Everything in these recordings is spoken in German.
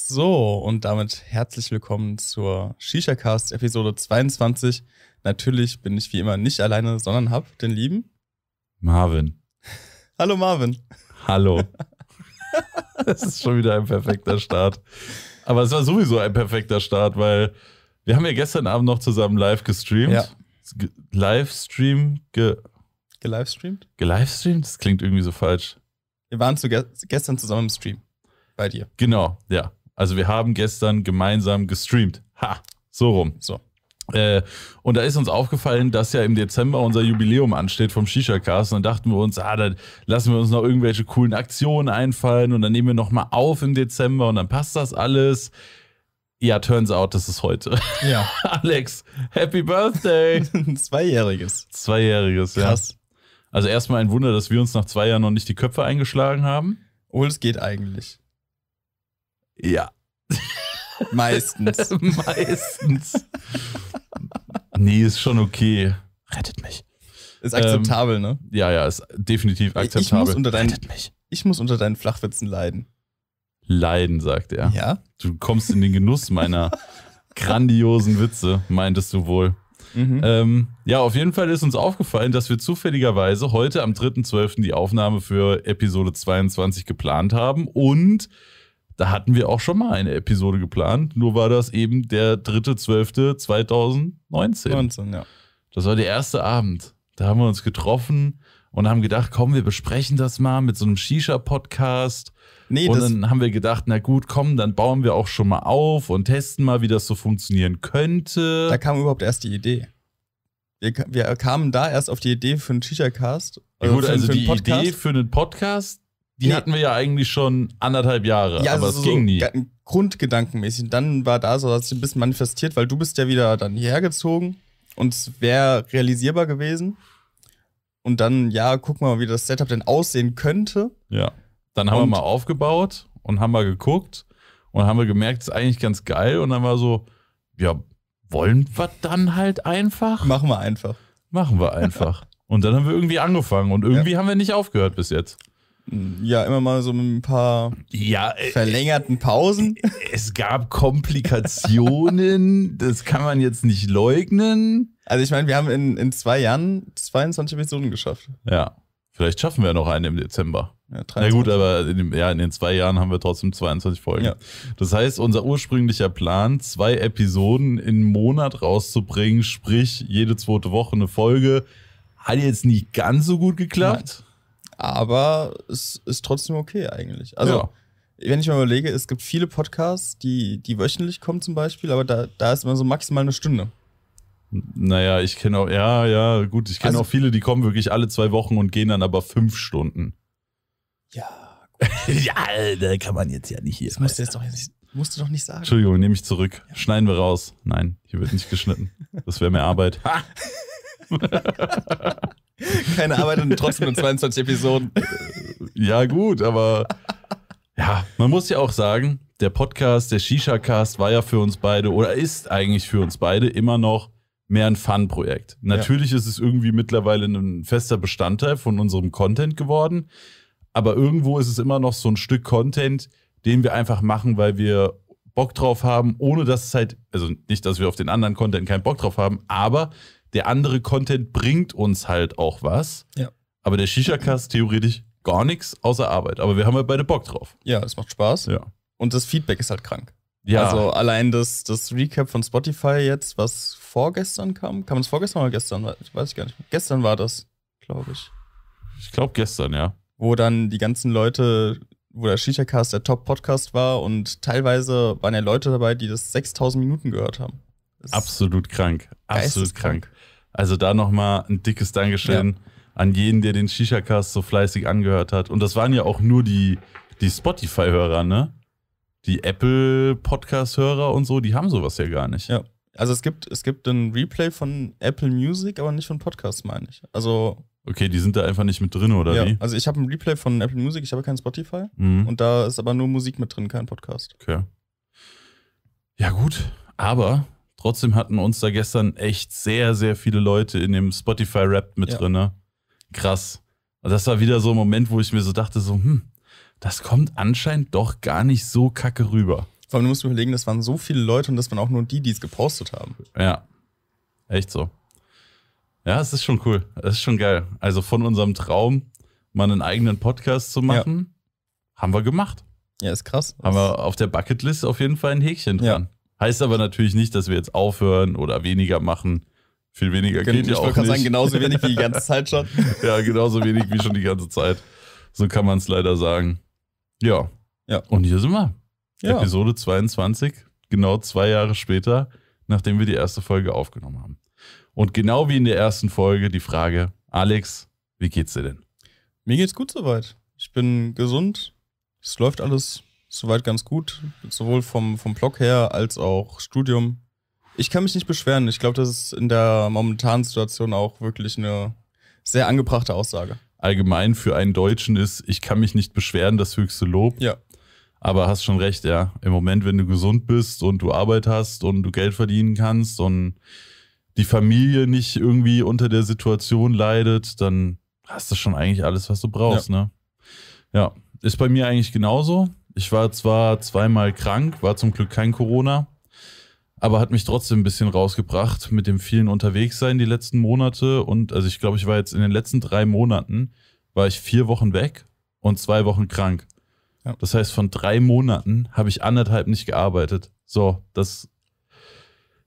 So, und damit herzlich willkommen zur Shisha Cast Episode 22. Natürlich bin ich wie immer nicht alleine, sondern hab den lieben Marvin. Hallo Marvin. Hallo. Das ist schon wieder ein perfekter Start. Aber es war sowieso ein perfekter Start, weil wir haben ja gestern Abend noch zusammen live gestreamt. Ja. Ge Livestream, ge Gelivestreamt? gelivestreamt? Das klingt irgendwie so falsch. Wir waren zu ge gestern zusammen im Stream. Bei dir. Genau, ja. Also wir haben gestern gemeinsam gestreamt. Ha, so rum. So. Äh, und da ist uns aufgefallen, dass ja im Dezember unser Jubiläum ansteht vom Shisha-Cast. Und dann dachten wir uns, ah, dann lassen wir uns noch irgendwelche coolen Aktionen einfallen und dann nehmen wir noch mal auf im Dezember und dann passt das alles. Ja, turns out, das ist heute. Ja. Alex, Happy Birthday! Zweijähriges. Zweijähriges, ja. Krass. Also erstmal ein Wunder, dass wir uns nach zwei Jahren noch nicht die Köpfe eingeschlagen haben. Obwohl es geht eigentlich. Ja. Meistens. Meistens. nee, ist schon okay. Rettet mich. Ist akzeptabel, ne? Ja, ja, ist definitiv Ich akzeptabel. muss unter deinen, Rettet mich. ich muss unter deinen Flachwitzen leiden. Leiden, sagt er. Ja? Du kommst in den Genuss meiner grandiosen Witze, meintest du wohl. Mhm. Ähm, ja, auf jeden Fall ist uns aufgefallen, dass wir zufälligerweise heute am 3.12. die Aufnahme für Episode 22 geplant haben und da hatten wir auch schon mal eine Episode geplant, nur war das eben der 3.12.2019. 19, ja. Das war der erste Abend. Da haben wir uns getroffen und haben gedacht, komm, wir besprechen das mal mit so einem Shisha-Podcast. Nee, Und dann haben wir gedacht, na gut, komm, dann bauen wir auch schon mal auf und testen mal, wie das so funktionieren könnte. da kam überhaupt erst die Idee. Wir, wir kamen da erst auf die Idee für einen Shisha-Cast. Ja, gut, für- also die Idee für einen Podcast, die Nee. hatten wir ja eigentlich schon anderthalb Jahre, Ja, aber also es so ging nie. Grundgedankenmäßig. Und dann war da so, dass sich ein bisschen manifestiert, weil du bist ja wieder dann hierher gezogen und es wäre realisierbar gewesen. Und dann, ja, guck mal, wie das Setup denn aussehen könnte. Ja. Dann haben Und- wir mal aufgebaut und haben mal geguckt und haben wir gemerkt, ist eigentlich ganz geil. Und dann war so, ja, wollen wir dann halt einfach? Machen wir einfach. Machen wir einfach. und dann haben wir irgendwie angefangen und irgendwie haben wir nicht aufgehört bis jetzt. Ja, immer mal so ein paar Ja, verlängerten Pausen. es gab Komplikationen, das kann man jetzt nicht leugnen. Also ich meine, wir haben in, in zwei Jahren 22 Episoden geschafft. Ja, vielleicht schaffen wir noch eine im Dezember. Ja, Na gut, 23. aber in, dem, ja, in den zwei Jahren haben wir trotzdem 22 Folgen. Ja. Das heißt, unser ursprünglicher Plan, zwei Episoden im Monat rauszubringen, sprich jede zweite Woche eine Folge, hat jetzt nicht ganz so gut geklappt. Aber es ist trotzdem okay eigentlich. Also, ja. wenn ich mir überlege, es gibt viele Podcasts, die, die wöchentlich kommen zum Beispiel, aber da, da ist immer so maximal eine Stunde. Naja, ich kenne auch, ja, ja, gut, ich kenne Also- auch viele, die kommen wirklich alle zwei Wochen und gehen dann aber fünf Stunden. Ja, ja, da kann man jetzt ja nicht hier. das musst du jetzt doch nicht, musst du doch nicht sagen. Entschuldigung, nehme ich zurück. Schneiden wir raus. Nein, hier wird nicht geschnitten. Das wäre mehr Arbeit. Keine Arbeit und trotzdem nur 22 Episoden. Ja, gut, aber ja, man muss ja auch sagen, der Podcast, der Shisha-Cast war ja für uns beide oder ist eigentlich für uns beide immer noch mehr ein Fun-Projekt. Natürlich ist es irgendwie mittlerweile ein fester Bestandteil von unserem Content geworden, aber irgendwo ist es immer noch so ein Stück Content, den wir einfach machen, weil wir Bock drauf haben, ohne dass es halt, also nicht, dass wir auf den anderen Content keinen Bock drauf haben, aber der andere Content bringt uns halt auch was. Ja. Aber der Shisha-Cast theoretisch gar nichts außer Arbeit. Aber wir haben halt beide Bock drauf. Ja, es macht Spaß. Ja. Und das Feedback ist halt krank. Ja, Also allein das, das Recap von Spotify jetzt, was vorgestern kam. Kam es vorgestern oder gestern? We- Weiß ich gar nicht. Gestern war das, glaube ich. ich glaube gestern, ja. Wo dann die ganzen Leute, wo der Shisha-Cast der Top-Podcast war und teilweise waren ja Leute dabei, die das 6000 Minuten gehört haben. Das Absolut krank. Absolut krank. Also da nochmal ein dickes Dankeschön an jeden, der den Shisha-Cast so fleißig angehört hat. Und das waren ja auch nur die, die Spotify-Hörer, ne? Die Apple-Podcast-Hörer und so, die haben sowas ja gar nicht. Ja. Also es gibt, es gibt ein Replay von Apple Music, aber nicht von Podcasts, meine ich. Also, Okay, die sind da einfach nicht mit drin, oder ja, wie? also ich habe ein Replay von Apple Music, ich habe kein Spotify. Mhm. Und da ist aber nur Musik mit drin, kein Podcast. Okay. Ja, gut. Aber trotzdem hatten uns da gestern echt sehr, sehr viele Leute in dem Spotify-Rap mit Ja. drin. Ne? Krass. Und das war wieder so ein Moment, wo ich mir so dachte, so, hm, das kommt anscheinend doch gar nicht so kacke rüber. Vor allem, du musst überlegen, das waren so viele Leute und das waren auch nur die, die es gepostet haben. Ja. Echt so. Ja, es ist schon cool. Es ist schon geil. Also von unserem Traum, mal einen eigenen Podcast zu machen, haben wir gemacht. Ja, ist krass. Haben wir auf der Bucketlist auf jeden Fall ein Häkchen Ja. Heißt aber natürlich nicht, dass wir jetzt aufhören oder weniger machen. Viel weniger Gen- geht ich ja auch wollte gerade nicht. sagen, genauso wenig wie die ganze Zeit schon. Ja, genauso wenig wie schon die ganze Zeit. So kann man es leider sagen. Ja. Ja. Und hier sind wir. Ja. Episode 22, genau zwei Jahre später, nachdem wir die erste Folge aufgenommen haben. Und genau wie in der ersten Folge die Frage, Alex, wie geht's dir denn? Mir geht's gut soweit. Ich bin gesund. Es läuft alles soweit ganz gut. Sowohl vom, vom Blog her als auch Studium. Ich kann mich nicht beschweren. Ich glaube, das ist in der momentanen Situation auch wirklich eine sehr angebrachte Aussage. Allgemein für einen Deutschen ist, ich kann mich nicht beschweren, das höchste Lob. Ja. Aber hast schon recht, ja. Im Moment, wenn du gesund bist und du Arbeit hast und du Geld verdienen kannst und die Familie nicht irgendwie unter der Situation leidet, dann hast du schon eigentlich alles, was du brauchst, ne? Ja, ist bei mir eigentlich genauso. Ich war zwar zweimal krank, war zum Glück kein Corona, aber hat mich trotzdem ein bisschen rausgebracht mit dem vielen Unterwegssein die letzten Monate. Und also ich glaube, ich war jetzt in den letzten drei Monaten, war ich vier Wochen weg und zwei Wochen krank. Ja. Das heißt, von drei Monaten habe ich anderthalb nicht gearbeitet. So, das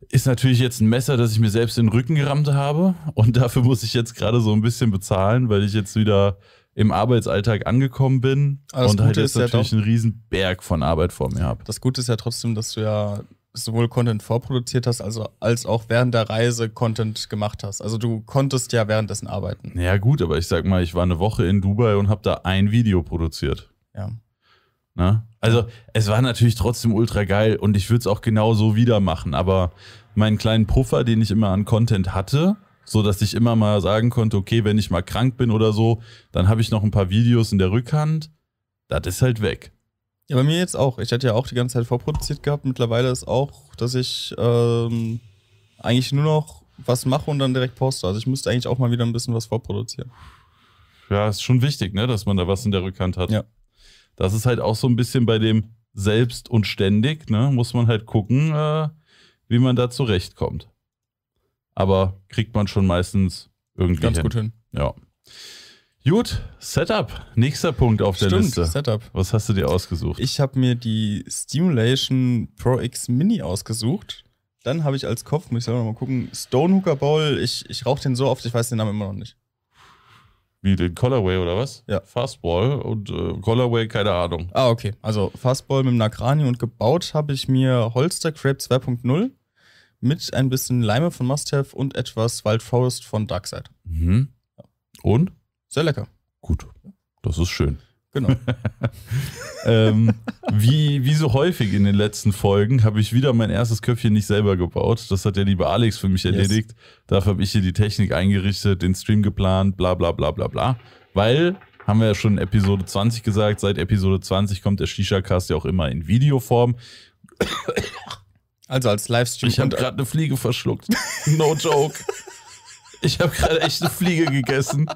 ist natürlich jetzt ein Messer, das ich mir selbst in den Rücken gerammt habe. Und dafür muss ich jetzt gerade so ein bisschen bezahlen, weil ich jetzt wieder im Arbeitsalltag angekommen bin das und halt jetzt ist ja natürlich doch- einen riesen Berg von Arbeit vor mir habe. Das Gute ist ja trotzdem, dass du ja sowohl Content vorproduziert hast, also als auch während der Reise Content gemacht hast. Also du konntest ja währenddessen arbeiten. Ja gut, aber ich sag mal, ich war eine Woche in Dubai und habe da ein Video produziert. Ja. Ne? Also es war natürlich trotzdem ultra geil und ich würde es auch genau so wieder machen, aber meinen kleinen Puffer, den ich immer an Content hatte, so dass ich immer mal sagen konnte, okay, wenn ich mal krank bin oder so, dann habe ich noch ein paar Videos in der Rückhand. Das ist halt weg. Ja, bei mir jetzt auch. Ich hatte ja auch die ganze Zeit vorproduziert gehabt. Mittlerweile ist auch, dass ich ähm, eigentlich nur noch was mache und dann direkt poste. Also ich müsste eigentlich auch mal wieder ein bisschen was vorproduzieren. Ja, ist schon wichtig, ne, dass man da was in der Rückhand hat. Ja. Das ist halt auch so ein bisschen bei dem selbst und ständig, ne, muss man halt gucken, äh, wie man da zurechtkommt. Aber kriegt man schon meistens irgendwie Ganz hin. gut hin. Ja. Gut, Setup. Nächster Punkt auf der Stimmt, Liste. Setup. Was hast du dir ausgesucht? Ich habe mir die Stimulation Pro X Mini ausgesucht. Dann habe ich als Kopf, muss ich selber mal gucken, Stonehooker Bowl. Ich, ich rauche den so oft, ich weiß den Namen immer noch nicht. Wie den Colorway oder was? Ja. Fastball und äh, Colorway, keine Ahnung. Ah, okay. Also Fastball mit dem Nagrani und gebaut habe ich mir Holster Crepe 2.0 mit ein bisschen Leime von Must Have und etwas Wild Forest von Darkside. Mhm. Und? Sehr lecker. Gut. Das ist schön. Genau. ähm, wie, wie so häufig in den letzten Folgen habe ich wieder mein erstes Köpfchen nicht selber gebaut. Das hat der liebe Alex für mich erledigt. Dafür habe ich hier die Technik eingerichtet, den Stream geplant, bla bla bla bla bla. Weil, haben wir ja schon in Episode 20 gesagt, seit Episode 20 kommt der Shisha-Cast ja auch immer in Videoform. Also als Livestream. Ich habe gerade eine Fliege verschluckt. No joke. Ich habe gerade echt eine Fliege gegessen.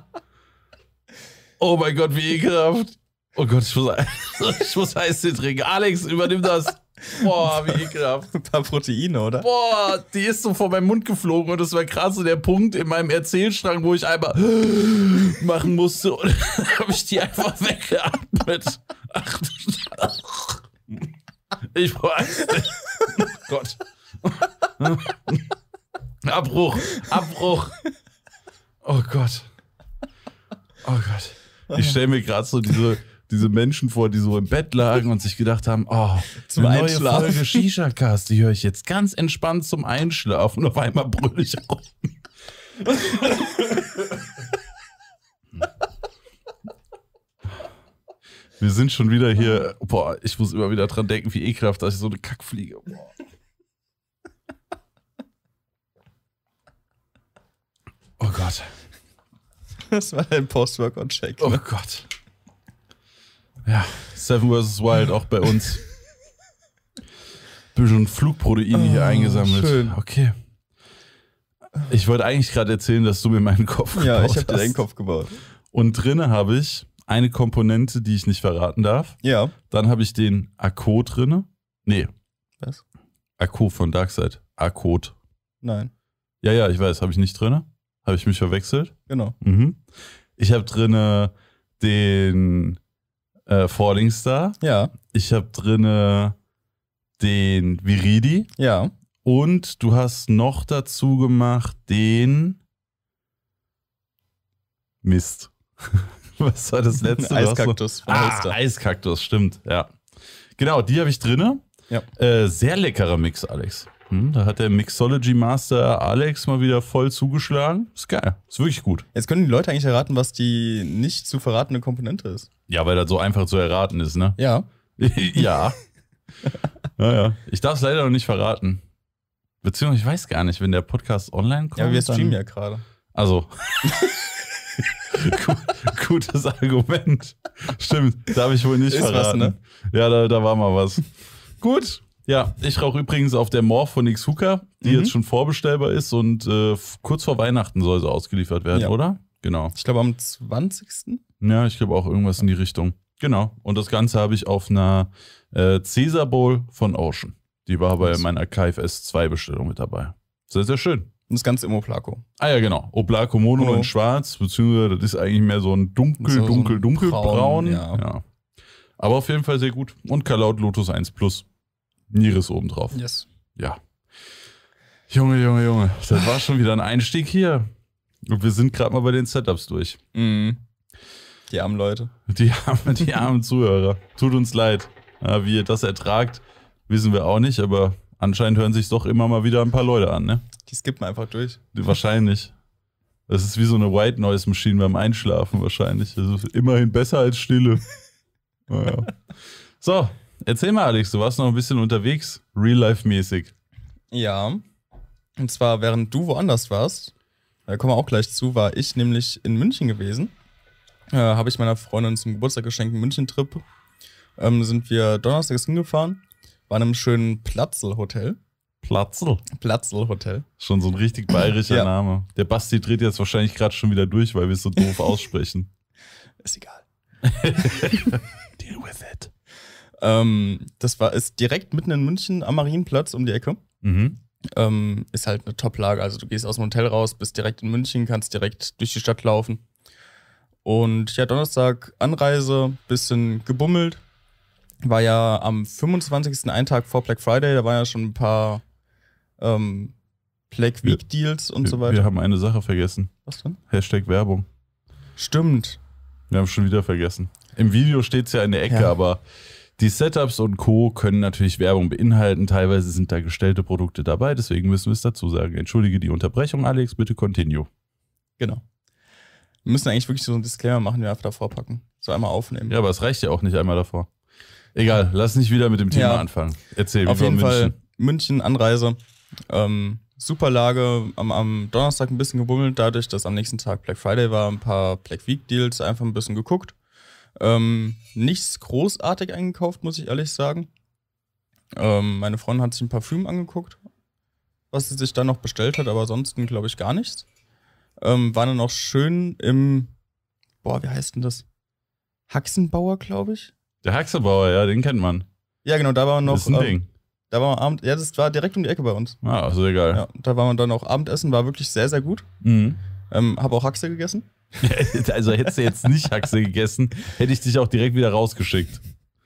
Oh mein Gott, wie ekelhaft. Oh Gott, ich muss, ich muss Eistee trinken. Alex, übernimm das. Boah, wie ekelhaft. ein paar Proteine, oder? Boah, die ist so vor meinem Mund geflogen und das war gerade so der Punkt in meinem Erzählstrang, wo ich einmal machen musste und habe ich die einfach weggeatmet. Ach, ich weiß nicht. Gott. Abbruch, Abbruch. Oh Gott. Oh Gott. Ich stelle mir gerade so diese, diese Menschen vor, die so im Bett lagen und sich gedacht haben, oh, Zum eine neue Einschlafen. Folge Shisha-Cast, die höre ich jetzt ganz entspannt zum Einschlafen und auf einmal brüll ich rum. Wir sind schon wieder hier. Boah, ich muss immer wieder dran denken, wie ekelhaft, dass ich so eine Kackfliege. Boah. Oh Gott. Das war ein Post-Workout-Check. Oh Gott. Ja, Seven vs. Wild auch bei uns. Bisschen Flugprotein hier Oh, eingesammelt. schön. Okay. Ich wollte eigentlich gerade erzählen, dass du mir meinen Kopf Ja, gebaut ich habe dir hast. deinen Kopf gebaut. Und drinne habe ich eine Komponente, die ich nicht verraten darf. Ja. Dann habe ich den Akku drinne, Nee. Was? Akku von Darkseid. Akkot. Nein. Ja, ja, ich weiß, habe ich nicht drin. Habe ich mich verwechselt? Genau. Mhm. Ich habe drinne den äh, Falling Star. Ja. Ich habe drinne den Viridi. Ja. Und du hast noch dazu gemacht den Mist. Was war das letzte? Noch- Eiskaktus von Ah, Holster. Eiskaktus, stimmt, ja. Genau, die habe ich drinne. Ja. Äh, sehr leckerer Mix, Alex. Hm, da hat der Mixology Master Alex mal wieder voll zugeschlagen. Ist geil. Ist wirklich gut. Jetzt können die Leute eigentlich erraten, was die nicht zu verratene Komponente ist. Ja, weil das so einfach zu erraten ist, ne? Ja. ja. ja, ja. Ich darf es leider noch nicht verraten. Beziehungsweise ich weiß gar nicht, wenn der Podcast online kommt. Ja, wir dann- streamen ja gerade. Also. Gu- Gutes Argument. Stimmt, darf ich wohl nicht Ist was, verraten. ne? Ja, da, da war mal was. Gut. Ja, ich rauche übrigens auf der Morph von Xuka, die Mhm. jetzt schon vorbestellbar ist und äh, kurz vor Weihnachten soll sie ausgeliefert werden, Ja. oder? Genau. Ich glaube am 20. Ja, ich glaube auch irgendwas in die Richtung. Genau. Und das Ganze habe ich auf einer äh, Caesar Bowl von Ocean. Die war bei meiner KFS 2 Bestellung mit dabei. Sehr, sehr schön. Und das ganze Immoplaco. Ah ja, genau. Oblako Mono Mono. in schwarz, beziehungsweise das ist eigentlich mehr so ein dunkel, So- so ein dunkel, dunkelbraun. Braun, ja. Aber auf jeden Fall sehr gut. Und Kalaut Lotus 1 Plus. Nieres obendrauf. Yes. Ja. Junge, Junge, Junge. Das war schon wieder ein Einstieg hier. Und wir sind gerade mal bei den Setups durch. Mhm. Die armen Leute. Die armen, die armen Zuhörer. Tut uns leid. Ja, wie ihr das ertragt, wissen wir auch nicht, aber anscheinend hören sich doch immer mal wieder ein paar Leute an, ne? Die skippen einfach durch. Wahrscheinlich. Das ist wie so eine White Noise Machine beim Einschlafen wahrscheinlich. Das ist immerhin besser als Stille. Naja. So, erzähl mal, Alex, du warst noch ein bisschen unterwegs, real-life-mäßig. Ja. Und zwar, während du woanders warst, da kommen wir auch gleich zu, war ich nämlich in München gewesen. Äh, Habe ich meiner Freundin zum Geburtstag geschenkt, einen München-Trip. Ähm, sind wir donnerstags hingefahren, waren im schönen Platzl-Hotel. Platzl. Platzl-Hotel. Schon so ein richtig bayerischer Ja. Name. Der Basti dreht jetzt wahrscheinlich gerade schon wieder durch, weil wir es so doof aussprechen. Ist egal. Deal with it. Ähm, das war, ist direkt mitten in München am Marienplatz um die Ecke. Mhm. Ähm, ist halt eine Top-Lage. Also du gehst aus dem Hotel raus, bist direkt in München, kannst direkt durch die Stadt laufen. Und ja, Donnerstag Anreise, bisschen gebummelt. War ja am 25. einen Tag vor Black Friday, da waren ja schon ein paar ähm, Black Week Deals und wir, so weiter. wir haben eine Sache vergessen. Was denn? Hashtag Werbung. Stimmt. Wir haben schon wieder vergessen. Im Video steht es ja in der Ecke, Ja. aber die Setups und Co. können natürlich Werbung beinhalten. Teilweise sind da gestellte Produkte dabei, deswegen müssen wir es dazu sagen. Entschuldige die Unterbrechung, Alex, bitte continue. Genau. Wir müssen eigentlich wirklich so einen Disclaimer machen, den wir einfach davor packen. So einmal aufnehmen. Ja, aber es reicht ja auch nicht einmal davor. Egal, lass nicht wieder mit dem Thema Ja. anfangen. Erzähl, wie Auf jeden München? Fall München, Anreise. Ähm, super Lage. Am, am Donnerstag ein bisschen gebummelt, dadurch, dass am nächsten Tag Black Friday war. Ein paar Black Week Deals, einfach ein bisschen geguckt. Ähm, nichts großartig eingekauft, muss ich ehrlich sagen. Ähm, meine Freundin hat sich ein Parfüm angeguckt, was sie sich dann noch bestellt hat, aber ansonsten glaube ich gar nichts. Ähm, war dann auch schön im, boah, wie heißt denn das? Haxenbauer, glaube ich. Der Haxebauer, ja, den kennt man. Ja, genau, da war noch. das ist ein ähm, Ding. Da war man Abend, ja, das war direkt um die Ecke bei uns. Ah, sehr geil. Ja, da war man dann auch Abendessen, war wirklich sehr, sehr gut. Mhm. Ähm, habe auch Haxe gegessen. also hättest du jetzt nicht Haxe gegessen, hätte ich dich auch direkt wieder rausgeschickt.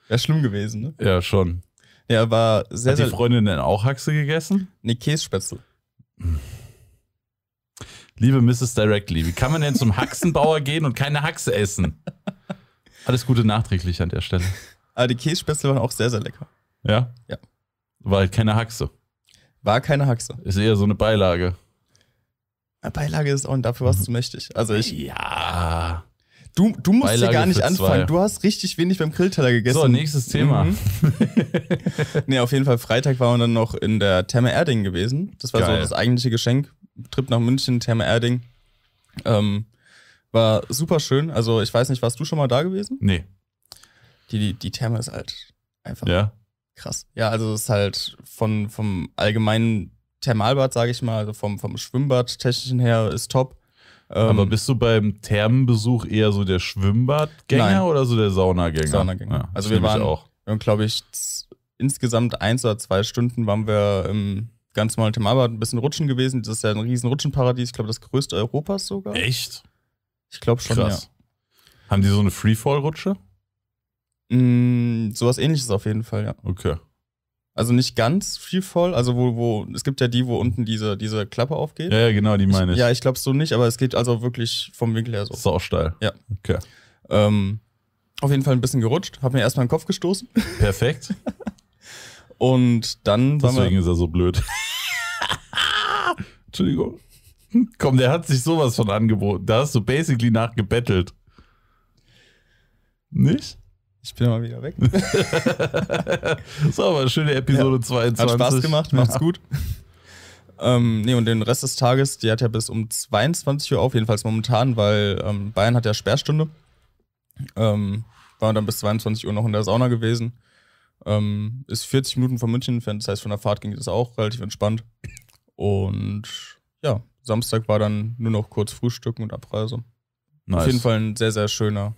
Wäre schlimm gewesen, ne? Ja, schon. Ja, war sehr, Hat die sehr. Freundin denn auch Haxe gegessen? Nee, Kässpätzle. Liebe Mrs. Directly, wie kann man denn zum Haxenbauer gehen und keine Haxe essen? Alles Gute nachträglich an der Stelle. Aber die Kässpätzle waren auch sehr, sehr lecker. Ja? Ja. War halt keine Haxe. War keine Haxe. Ist eher so eine Beilage. Ja, Beilage ist auch dafür was zu mächtig. Also ich. Ja. Du, du musst Beilage ja gar nicht für zwei. anfangen. Du hast richtig wenig beim Grillteller gegessen. So, nächstes Thema. Mhm. nee, auf jeden Fall Freitag waren wir dann noch in der Therme Erding gewesen. Das war Geil. so das eigentliche Geschenk. Trip nach München, Therme Erding. Ähm, war super schön. Also ich weiß nicht, warst du schon mal da gewesen? Nee. Die, die, die Therme ist halt einfach Ja. krass. Ja, also es ist halt von, vom allgemeinen Thermalbad, sage ich mal, also vom, vom Schwimmbad technischen her ist top. Ähm, Aber bist du beim Thermenbesuch eher so der Schwimmbadgänger oder so der Saunagänger? Saunagänger. Ja, Also wir waren- auch. glaube ich, insgesamt eins oder zwei Stunden waren wir im ganz normalen Thermalbad ein bisschen rutschen gewesen. Das ist ja ein riesen Rutschenparadies. Ich glaube, das größte Europas sogar. Echt? Ich glaube schon, Krass. Haben die so eine Freefall-Rutsche? ja. Mm, sowas ähnliches auf jeden Fall, ja. Okay. Also nicht ganz voll. Also wo, wo, es gibt ja die, wo unten diese, diese Klappe aufgeht. Ja, ja genau, die meine ich. Ja, ich glaube so nicht, aber es geht also wirklich vom Winkel her so. Sau steil. Ja. Okay. Ähm, auf jeden Fall ein bisschen gerutscht, hab mir erstmal den Kopf gestoßen. Perfekt. Und dann waren Deswegen wir. ist er so blöd. Entschuldigung. Komm, der hat sich sowas von angeboten. Da hast du basically nachgebettelt. Nicht? Ich bin mal wieder weg. so, aber schöne Episode 22. Hat Spaß gemacht, macht's Ja. gut. Ähm, nee, und den Rest des Tages, die hat ja bis um 22 Uhr auf, jedenfalls momentan, weil ähm, Bayern hat ja Sperrstunde. Ähm, war dann bis 22 Uhr noch in der Sauna gewesen. Ähm, ist 40 Minuten von München entfernt, das heißt, von der Fahrt ging das auch relativ entspannt. Und ja, Samstag war dann nur noch kurz Frühstücken und Abreise. Nice. Auf jeden Fall ein sehr, sehr schöner,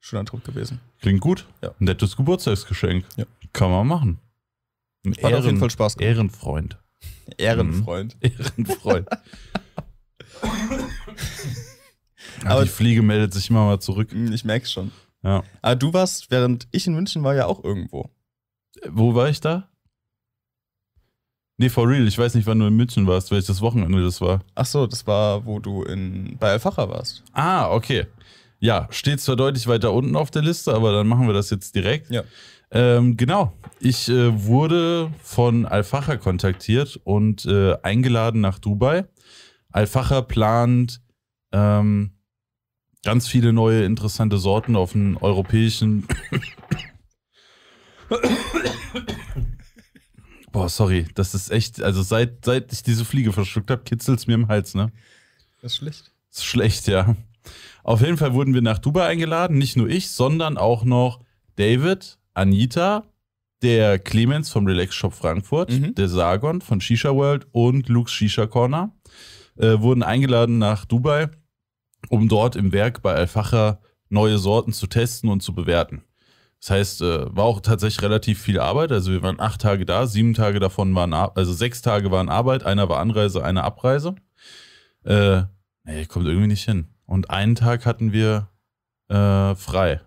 schöner Trip gewesen. Klingt gut. Ja. Nettes Geburtstagsgeschenk. Ja. Kann man machen. Ein Hat auf jeden Fall Spaß gemacht. Ehrenfreund. Ehrenfreund. Ehrenfreund. Aber Aber- die Fliege meldet sich immer mal zurück. Hm, Ich merk's schon. Ja. Aber du warst, während ich in München war, ja auch irgendwo. Wo war ich da? Nee, for real. Ich weiß nicht, wann du in München warst, welches Wochenende das war. Ach so, das war, wo du in, bei Alfacher warst. Ah, okay. Ja, steht zwar deutlich weiter unten auf der Liste, aber dann machen wir das jetzt direkt. Ja. Ähm, genau. Ich äh, wurde von Alfacher kontaktiert und äh, eingeladen nach Dubai. Alfacher plant ähm, ganz viele neue interessante Sorten auf den europäischen. Boah, sorry, das ist echt, also seit, seit ich diese Fliege verschluckt habe, kitzelt es mir im Hals, ne? Das ist schlecht. Ist schlecht, ja. Auf jeden Fall wurden wir nach Dubai eingeladen. Nicht nur ich, sondern auch noch David, Anita, der Clemens vom Relax Shop Frankfurt, Mhm. der Sargon von Shisha World und Luke's Shisha Corner äh, wurden eingeladen nach Dubai, um dort im Werk bei Alfacher neue Sorten zu testen und zu bewerten. Das heißt, äh, war auch tatsächlich relativ viel Arbeit. Also wir waren acht Tage da, sieben Tage davon waren, Ar- also sechs Tage waren Arbeit, einer war Anreise, eine Abreise. Äh, nee, kommt irgendwie nicht hin. Und einen Tag hatten wir äh, frei.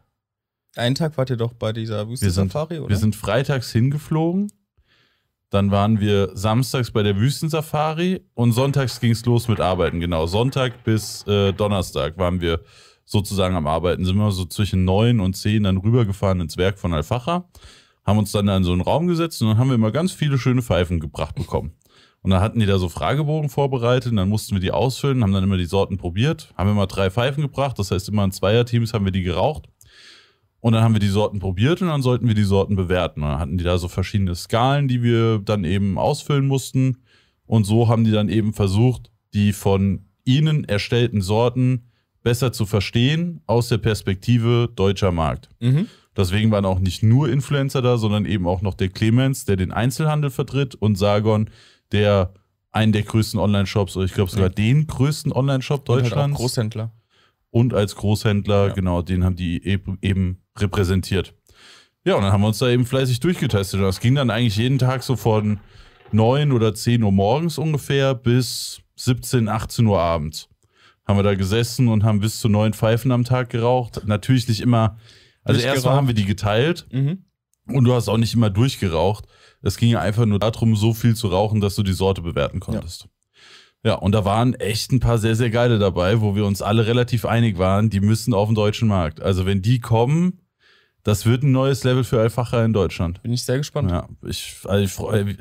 Einen Tag wart ihr doch bei dieser Wüstensafari, oder? wir sind freitags hingeflogen. Dann waren wir samstags bei der Wüstensafari und sonntags ging es los mit Arbeiten. Genau, Sonntag bis äh, Donnerstag waren wir sozusagen am Arbeiten. Sind wir so zwischen neun und zehn dann rübergefahren ins Werk von Alfacher, haben uns dann da in so einen Raum gesetzt und dann haben wir immer ganz viele schöne Pfeifen gebracht bekommen. Und dann hatten die da so Fragebogen vorbereitet und dann mussten wir die ausfüllen, haben dann immer die Sorten probiert, haben immer drei Pfeifen gebracht, das heißt immer in Zweierteams haben wir die geraucht. Und dann haben wir die Sorten probiert und dann sollten wir die Sorten bewerten. Und dann hatten die da so verschiedene Skalen, die wir dann eben ausfüllen mussten. Und so haben die dann eben versucht, die von ihnen erstellten Sorten besser zu verstehen aus der Perspektive deutscher Markt. Mhm. Deswegen waren auch nicht nur Influencer da, sondern eben auch noch der Clemens, der den Einzelhandel vertritt und Sargon, der einen der größten Online-Shops, oder ich glaube sogar Ja. den größten Online-Shop Und halt Deutschlands Großhändler. und als Großhändler, Ja. genau, den haben die eben, eben repräsentiert. Ja, und dann haben wir uns da eben fleißig durchgetestet. Und das ging dann eigentlich jeden Tag so von 9 oder 10 Uhr morgens ungefähr bis 17, 18 Uhr abends. Haben wir da gesessen und haben bis zu neun Pfeifen am Tag geraucht. Natürlich nicht immer, also Nicht erstmal geraucht. haben wir die geteilt Mhm. und du hast auch nicht immer durchgeraucht. Es ging ja einfach nur darum, so viel zu rauchen, dass du die Sorte bewerten konntest. Ja. und da waren echt ein paar sehr, sehr geile dabei, wo wir uns alle relativ einig waren, die müssen auf den deutschen Markt. Also wenn die kommen, das wird ein neues Level für Alfacher in Deutschland. Bin ich sehr gespannt. Ja, ich, also ich freue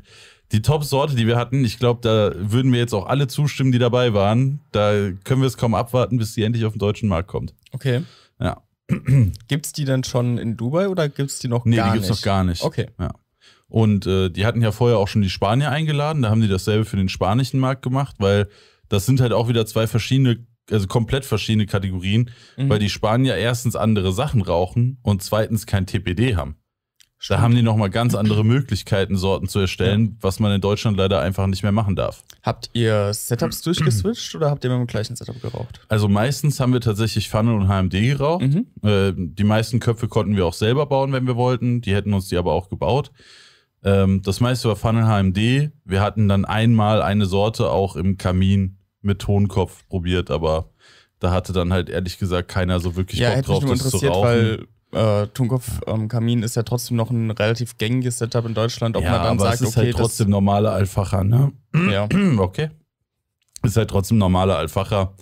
Die Top-Sorte, die wir hatten, ich glaube, da würden wir jetzt auch alle zustimmen, die dabei waren. Da können wir es kaum abwarten, bis die endlich auf den deutschen Markt kommt. Okay. Ja. Gibt's die denn schon in Dubai oder gibt's die noch Nee, gar die gibt's nicht? noch gar nicht. Okay. Ja. Und äh, die hatten ja vorher auch schon die Spanier eingeladen, da haben die dasselbe für den spanischen Markt gemacht, weil das sind halt auch wieder zwei verschiedene, also komplett verschiedene Kategorien, Mhm. weil die Spanier erstens andere Sachen rauchen und zweitens kein TPD haben. Da Stimmt. haben die nochmal ganz andere Möglichkeiten, Sorten zu erstellen, was man in Deutschland leider einfach nicht mehr machen darf. Habt ihr Setups durchgeswitcht oder habt ihr mit dem gleichen Setup geraucht? Also meistens haben wir tatsächlich Funnel und HMD geraucht. Mhm. Äh, die meisten Köpfe konnten wir auch selber bauen, wenn wir wollten. Die hätten uns die aber auch gebaut. Ähm, das meiste war Funnel HMD. Wir hatten dann einmal eine Sorte auch im Kamin mit Tonkopf probiert, aber da hatte dann halt ehrlich gesagt keiner so wirklich Ja, Bock drauf, das zu rauchen. weil äh, Tonkopf am Kamin ist ja trotzdem noch ein relativ gängiges Setup in Deutschland, ob ja, man dann aber sagt, es ist okay, halt trotzdem normale Alfacher, ne? ja. Okay. Ist halt trotzdem normaler Alfacher.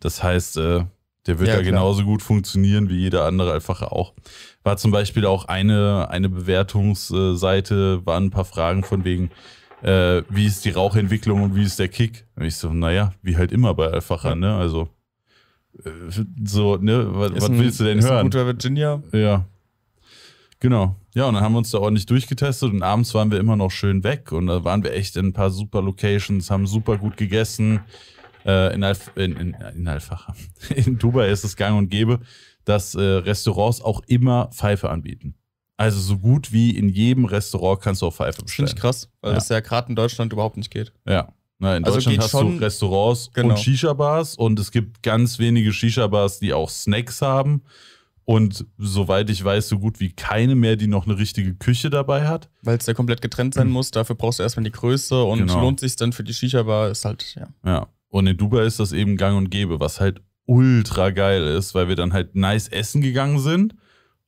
Das heißt, äh, der wird Ja, ja, genauso gut funktionieren wie jeder andere Alfacher auch. War zum Beispiel auch eine, eine Bewertungsseite, waren ein paar Fragen von wegen, äh, wie ist die Rauchentwicklung und wie ist der Kick? Und ich so, naja, wie halt immer bei Alfachern, ne? Also, so, ne? Was, was ein- willst du denn ist Ein hören? guter Virginia. Ja. Genau. Ja, und dann haben wir uns da ordentlich durchgetestet und abends waren wir immer noch schön weg und da waren wir echt in ein paar super Locations, haben super gut gegessen. Äh, in, Alf in, in, in Alfacher. In Dubai ist es gang und gäbe, dass äh, Restaurants auch immer Pfeife anbieten. Also so gut wie in jedem Restaurant kannst du auch Pfeife Das finde bestellen. ich krass, weil Ja. das ja gerade in Deutschland überhaupt nicht geht. Ja. Na, in Also Deutschland hast schon- du Restaurants Genau. und Shisha-Bars und es gibt ganz wenige Shisha-Bars, die auch Snacks haben. Und soweit ich weiß, so gut wie keine mehr, die noch eine richtige Küche dabei hat. Weil es ja komplett getrennt sein muss, dafür brauchst du erstmal die Größe und Hm. Genau. lohnt sich dann für die Shisha-Bar, ist halt, ja. Ja. Und in Dubai ist das eben gang und gäbe, was halt ultra geil ist, weil wir dann halt nice essen gegangen sind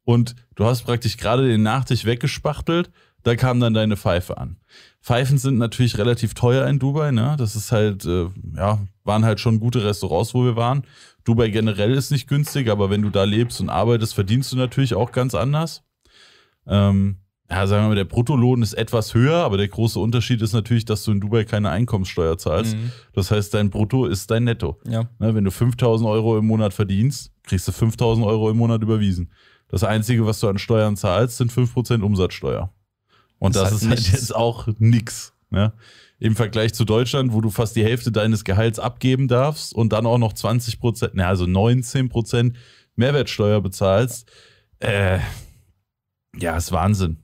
und du hast praktisch gerade den Nachtisch weggespachtelt, da kam dann deine Pfeife an. Pfeifen sind natürlich relativ teuer in Dubai, ne? Das ist halt, äh, ja, waren halt schon gute Restaurants, wo wir waren. Dubai generell ist nicht günstig, aber wenn du da lebst und arbeitest, verdienst du natürlich auch ganz anders. Ähm, ja, sagen wir mal, der Bruttolohn ist etwas höher, aber der große Unterschied ist natürlich, dass du in Dubai keine Einkommenssteuer zahlst. Mhm. Das heißt, dein Brutto ist dein Netto. Ja. Ne, wenn du 5000 Euro im Monat verdienst, kriegst du 5000 Euro im Monat überwiesen. Das Einzige, was du an Steuern zahlst, sind 5% Umsatzsteuer. Und Das das, ist halt nichts. jetzt auch nix. Ne? Im Vergleich zu Deutschland, wo du fast die Hälfte deines Gehalts abgeben darfst und dann auch noch 20%, ne, also 19% Mehrwertsteuer bezahlst. Äh, ja, ist Wahnsinn.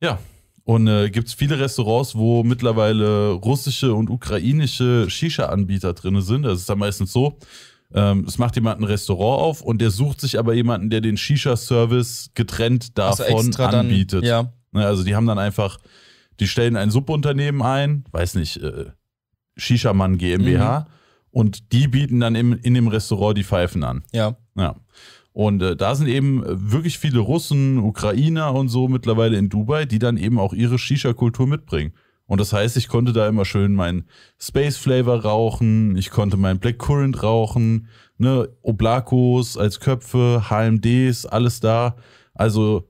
Ja. Und äh, gibt es viele Restaurants, wo mittlerweile russische und ukrainische Shisha-Anbieter drin sind. Das ist dann meistens so. Ähm, es macht jemand ein Restaurant auf und der sucht sich aber jemanden, der den Shisha-Service getrennt Also davon dann, anbietet. ja. Ne, also die haben dann einfach, die stellen ein Subunternehmen ein, weiß nicht, äh, Shisha-Mann GmbH, Mhm. und die bieten dann im, in dem Restaurant die Pfeifen an. Ja. Ja. Und äh, da sind eben wirklich viele Russen, Ukrainer und so mittlerweile in Dubai, die dann eben auch ihre Shisha-Kultur mitbringen. Und das heißt, ich konnte da immer schön meinen Space Flavor rauchen, ich konnte meinen Black Currant rauchen, ne, Oblakos als Köpfe, HMDs, alles da. Also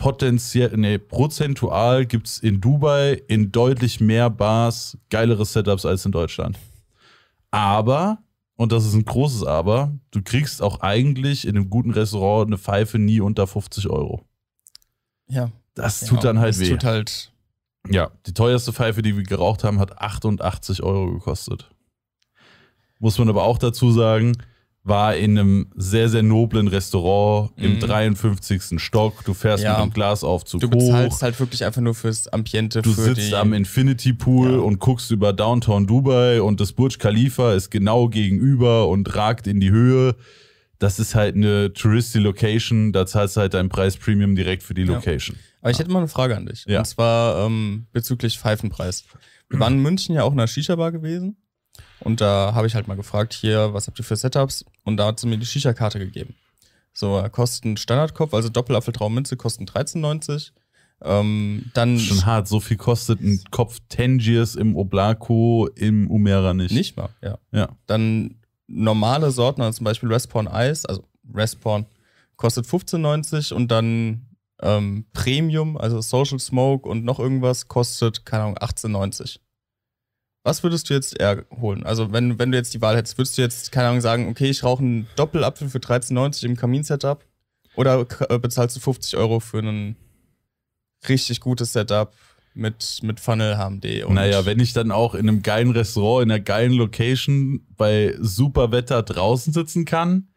potenziell, nee, prozentual gibt's in Dubai in deutlich mehr Bars geilere Setups als in Deutschland. Aber, und das ist ein großes Aber, du kriegst auch eigentlich in einem guten Restaurant eine Pfeife nie unter 50 Euro. Ja. Das ja. tut dann halt das weh. tut halt, Ja, die teuerste Pfeife, die wir geraucht haben, hat 88 Euro gekostet. Muss man aber auch dazu sagen, war in einem sehr, sehr noblen Restaurant im Mhm. 53. Stock. Du fährst Ja. mit einem Glasaufzug du hoch. bezahlst halt wirklich einfach nur fürs Ambiente, Du für sitzt am Infinity Pool Ja. und guckst über Downtown Dubai und das Burj Khalifa ist genau gegenüber und ragt in die Höhe. Das ist halt eine touristy Location, da zahlst du halt deinen Preis Premium direkt für die Ja. Location. Aber ich hätte mal eine Frage an dich. Ja. Und zwar ähm, bezüglich Pfeifenpreis. Wir waren in München ja auch in einer Shisha-Bar gewesen. Und da habe ich halt mal gefragt, hier, was habt ihr für Setups? Und da hat sie mir die Shisha-Karte gegeben. So, äh, kosten Standardkopf, also Doppelapfeltraumminze, kosten 13,90. Ähm, dann Schon hart, so viel kostet ein Kopf Tangiers im Oblako im Umera nicht. nicht mal, ja. Ja. Dann normale Sorten, also zum Beispiel Respawn Eis, also Respawn, kostet 15,90 und dann ähm, Premium, also Social Smoke und noch irgendwas, kostet, keine Ahnung, 18,90. Was würdest du jetzt eher holen? Also, wenn, wenn du jetzt die Wahl hättest, würdest du jetzt, keine Ahnung, sagen, okay, ich rauche einen Doppelapfel für 13,90 im Kamin-Setup? Oder äh, bezahlst du 50 Euro für ein richtig gutes Setup mit, mit Funnel HMD? Und Naja, wenn ich dann auch in einem geilen Restaurant, in einer geilen Location bei super Wetter draußen sitzen kann,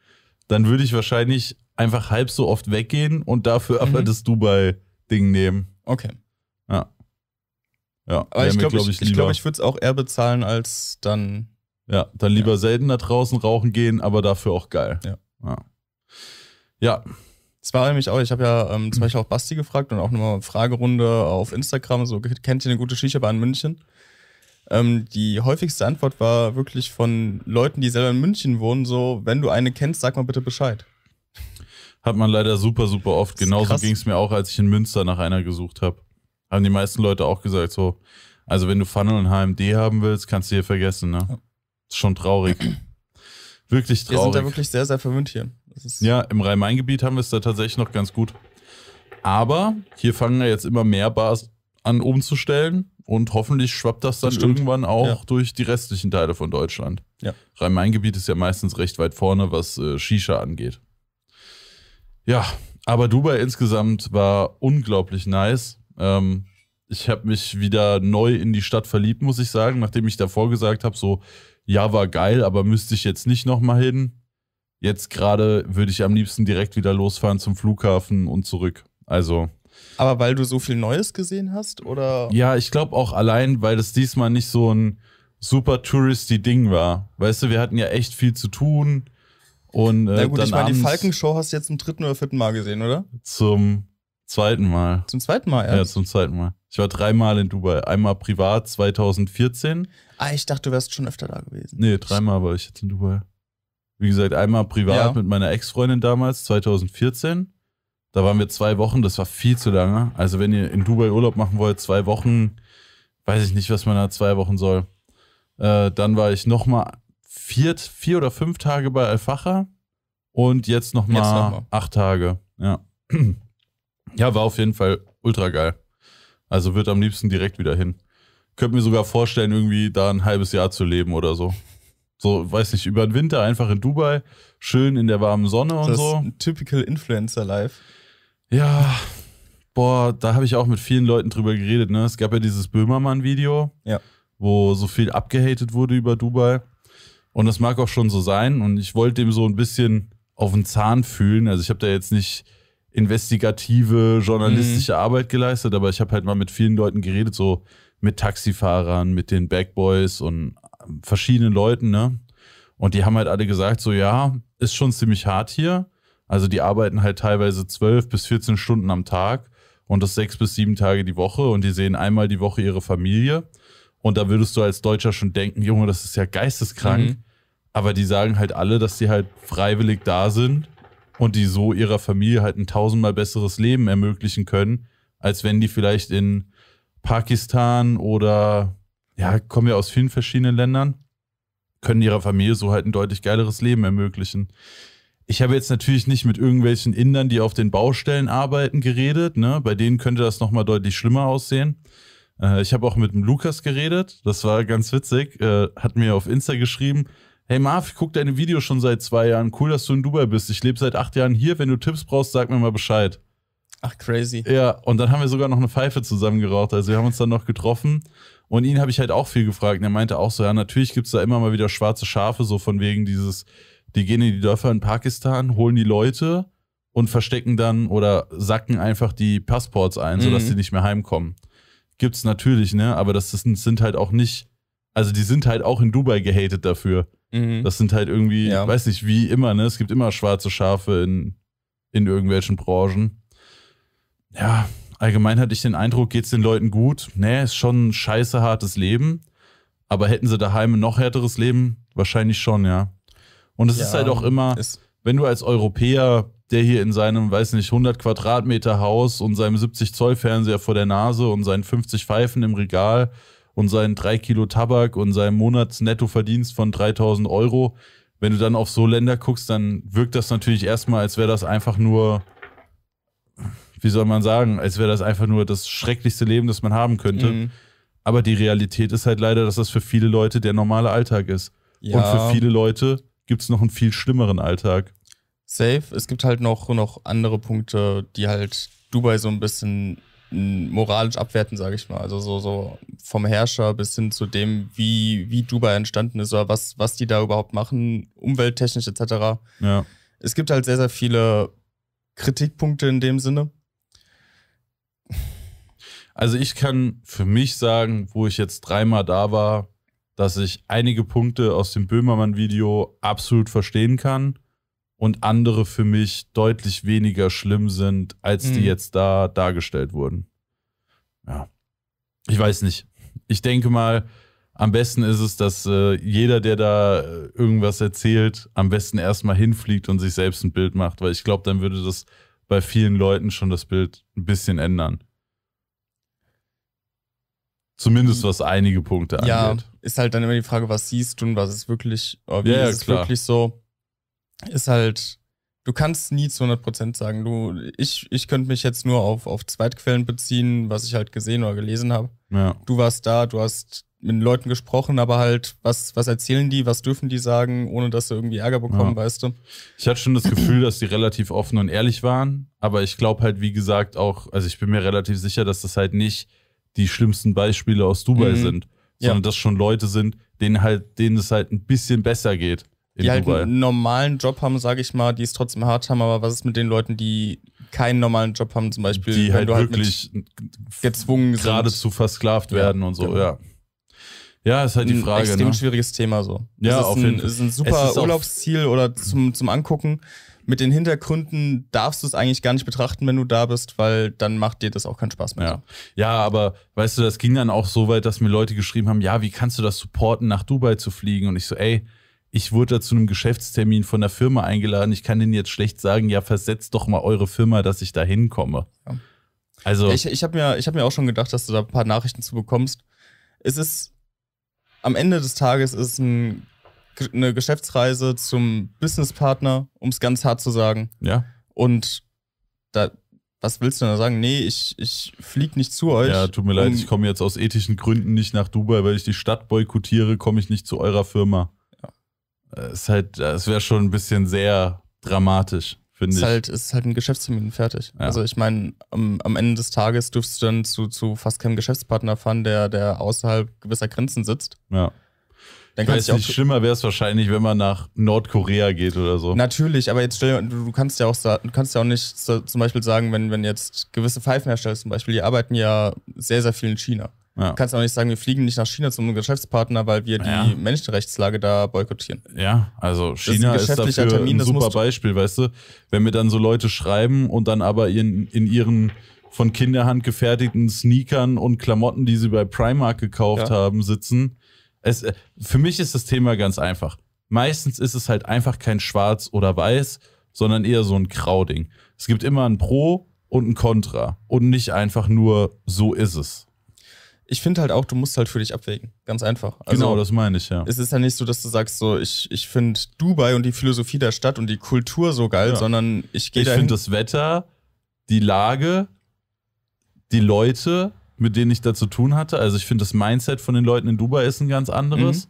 dann würde ich wahrscheinlich einfach halb so oft weggehen und dafür aber Mhm. das Dubai-Ding nehmen. Okay. Ja, Aber ich glaube, glaub ich, ich, lieber. glaub, ich würde es auch eher bezahlen, als dann. Ja, dann lieber selten da draußen rauchen gehen, aber dafür auch geil. Ja. Ja. ja. Das war nämlich auch, ich habe ja ähm, zum Beispiel auch Basti gefragt und auch nochmal Fragerunde auf Instagram, so kennt ihr eine gute Shisha-Bar in München? Ähm, die häufigste Antwort war wirklich von Leuten, die selber in München wohnen, so, wenn du eine kennst, sag mal bitte Bescheid. Hat man leider super, super oft. Genauso ging es mir auch, als ich in Münster nach einer gesucht habe. Haben die meisten Leute auch gesagt, so, also wenn du Funnel und HMD haben willst, kannst du hier vergessen, ne? Ja. Ist schon traurig. wirklich traurig. Wir sind da wirklich sehr, sehr verwöhnt hier. ja, im Rhein-Main-Gebiet haben wir es da tatsächlich noch ganz gut. Aber hier fangen ja jetzt immer mehr Bars an umzustellen und hoffentlich schwappt das dann das irgendwann auch ja. durch die restlichen Teile von Deutschland. Ja. Rhein-Main-Gebiet ist ja meistens recht weit vorne, was äh, Shisha angeht. Ja, aber Dubai insgesamt war unglaublich nice. Ähm, ich habe mich wieder neu in die Stadt verliebt, muss ich sagen, nachdem ich davor gesagt habe, so, ja, war geil, aber müsste ich jetzt nicht nochmal hin. Jetzt gerade würde ich am liebsten direkt wieder losfahren zum Flughafen und zurück. Also. Aber weil du so viel Neues gesehen hast, oder? Ja, ich glaube auch allein, weil das diesmal nicht so ein super touristy Ding war. Weißt du, wir hatten ja echt viel zu tun. Und, äh, Na gut, ich meine, die Falkenshow hast du jetzt zum dritten oder vierten Mal gesehen, oder? Zum zweiten Mal. Zum zweiten Mal, ja? Ja, zum zweiten Mal. Ich war dreimal in Dubai. Einmal privat 2014. Ah, ich dachte, du wärst schon öfter da gewesen. Nee, dreimal war ich jetzt in Dubai. Wie gesagt, einmal privat ja. mit meiner Ex-Freundin damals, 2014. Da waren wir zwei Wochen, das war viel zu lange. Also, wenn ihr in Dubai Urlaub machen wollt, zwei Wochen, weiß ich nicht, was man da zwei Wochen soll. Äh, dann war ich nochmal vier, vier oder fünf Tage bei Al-Facha und jetzt nochmal noch acht Tage. Ja. ja, war auf jeden Fall ultra geil. Also wird am liebsten direkt wieder hin. Könnte mir sogar vorstellen, irgendwie da ein halbes Jahr zu leben oder so. So, weiß nicht, über den Winter einfach in Dubai, schön in der warmen Sonne und das so. Ein typical Influencer-Life. Ja, boah, da habe ich auch mit vielen Leuten drüber geredet. Ne? Es gab ja dieses Böhmermann-Video, ja. wo so viel abgehatet wurde über Dubai. Und das mag auch schon so sein. Und ich wollte dem so ein bisschen auf den Zahn fühlen. Also ich habe da jetzt nicht investigative journalistische mhm. Arbeit geleistet, aber ich habe halt mal mit vielen Leuten geredet, so mit Taxifahrern, mit den Backboys und verschiedenen Leuten, ne? Und die haben halt alle gesagt, so ja, ist schon ziemlich hart hier. Also die arbeiten halt teilweise zwölf bis 14 Stunden am Tag und das sechs bis sieben Tage die Woche und die sehen einmal die Woche ihre Familie. Und da würdest du als Deutscher schon denken, Junge, das ist ja geisteskrank. Mhm. Aber die sagen halt alle, dass die halt freiwillig da sind und die so ihrer Familie halt ein tausendmal besseres Leben ermöglichen können, als wenn die vielleicht in Pakistan oder ja, kommen ja aus vielen verschiedenen Ländern, können ihrer Familie so halt ein deutlich geileres Leben ermöglichen. Ich habe jetzt natürlich nicht mit irgendwelchen Indern, die auf den Baustellen arbeiten, geredet. Ne? Bei denen könnte das nochmal deutlich schlimmer aussehen. Äh, ich habe auch mit dem Lukas geredet. Das war ganz witzig. Äh, hat mir auf Insta geschrieben, Hey Marv, ich gucke deine Videos schon seit zwei Jahren. Cool, dass du in Dubai bist. Ich lebe seit acht Jahren hier. Wenn du Tipps brauchst, sag mir mal Bescheid. Ach, crazy. Ja, und dann haben wir sogar noch eine Pfeife zusammen geraucht. Also wir haben uns dann noch getroffen. Und ihn habe ich halt auch viel gefragt. Und er meinte auch so, ja, natürlich gibt es da immer mal wieder schwarze Schafe, so von wegen dieses, die gehen in die Dörfer in Pakistan, holen die Leute und verstecken dann oder sacken einfach die Passports ein, sodass mhm. sie nicht mehr heimkommen. Gibt's natürlich, ne? Aber das sind, sind halt auch nicht, also die sind halt auch in Dubai gehatet dafür. Mhm. Das sind halt irgendwie, ja. weiß nicht, wie immer, ne? Es gibt immer schwarze Schafe in, in irgendwelchen Branchen. Ja, allgemein hatte ich den Eindruck, geht's den Leuten gut. Nee, ist schon ein scheiße hartes Leben. Aber hätten sie daheim ein noch härteres Leben? Wahrscheinlich schon, ja. Und es ja, ist halt auch immer, wenn du als Europäer, der hier in seinem, weiß nicht, 100 Quadratmeter Haus und seinem 70 Zoll Fernseher vor der Nase und seinen 50 Pfeifen im Regal und seinen drei Kilo Tabak und seinem Monatsnettoverdienst von 3000 Euro. Wenn du dann auf so Länder guckst, dann wirkt das natürlich erstmal, als wäre das einfach nur, wie soll man sagen, als wäre das einfach nur das schrecklichste Leben, das man haben könnte. Mhm. Aber die Realität ist halt leider, dass das für viele Leute der normale Alltag ist. Ja. Und für viele Leute gibt es noch einen viel schlimmeren Alltag. Safe. Es gibt halt noch, noch andere Punkte, die halt Dubai so ein bisschen moralisch abwerten, sage ich mal. Also so, so vom Herrscher bis hin zu dem, wie, wie Dubai entstanden ist oder was, was die da überhaupt machen, umwelttechnisch etc. Ja. Es gibt halt sehr, sehr viele Kritikpunkte in dem Sinne. Also ich kann für mich sagen, wo ich jetzt dreimal da war, dass ich einige Punkte aus dem Böhmermann-Video absolut verstehen kann und andere für mich deutlich weniger schlimm sind, als die Mhm. jetzt da dargestellt wurden. Ja. Ich weiß nicht. Ich denke mal, am besten ist es, dass äh, jeder, der da äh, irgendwas erzählt, am besten erstmal hinfliegt und sich selbst ein Bild macht, weil ich glaube, dann würde das bei vielen Leuten schon das Bild ein bisschen ändern. Zumindest was einige Punkte Ja, angeht. ist halt dann immer die Frage, was siehst du und was ist wirklich, oder wie Ja, ja, ist es klar. wirklich so? Ist halt, du kannst nie zu 100% sagen. Du, ich, ich könnte mich jetzt nur auf, auf Zweitquellen beziehen, was ich halt gesehen oder gelesen habe. Ja. Du warst da, du hast mit den Leuten gesprochen, aber halt, was, was erzählen die, was dürfen die sagen, ohne dass sie irgendwie Ärger bekommen, Ja. weißt du? Ich hatte schon das Gefühl, dass die relativ offen und ehrlich waren, aber ich glaube halt, wie gesagt, auch, also ich bin mir relativ sicher, dass das halt nicht die schlimmsten Beispiele aus Dubai Mhm. sind, Ja. sondern dass schon Leute sind, denen halt, denen es halt ein bisschen besser geht die halt Dubai. einen normalen Job haben, sage ich mal, die es trotzdem hart haben, aber was ist mit den Leuten, die keinen normalen Job haben, zum Beispiel, die halt halt wirklich gezwungen sind. geradezu versklavt Ja, werden und so, genau. ja. Ja, ist halt die ein Frage, extrem ne? schwieriges Thema so. Ja, es ist auf ein, jeden Fall. Ist ein super ist Urlaubsziel oder zum, zum Angucken. Mit den Hintergründen darfst du es eigentlich gar nicht betrachten, wenn du da bist, weil dann macht dir das auch keinen Spaß mehr. Ja. ja, aber weißt du, das ging dann auch so weit, dass mir Leute geschrieben haben, ja, wie kannst du das supporten, nach Dubai zu fliegen? Und ich so, ey, ich wurde da zu einem Geschäftstermin von der Firma eingeladen. Ich kann denen jetzt schlecht sagen, ja, versetzt doch mal eure Firma, dass ich da hinkomme. Ja. Also, Ich, ich habe mir, ich hab mir auch schon gedacht, dass du da ein paar Nachrichten zu bekommst. Es ist am Ende des Tages ist es ein, eine Geschäftsreise zum Businesspartner, um es ganz hart zu sagen. ja, Und da, was willst du denn da sagen? Nee, ich, ich flieg nicht zu euch. ja, tut mir leid, ich komme jetzt aus ethischen Gründen nicht nach Dubai, weil ich die Stadt boykottiere, komme ich nicht zu eurer Firma. Ja. Ist halt, es wäre schon ein bisschen sehr dramatisch, finde ist ich. halt, ist halt ein Geschäftstermin fertig. Ja. Also ich meine, am, am Ende des Tages dürfst du dann zu, zu fast keinem Geschäftspartner fahren, der, der außerhalb gewisser Grenzen sitzt. ja. Dann Ich weiß nicht, schlimmer wäre es wahrscheinlich, wenn man nach Nordkorea geht oder so. Natürlich, aber jetzt stell dir, du, kannst ja auch du kannst ja auch nicht so, zum Beispiel sagen, wenn, wenn jetzt gewisse Pfeifenhersteller zum Beispiel, die arbeiten ja sehr, sehr viel in China. Ja. Du kannst auch nicht sagen, wir fliegen nicht nach China zum Geschäftspartner, weil wir die Ja. Menschenrechtslage da boykottieren. Ja, also ist China ein ist, geschäftlicher dafür Termin, ein das super Beispiel, weißt du? Wenn mir dann so Leute schreiben und dann aber in, in ihren von Kinderhand gefertigten Sneakern und Klamotten, die sie bei Primark gekauft Ja. haben, sitzen. Es, äh, für mich ist das Thema ganz einfach. Meistens ist es halt einfach kein Schwarz oder Weiß, sondern eher so ein Grauding. Es gibt immer ein Pro und ein Contra und nicht einfach nur so ist es. Ich finde halt auch, du musst halt für dich abwägen. Ganz einfach. Also, genau, das meine ich ja. es ist ja nicht so, dass du sagst, so, ich, ich finde Dubai und die Philosophie der Stadt und die Kultur so geil, Ja. sondern ich gehe Ich dahin. finde das Wetter, die Lage, die Leute, mit denen ich da zu tun hatte. Also ich finde das Mindset von den Leuten in Dubai ist ein ganz anderes.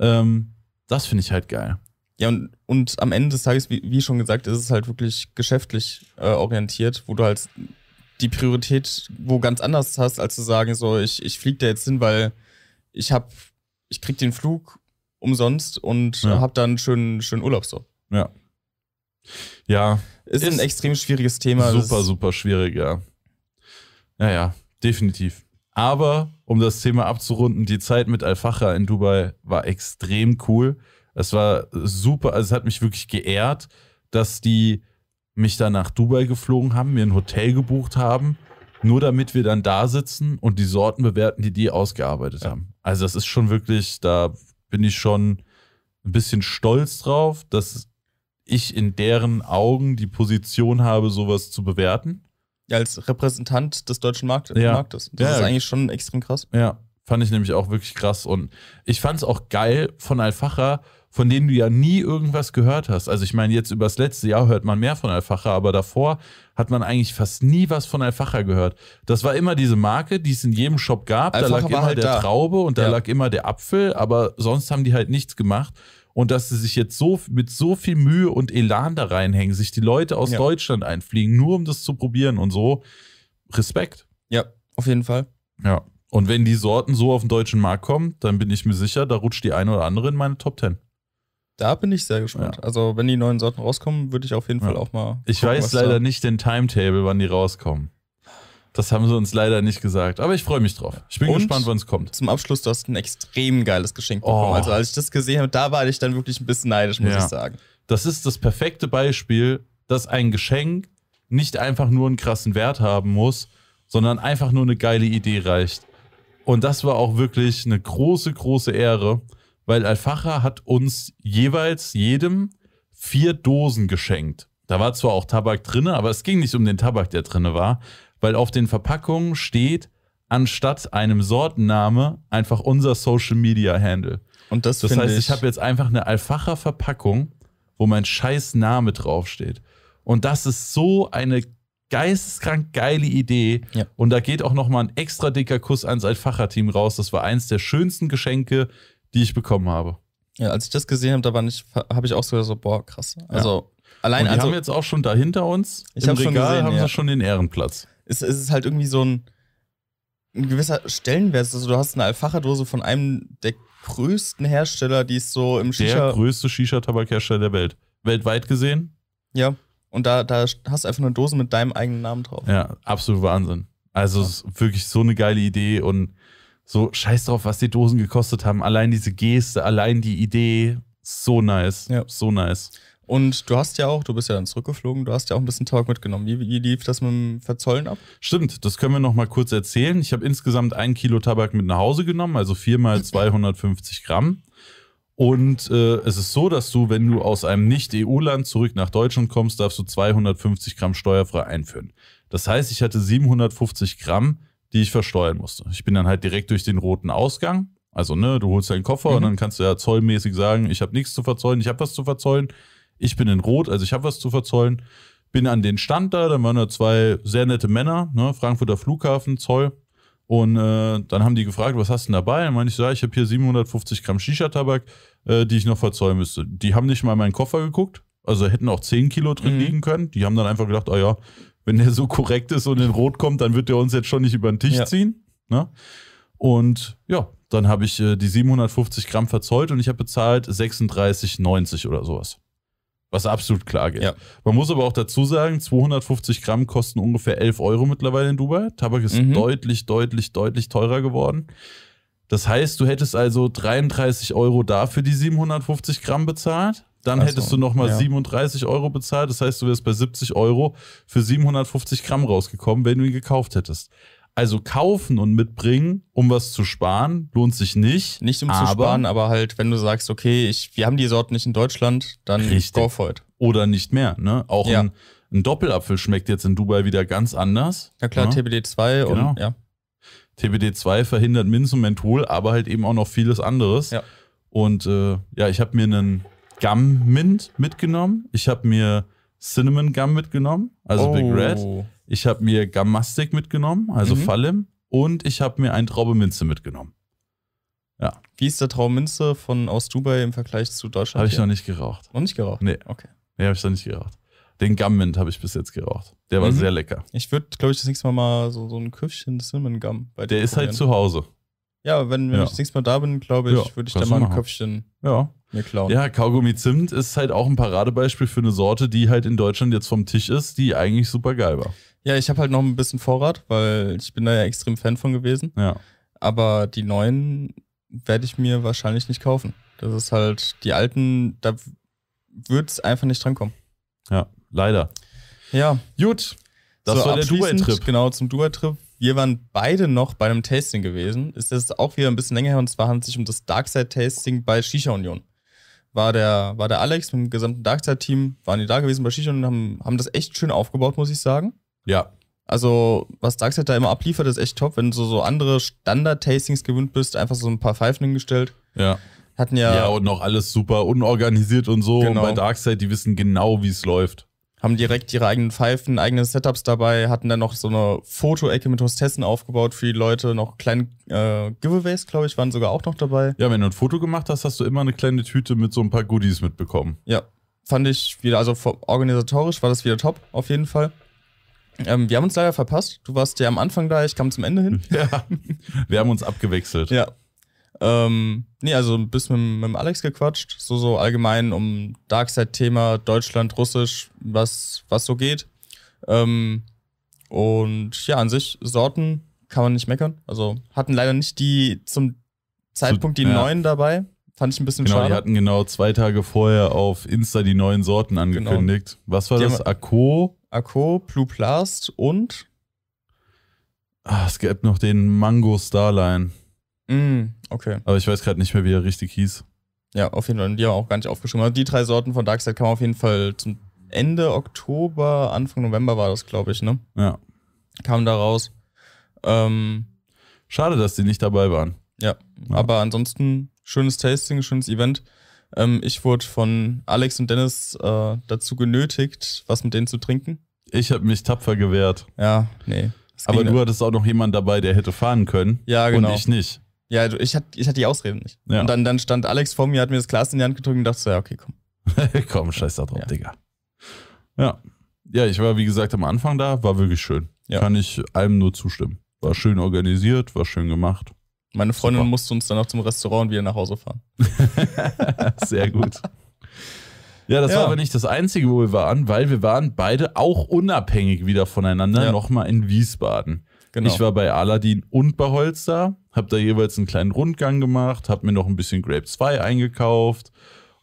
Ähm, das finde ich halt geil. Ja, und, und am Ende des Tages, wie, wie schon gesagt, ist es halt wirklich geschäftlich äh, orientiert, wo du halt die Priorität wo ganz anders hast, als zu sagen, so, ich, ich fliege da jetzt hin, weil ich hab, ich krieg den Flug umsonst und Ja. hab dann einen schönen, schönen Urlaub so. Ja. Ja, Ist, Ist ein extrem schwieriges Thema. Super, super schwierig, ja. Ja, ja, definitiv. Aber um das Thema abzurunden, die Zeit mit Al-Fachra in Dubai war extrem cool. Es war super, also es hat mich wirklich geehrt, dass die mich dann nach Dubai geflogen haben, mir ein Hotel gebucht haben, nur damit wir dann da sitzen und die Sorten bewerten, die die ausgearbeitet Ja. haben. Also das ist schon wirklich, da bin ich schon ein bisschen stolz drauf, dass ich in deren Augen die Position habe, sowas zu bewerten. Ja, als Repräsentant des deutschen Markt Ja. Marktes. Das Ja. ist eigentlich schon extrem krass. Ja, fand ich nämlich auch wirklich krass. Und ich fand es auch geil von Alfacher, von denen du ja nie irgendwas gehört hast. Also ich meine, jetzt übers letzte Jahr hört man mehr von Alfacher, aber davor hat man eigentlich fast nie was von Alfacher gehört. Das war immer diese Marke, die es in jedem Shop gab. Alfacher da lag immer halt der da. Traube und da Ja. lag immer der Apfel, aber sonst haben die halt nichts gemacht. Und dass sie sich jetzt so mit so viel Mühe und Elan da reinhängen, sich die Leute aus Ja. Deutschland einfliegen, nur um das zu probieren und so. Respekt. Ja, auf jeden Fall. Ja. Und wenn die Sorten so auf den deutschen Markt kommen, dann bin ich mir sicher, da rutscht die eine oder andere in meine Top 10. Da bin ich sehr gespannt. Ja. Also, wenn die neuen Sorten rauskommen, würde ich auf jeden Ja. Fall auch mal. Ich gucken, weiß leider nicht den Timetable, wann die rauskommen. Das haben sie uns leider nicht gesagt. Aber ich freue mich drauf. Ich bin Und? gespannt, wann es kommt. Zum Abschluss, du hast ein extrem geiles Geschenk Oh. bekommen. Also, als ich das gesehen habe, da war ich dann wirklich ein bisschen neidisch, muss Ja. ich sagen. das ist das perfekte Beispiel, dass ein Geschenk nicht einfach nur einen krassen Wert haben muss, sondern einfach nur eine geile Idee reicht. Und das war auch wirklich eine große, große Ehre, weil Alfacha hat uns jeweils jedem vier Dosen geschenkt. Da war zwar auch Tabak drin, aber es ging nicht um den Tabak, der drin war, weil auf den Verpackungen steht anstatt einem Sortenname einfach unser Social Media Handle. Und das, Das heißt, ich, ich habe jetzt einfach eine Alfacher Verpackung, wo mein scheiß Name draufsteht. Und das ist so eine geisteskrank geile Idee. Ja. Und da geht auch nochmal ein extra dicker Kuss ans Alfacher-Team raus. Das war eins der schönsten Geschenke, die ich bekommen habe. ja, als ich das gesehen habe, da war nicht, habe ich auch so, so boah, krass. Also allein, Und die also haben jetzt auch schon da hinter uns Ich im hab schon gesehen, haben ja. sie schon den Ehrenplatz. es, es ist halt irgendwie so ein, ein gewisser Stellenwert. Also du hast eine Alfacher-Dose von einem der größten Hersteller, die es so im Der Shisha, größte Shisha-Tabakhersteller der Welt. Weltweit gesehen? ja. Und da, da hast du einfach eine Dose mit deinem eigenen Namen drauf. Ja, absolut Wahnsinn. Also es ist wirklich so eine geile Idee und so scheiß drauf, was die Dosen gekostet haben. Allein diese Geste, allein die Idee, so nice. Ja. So nice. Und du hast ja auch, du bist ja dann zurückgeflogen, du hast ja auch ein bisschen Talk mitgenommen. Wie, wie lief das mit dem Verzollen ab? Stimmt, das können wir noch mal kurz erzählen. Ich habe insgesamt ein Kilo Tabak mit nach Hause genommen, also viermal 250 Gramm. Und äh, es ist so, dass du, wenn du aus einem Nicht-EU-Land zurück nach Deutschland kommst, darfst du 250 Gramm steuerfrei einführen. Das heißt, ich hatte 750 Gramm, die ich versteuern musste. Ich bin dann halt direkt durch den roten Ausgang. Also, ne, du holst deinen Koffer Mhm. und dann kannst du ja zollmäßig sagen, ich habe nichts zu verzollen, ich habe was zu verzollen. Ich bin in Rot, also ich habe was zu verzollen. Bin an den Stand da, da waren da zwei sehr nette Männer, ne, Frankfurter Flughafen, Zoll. Und äh, dann haben die gefragt, was hast du denn dabei? Dann meinte ich, ja, ich habe hier 750 Gramm Shisha-Tabak, äh, die ich noch verzollen müsste. Die haben nicht mal in meinen Koffer geguckt, also hätten auch 10 Kilo drin Mhm. liegen können. Die haben dann einfach gedacht, oh ja, wenn der so korrekt ist und in Rot kommt, dann wird der uns jetzt schon nicht über den Tisch Ja. ziehen. Ne? Und ja, dann habe ich äh, die 750 Gramm verzollt und ich habe bezahlt 36,90 oder sowas. Was absolut klar geht. Ja. Man muss aber auch dazu sagen, 250 Gramm kosten ungefähr 11 Euro mittlerweile in Dubai. Tabak ist Mhm. deutlich, deutlich, deutlich teurer geworden. Das heißt, du hättest also 33 Euro dafür die 750 Gramm bezahlt. Dann Ach so, hättest du nochmal ja. 37 Euro bezahlt. Das heißt, du wärst bei 70 Euro für 750 Gramm rausgekommen, wenn du ihn gekauft hättest. Also kaufen und mitbringen, um was zu sparen, lohnt sich nicht. Nicht um zu aber, sparen, aber halt, wenn du sagst, okay, ich, wir haben die Sorten nicht in Deutschland, dann Richtig. go for it. Oder nicht mehr. Ne? Auch Ja. ein, ein Doppelapfel schmeckt jetzt in Dubai wieder ganz anders. Ja klar, ne? TBD2 Genau. und ja. TBD2 verhindert Minz und Menthol, aber halt eben auch noch vieles anderes. Ja. Und äh, ja, ich habe mir einen Gum Mint mitgenommen. Ich habe mir Cinnamon Gum mitgenommen, also Big Red. Oh. Ich habe mir Gummastic mitgenommen, also Mhm. Fallim. Und ich habe mir ein Traube Minze mitgenommen. Wie ist der Traum Minze von aus Dubai im Vergleich zu Deutschland? Habe ich noch nicht geraucht. noch nicht geraucht. Nee. Okay. Nee, habe ich noch nicht geraucht. Den Gum Mint habe ich bis jetzt geraucht. Der war Mhm. sehr lecker. Ich würde, glaube ich, das nächste Mal mal so, so ein Köpfchen Cinnamon Gum bei dir Der ist halt probieren. zu Hause. Ja, wenn, wenn Ja. ich das nächste Mal da bin, glaube ich, Ja, würde ich da mal ein machen. Köpfchen Ja. Mir klauen. Ja, Kaugummi Zimt ist halt auch ein Paradebeispiel für eine Sorte, die halt in Deutschland jetzt vom Tisch ist, die eigentlich super geil war. Ja, ich habe halt noch ein bisschen Vorrat, weil ich bin da ja extrem Fan von gewesen. Ja. Aber die neuen werde ich mir wahrscheinlich nicht kaufen. Das ist halt, die alten, da wird es einfach nicht drankommen. Ja, leider. Ja, Gut. Das so war der Dubai-Trip. Genau, zum Dubai-Trip. Wir waren beide noch bei einem Tasting gewesen. Ist jetzt auch wieder ein bisschen länger her und zwar handelt es sich um das Darkside-Tasting bei Shisha Union. War der, war der Alex mit dem gesamten Darkside-Team, waren die da gewesen bei Shisha Union und haben, haben das echt schön aufgebaut, muss ich sagen. Ja, Also, was Darkside da immer abliefert, ist echt top. Wenn du so, so andere Standard-Tastings gewöhnt bist, einfach so ein paar Pfeifen hingestellt. ja. Hatten Ja, ja, und noch alles super unorganisiert und so. Genau. Und bei Darkseid, die wissen genau, wie es läuft. Haben direkt ihre eigenen Pfeifen, eigene Setups dabei, hatten dann noch so eine Fotoecke mit Hostessen aufgebaut für die Leute, noch kleine äh, Giveaways, glaube ich, waren sogar auch noch dabei. Ja, wenn du ein Foto gemacht hast, hast du immer eine kleine Tüte mit so ein paar Goodies mitbekommen. Ja, fand ich wieder, also organisatorisch war das wieder top, auf jeden Fall. Ähm, wir haben uns leider verpasst. Du warst ja am Anfang da, ich kam zum Ende hin. Ja. Wir haben uns abgewechselt. Ja. Ähm, nee, also ein bisschen mit, mit dem Alex gequatscht, so, so allgemein um Darkside-Thema, Deutschland, Russisch, was, was so geht. Ähm, und ja, an sich, Sorten kann man nicht meckern. Also hatten leider nicht die zum Zeitpunkt die ja. neuen dabei. Fand ich ein bisschen Genau, schade. die hatten genau zwei Tage vorher auf Insta die neuen Sorten angekündigt. Was war Die das? Akko? Akko, Blue Blast und. Ah, es gab noch den Mango Starline. Mm, okay. Aber ich weiß gerade nicht mehr, wie er richtig hieß. Ja, auf jeden Fall. Die haben wir auch gar nicht aufgeschrieben. Also die drei Sorten von Darkside kamen auf jeden Fall zum Ende Oktober, Anfang November war das, glaube ich, ne? Ja. Kamen da raus. Ähm, Schade, dass die nicht dabei waren. ja. Ja. aber ansonsten schönes Tasting, schönes Event. Ähm, ich wurde von Alex und Dennis äh, dazu genötigt, was mit denen zu trinken. Ich habe mich tapfer gewehrt. Ja, nee. Aber du hattest auch noch jemanden dabei, der hätte fahren können. Ja, genau. Und ich nicht. Ja, ich hatte ich hatte die Ausrede nicht. Ja. Und dann, dann stand Alex vor mir, hat mir das Glas in die Hand gedrückt und dachte so, ja, okay, komm. Komm, scheiß da drauf, Ja. Digga. Ja. Ja, ich war, wie gesagt, am Anfang da, war wirklich schön. Ja. Kann ich allem nur zustimmen. War schön organisiert, war schön gemacht. Meine Freundin Super. musste uns dann noch zum Restaurant und wieder nach Hause fahren. Sehr gut. Ja, das Ja. war aber nicht das Einzige, wo wir waren, weil wir waren beide auch unabhängig wieder voneinander Ja. nochmal in Wiesbaden. Genau. Ich war bei Aladdin und bei Holster, habe da jeweils einen kleinen Rundgang gemacht, habe mir noch ein bisschen Grape 2 eingekauft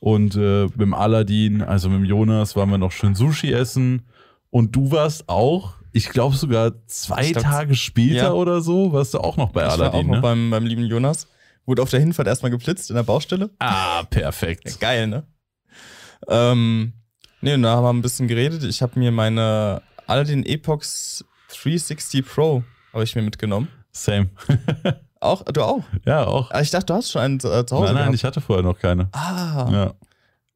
und äh, mit dem Aladdin, also mit dem Jonas, waren wir noch schön Sushi essen und du warst auch, ich glaube sogar zwei glaub, Tage später ja. oder so, warst du auch noch bei ich war auch Aladdin, noch ne? beim, beim lieben Jonas. Wurde auf der Hinfahrt erstmal geblitzt in der Baustelle. Ah, perfekt. Geil, ne? Ähm, nee, und da haben wir ein bisschen geredet. Ich habe mir meine Aladdin Epox 360 Pro habe ich mir mitgenommen. Same. Auch? Du auch? ja, auch. Ah, Ich dachte, du hast schon einen äh, zu Hause. Nein, nein, gehabt. ich hatte vorher noch keine. Ah. Ja,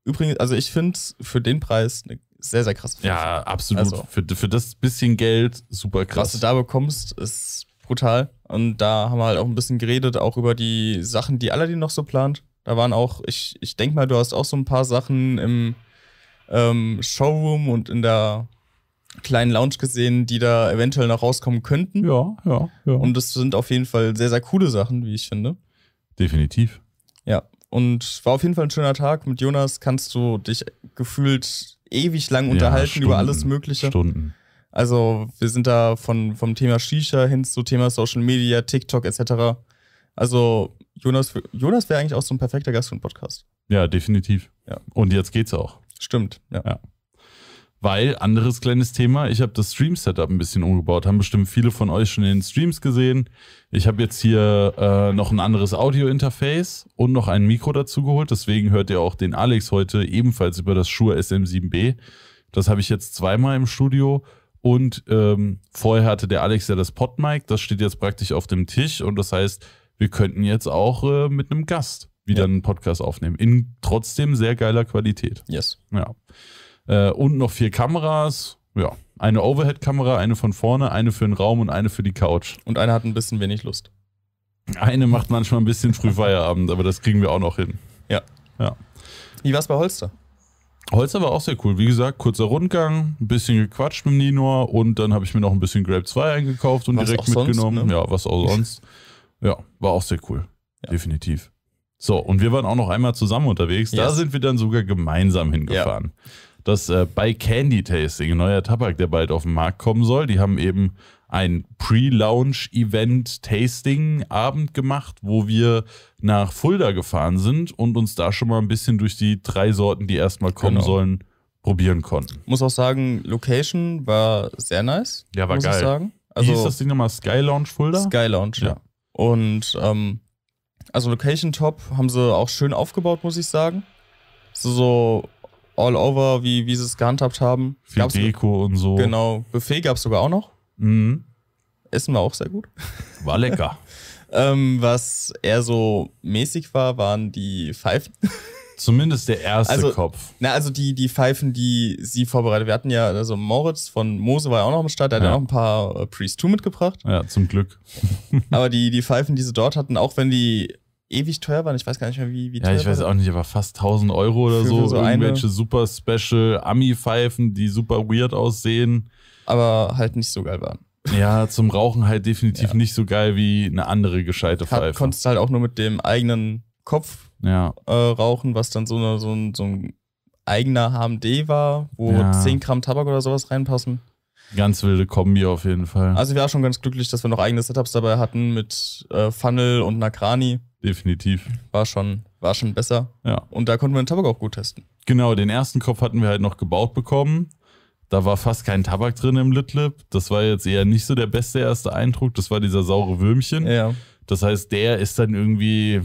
Übrigens, also ich finde für den Preis eine sehr, sehr krasse Flasche. ja absolut. Also. für, für das bisschen Geld super was krass. du da bekommst, ist brutal. Und da haben wir halt auch ein bisschen geredet, auch über die Sachen, die Aladdin noch so plant. Da waren auch, ich, ich denke mal, du hast auch so ein paar Sachen im ähm, Showroom und in der kleinen Lounge gesehen, die da eventuell noch rauskommen könnten. ja, ja, ja. Und das sind auf jeden Fall sehr, sehr coole Sachen, wie ich finde. Definitiv. Ja. Und war auf jeden Fall ein schöner Tag. Mit Jonas kannst du dich gefühlt ewig lang unterhalten Ja, über alles Stunden, Mögliche. Stunden. Also wir sind da von, vom Thema Shisha hin zu Thema Social Media, TikTok etc. Also Jonas, Jonas wäre eigentlich auch so ein perfekter Gast für einen Podcast. Ja, definitiv. Ja. Und jetzt geht's auch. Stimmt, ja. Weil, anderes kleines Thema, ich habe das Stream-Setup ein bisschen umgebaut. Haben bestimmt viele von euch schon in den Streams gesehen. Ich habe jetzt hier äh, noch ein anderes Audio-Interface und noch ein Mikro dazu geholt. Deswegen hört ihr auch den Alex heute ebenfalls über das Shure SM7B. Das habe ich jetzt zweimal im Studio. Und ähm, vorher hatte der Alex ja das Podmic. Das steht jetzt praktisch auf dem Tisch. Und das heißt, wir könnten jetzt auch äh, mit einem Gast wieder Ja. einen Podcast aufnehmen. In trotzdem sehr geiler Qualität. Yes. Ja. Äh, und noch vier Kameras. Ja. Eine Overhead-Kamera, eine von vorne, eine für den Raum und eine für die Couch. Und einer hat ein bisschen wenig Lust. Eine macht manchmal ein bisschen früh Feierabend, aber das kriegen wir auch noch hin. Wie war's bei Holster? Holzer war auch sehr cool. Wie gesagt, kurzer Rundgang, ein bisschen gequatscht mit dem Ninor und dann habe ich mir noch ein bisschen Grape 2 eingekauft und Was direkt auch sonst, mitgenommen. ne? Ja, was auch sonst. Ja, war auch sehr cool. Ja. Definitiv. So, und wir waren auch noch einmal zusammen unterwegs. Da Yes. sind wir dann sogar gemeinsam hingefahren. Das äh, bei Candy Tasting, ein neuer Tabak, der bald auf den Markt kommen soll. Die haben eben ein Pre-Launch-Event-Tasting-Abend gemacht, wo wir nach Fulda gefahren sind und uns da schon mal ein bisschen durch die drei Sorten, die erstmal kommen Genau. sollen, probieren konnten. Muss auch sagen, Location war sehr nice. Ja, war muss geil. Ich sagen. Also, Wie Also hieß das Ding nochmal? Sky Lounge Fulda? Sky Lounge, ja. Ja. Und ähm, also Location Top haben sie auch schön aufgebaut, muss ich sagen. So, so all over, wie, wie sie es gehandhabt haben. Viel Gab's- Deko und so. Genau. Buffet gab es sogar auch noch. Mhm. Essen war auch sehr gut. War lecker. Ähm, was eher so mäßig war, waren die Pfeifen. Zumindest der erste Also- Kopf. Na, also die, die Pfeifen, die sie vorbereitet. Wir hatten ja, also Moritz von Mose war ja auch noch am Start, der hat Ja. ja noch ein paar äh, Priest 2 mitgebracht. Ja, zum Glück. Aber die, die Pfeifen, die sie dort hatten, auch wenn die ewig teuer waren, ich weiß gar nicht mehr, wie, wie Ja, teuer ich weiß auch nicht, aber fast 1000 Euro oder so. so Irgendwelche super special Ami-Pfeifen, die super weird aussehen. Aber halt nicht so geil waren. Ja, zum Rauchen halt definitiv Ja. nicht so geil wie eine andere gescheite Pfeife. konntest halt auch nur mit dem eigenen Kopf Ja, äh, rauchen, was dann so, eine, so, ein, so ein eigener HMD war, wo Ja. 10 Gramm Tabak oder sowas reinpassen. ganz wilde Kombi auf jeden Fall. Also ich war schon ganz glücklich, dass wir noch eigene Setups dabei hatten mit äh, Funnel und einer Krani. Definitiv. War schon, war schon besser. Ja. Und da konnten wir den Tabak auch gut testen. Genau, den ersten Kopf hatten wir halt noch gebaut bekommen. Da war fast kein Tabak drin im Litlip. Das war jetzt eher nicht so der beste erste Eindruck. Das war dieser saure Würmchen. Ja. Das heißt, der ist dann irgendwie,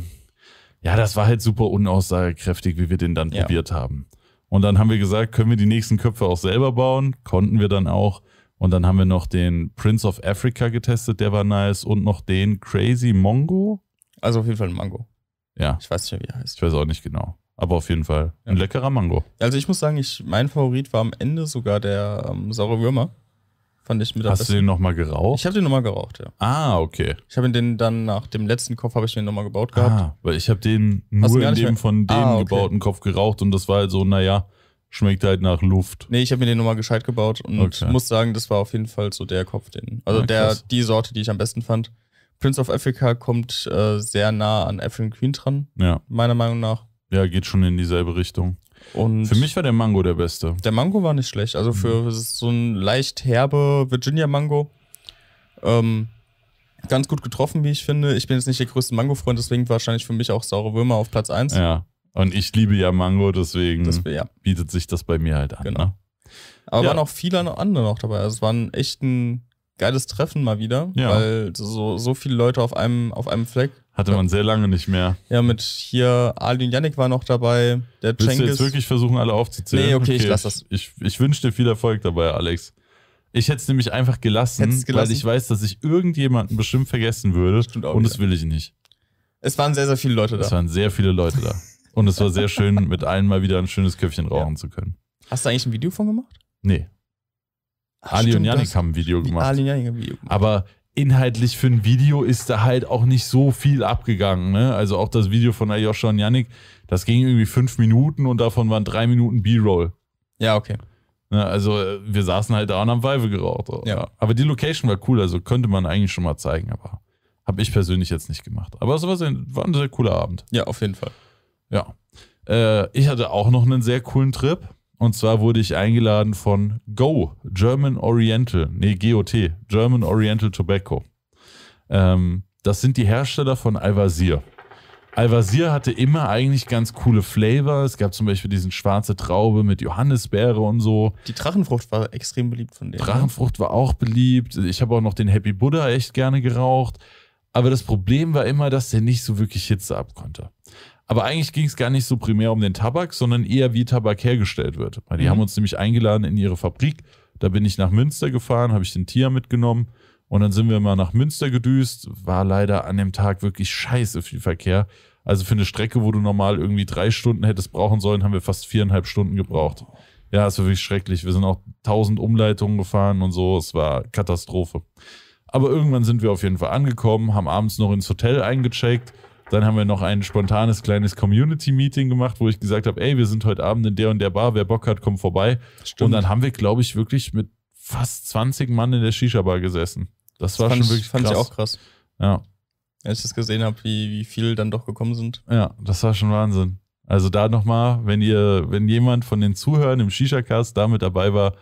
ja, das war halt super unaussagekräftig, wie wir den dann Ja. probiert haben. Und dann haben wir gesagt, können wir die nächsten Köpfe auch selber bauen? Konnten wir dann auch. Und dann haben wir noch den Prince of Africa getestet, der war nice. Und noch den Crazy Mongo. Also auf jeden Fall ein Mango. Ja, Ich weiß nicht wie er heißt. ich weiß auch nicht genau. Aber auf jeden Fall ein Ja. leckerer Mango. Also ich muss sagen, ich, mein Favorit war am Ende sogar der ähm, saure Würmer. Fand ich mit Hast du besten. den nochmal geraucht? Ich habe den nochmal geraucht, ja. ah, okay. Ich habe den dann nach dem letzten Kopf habe ich den nochmal gebaut gehabt. Ah, weil ich habe den Hast du nur in dem mehr- von dem Ah, okay. gebauten Kopf geraucht und das war halt so, naja, schmeckt halt nach Luft. Nee, ich habe mir den nochmal gescheit gebaut und Okay. muss sagen, das war auf jeden Fall so der Kopf, den. Also Ah, der, die Sorte, die ich am besten fand. Prince of Africa kommt äh, sehr nah an African Queen dran, Ja, meiner Meinung nach. ja, geht schon in dieselbe Richtung. Und Für mich war der Mango der beste. der Mango war nicht schlecht. Also für ist so ein leicht herbe Virginia Mango. Ähm, ganz gut getroffen, wie ich finde. Ich bin jetzt nicht der größte Mango-Freund, deswegen wahrscheinlich für mich auch saure Würmer auf Platz 1. Ja. Und ich liebe ja Mango, deswegen Das, ja. bietet sich das bei mir halt an. Genau. Ne? Aber Ja. waren auch viele andere noch dabei. Also es war ein echt ein geiles Treffen mal wieder, Ja. weil so, so viele Leute auf einem, auf einem Fleck. Hatte Ja. man sehr lange nicht mehr. Ja, mit hier Ali und Yannick war noch dabei, der Willst du Cengiz. jetzt wirklich versuchen, alle aufzuzählen? Nee, okay, ich lass das. Ich, ich wünsche dir viel Erfolg dabei, Alex. Ich hätte es nämlich einfach gelassen, gelassen? weil ich weiß, dass ich irgendjemanden bestimmt vergessen würde. Stimmt auch und wieder. das will ich nicht. Es waren sehr, sehr viele Leute Es da. waren sehr viele Leute da. Und es war sehr schön, mit allen mal wieder ein schönes Köpfchen rauchen zu können. Hast du eigentlich ein Video von gemacht? Nee, Ali und Yannick haben ein Video gemacht. Ali und Yannick haben ein Video gemacht. Aber inhaltlich für ein Video ist da halt auch nicht so viel abgegangen. Ne? Also auch das Video von Ayosha und Yannick, das ging irgendwie fünf Minuten und davon waren drei Minuten B-Roll. Ja, okay. Ne? Also äh, wir saßen halt da und haben Weive geraucht. Ja. Aber die Location war cool, also könnte man eigentlich schon mal zeigen, aber habe ich persönlich jetzt nicht gemacht. Aber es war, sehr, war ein sehr cooler Abend. Ja, auf jeden Fall. Ja. Äh, ich hatte auch noch einen sehr coolen Trip. Und zwar wurde ich eingeladen von Go, German Oriental, nee, GOT, German Oriental Tobacco. Ähm, das sind die Hersteller von Al-Wazir. Al-Wazir hatte immer eigentlich ganz coole Flavor. Es gab zum Beispiel diesen schwarze Traube mit Johannisbeere und so. Die Drachenfrucht war extrem beliebt von denen. ne? Drachenfrucht war auch beliebt. Ich habe auch noch den Happy Buddha echt gerne geraucht. Aber das Problem war immer, dass der nicht so wirklich Hitze abkonnte. Aber eigentlich ging es gar nicht so primär um den Tabak, sondern eher wie Tabak hergestellt wird. Weil die Mhm. haben uns nämlich eingeladen in ihre Fabrik. Da bin ich nach Münster gefahren, habe ich den Tier mitgenommen und dann sind wir mal nach Münster gedüst. War leider an dem Tag wirklich scheiße viel Verkehr. Also für eine Strecke, wo du normal irgendwie drei Stunden hättest brauchen sollen, haben wir fast viereinhalb Stunden gebraucht. Ja, es war wirklich schrecklich. Wir sind auch tausend Umleitungen gefahren und so. Es war Katastrophe. Aber irgendwann sind wir auf jeden Fall angekommen, haben abends noch ins Hotel eingecheckt. Dann haben wir noch ein spontanes kleines Community-Meeting gemacht, wo ich gesagt habe, ey, wir sind heute Abend in der und der Bar, wer Bock hat, kommt vorbei. Stimmt. Und dann haben wir, glaube ich, wirklich mit fast 20 Mann in der Shisha-Bar gesessen. Das war fand, schon wirklich fand krass. ich auch krass. Ja, Als ich das gesehen habe, wie, wie viel dann doch gekommen sind. ja, das war schon Wahnsinn. Also da nochmal, wenn ihr, wenn jemand von den Zuhörern im Shisha-Cast da mit dabei war,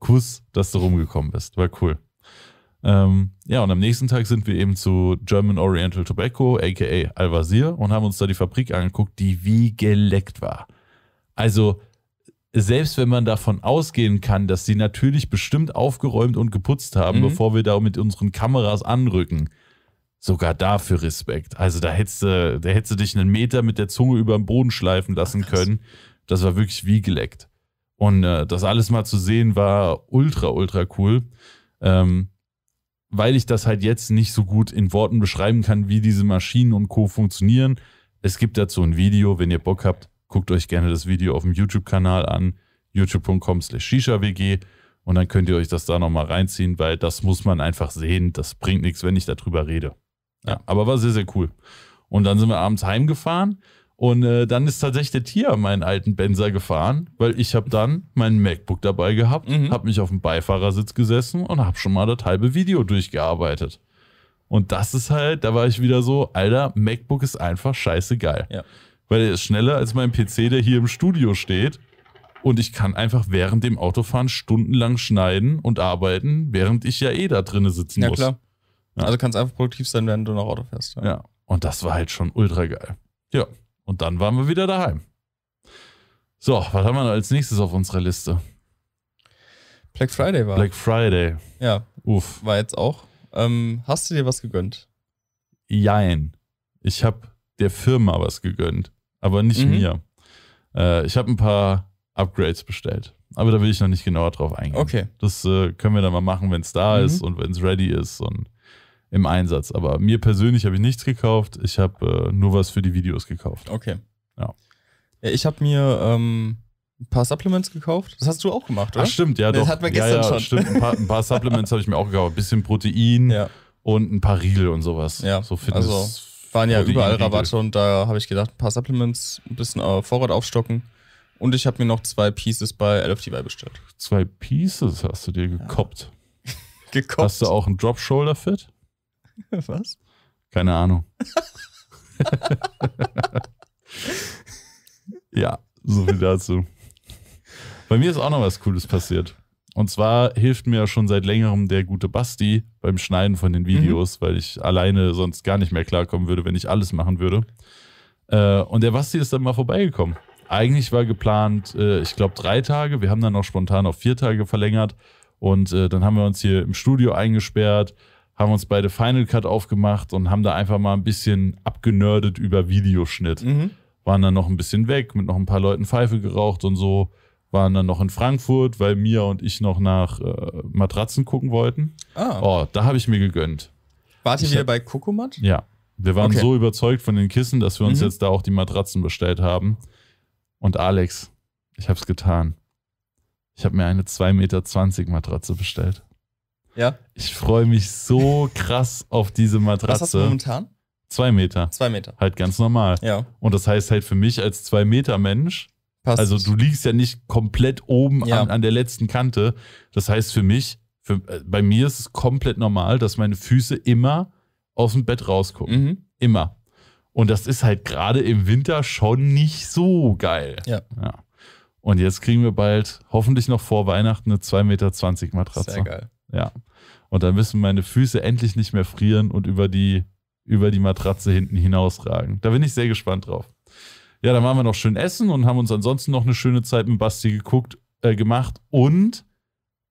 Kuss, dass du rumgekommen bist. War cool. Ähm, ja, und am nächsten Tag sind wir eben zu German Oriental Tobacco, aka Al-Wazir, und haben uns da die Fabrik angeguckt, die wie geleckt war. Also, selbst wenn man davon ausgehen kann, dass sie natürlich bestimmt aufgeräumt und geputzt haben, Mhm. bevor wir da mit unseren Kameras anrücken, sogar dafür Respekt. Also, da hättest du, da hättest du dich einen Meter mit der Zunge über den Boden schleifen lassen Ach, können. Das war wirklich wie geleckt. Und äh, das alles mal zu sehen war ultra, ultra cool. Ähm, weil ich das halt jetzt nicht so gut in Worten beschreiben kann, wie diese Maschinen und Co. funktionieren. Es gibt dazu ein Video, wenn ihr Bock habt, guckt euch gerne das Video auf dem YouTube-Kanal an, youtube.com slash shisha-wg und dann könnt ihr euch das da nochmal reinziehen, weil das muss man einfach sehen. Das bringt nichts, wenn ich darüber rede. Ja, aber war sehr, sehr cool. Und dann sind wir abends heimgefahren und äh, dann ist tatsächlich der Tier meinen alten Benzer gefahren, weil ich habe dann mein MacBook dabei gehabt, Mhm. habe mich auf dem Beifahrersitz gesessen und habe schon mal das halbe Video durchgearbeitet. Und das ist halt, da war ich wieder so, Alter, MacBook ist einfach scheiße geil. Ja. Weil er ist schneller als mein PC, der hier im Studio steht. Und ich kann einfach während dem Autofahren stundenlang schneiden und arbeiten, während ich ja eh da drinnen sitzen Ja, muss. klar. Ja. Also kannst einfach produktiv sein, wenn du noch Auto fährst. Ja. Und das war halt schon ultra geil. Ja. Und dann waren wir wieder daheim. So, was haben wir als nächstes auf unserer Liste? Black Friday war. Black Friday. ja, Uff. war jetzt auch. Ähm, hast du dir was gegönnt? Jein. Ich habe der Firma was gegönnt, aber nicht Mhm. mir. Äh, ich habe ein paar Upgrades bestellt, aber da will ich noch nicht genauer drauf eingehen. Okay. Das äh, können wir dann mal machen, wenn es da Mhm. ist und wenn es ready ist und im Einsatz. Aber mir persönlich habe ich nichts gekauft. Ich habe äh, nur was für die Videos gekauft. Okay. Ja. Ja, ich habe mir ähm, ein paar Supplements gekauft. Das hast du auch gemacht, oder? Ach stimmt, ja Das doch. hatten wir ja, gestern ja, schon. Stimmt, ein paar, ein paar Supplements habe ich mir auch gekauft. Ein bisschen Protein Ja. und ein paar Riegel und sowas. Ja, so Fitness. also Waren ja Protein- überall. Rabatte und da habe ich gedacht, ein paar Supplements, ein bisschen äh, Vorrat aufstocken. Und ich habe mir noch zwei Pieces bei LFTY bestellt. Zwei Pieces hast du dir gekoppt. Gekocht. Hast du auch ein Drop Shoulder Fit? Was? Keine Ahnung. ja, so viel dazu. Bei mir ist auch noch was Cooles passiert. Und zwar hilft mir ja schon seit längerem der gute Basti beim Schneiden von den Videos, weil ich alleine sonst gar nicht mehr klarkommen würde, wenn ich alles machen würde. Äh, und der Basti ist dann mal vorbeigekommen. Eigentlich war geplant, äh, ich glaube, drei Tage. Wir haben dann noch spontan auf vier Tage verlängert. Und äh, dann haben wir uns hier im Studio eingesperrt, haben uns beide Final Cut aufgemacht und haben da einfach mal ein bisschen abgenördet über Videoschnitt. Mhm. Waren dann noch ein bisschen weg, mit noch ein paar Leuten Pfeife geraucht und so. Waren dann noch in Frankfurt, weil Mia und ich noch nach äh, Matratzen gucken wollten. Ah, Oh, da habe ich mir gegönnt. wart ihr wieder bei Kokomat? Ja. Wir waren Okay. so überzeugt von den Kissen, dass wir uns Mhm. jetzt da auch die Matratzen bestellt haben. Und Alex, ich habe es getan. Ich habe mir eine 2,20 Meter Matratze bestellt. Ja. Ich freue mich so krass auf diese Was hast du Matratze. momentan? Zwei Meter. Zwei Meter. Halt ganz normal. Ja. Und das heißt halt für mich als zwei Meter Mensch, Passt. also du liegst ja nicht komplett oben Ja. an, an der letzten Kante. Das heißt für mich, für, äh, bei mir ist es komplett normal, dass meine Füße immer aus dem Bett rausgucken. Mhm. Immer. Und das ist halt gerade im Winter schon nicht so geil. Ja. ja. Und jetzt kriegen wir bald, hoffentlich noch vor Weihnachten, eine 2,20 Meter Matratze. Sehr geil. Ja. Und dann müssen meine Füße endlich nicht mehr frieren und über die, über die Matratze hinten hinausragen. Da bin ich sehr gespannt drauf. Ja, dann waren wir noch schön essen und haben uns ansonsten noch eine schöne Zeit mit Basti geguckt, äh, gemacht. Und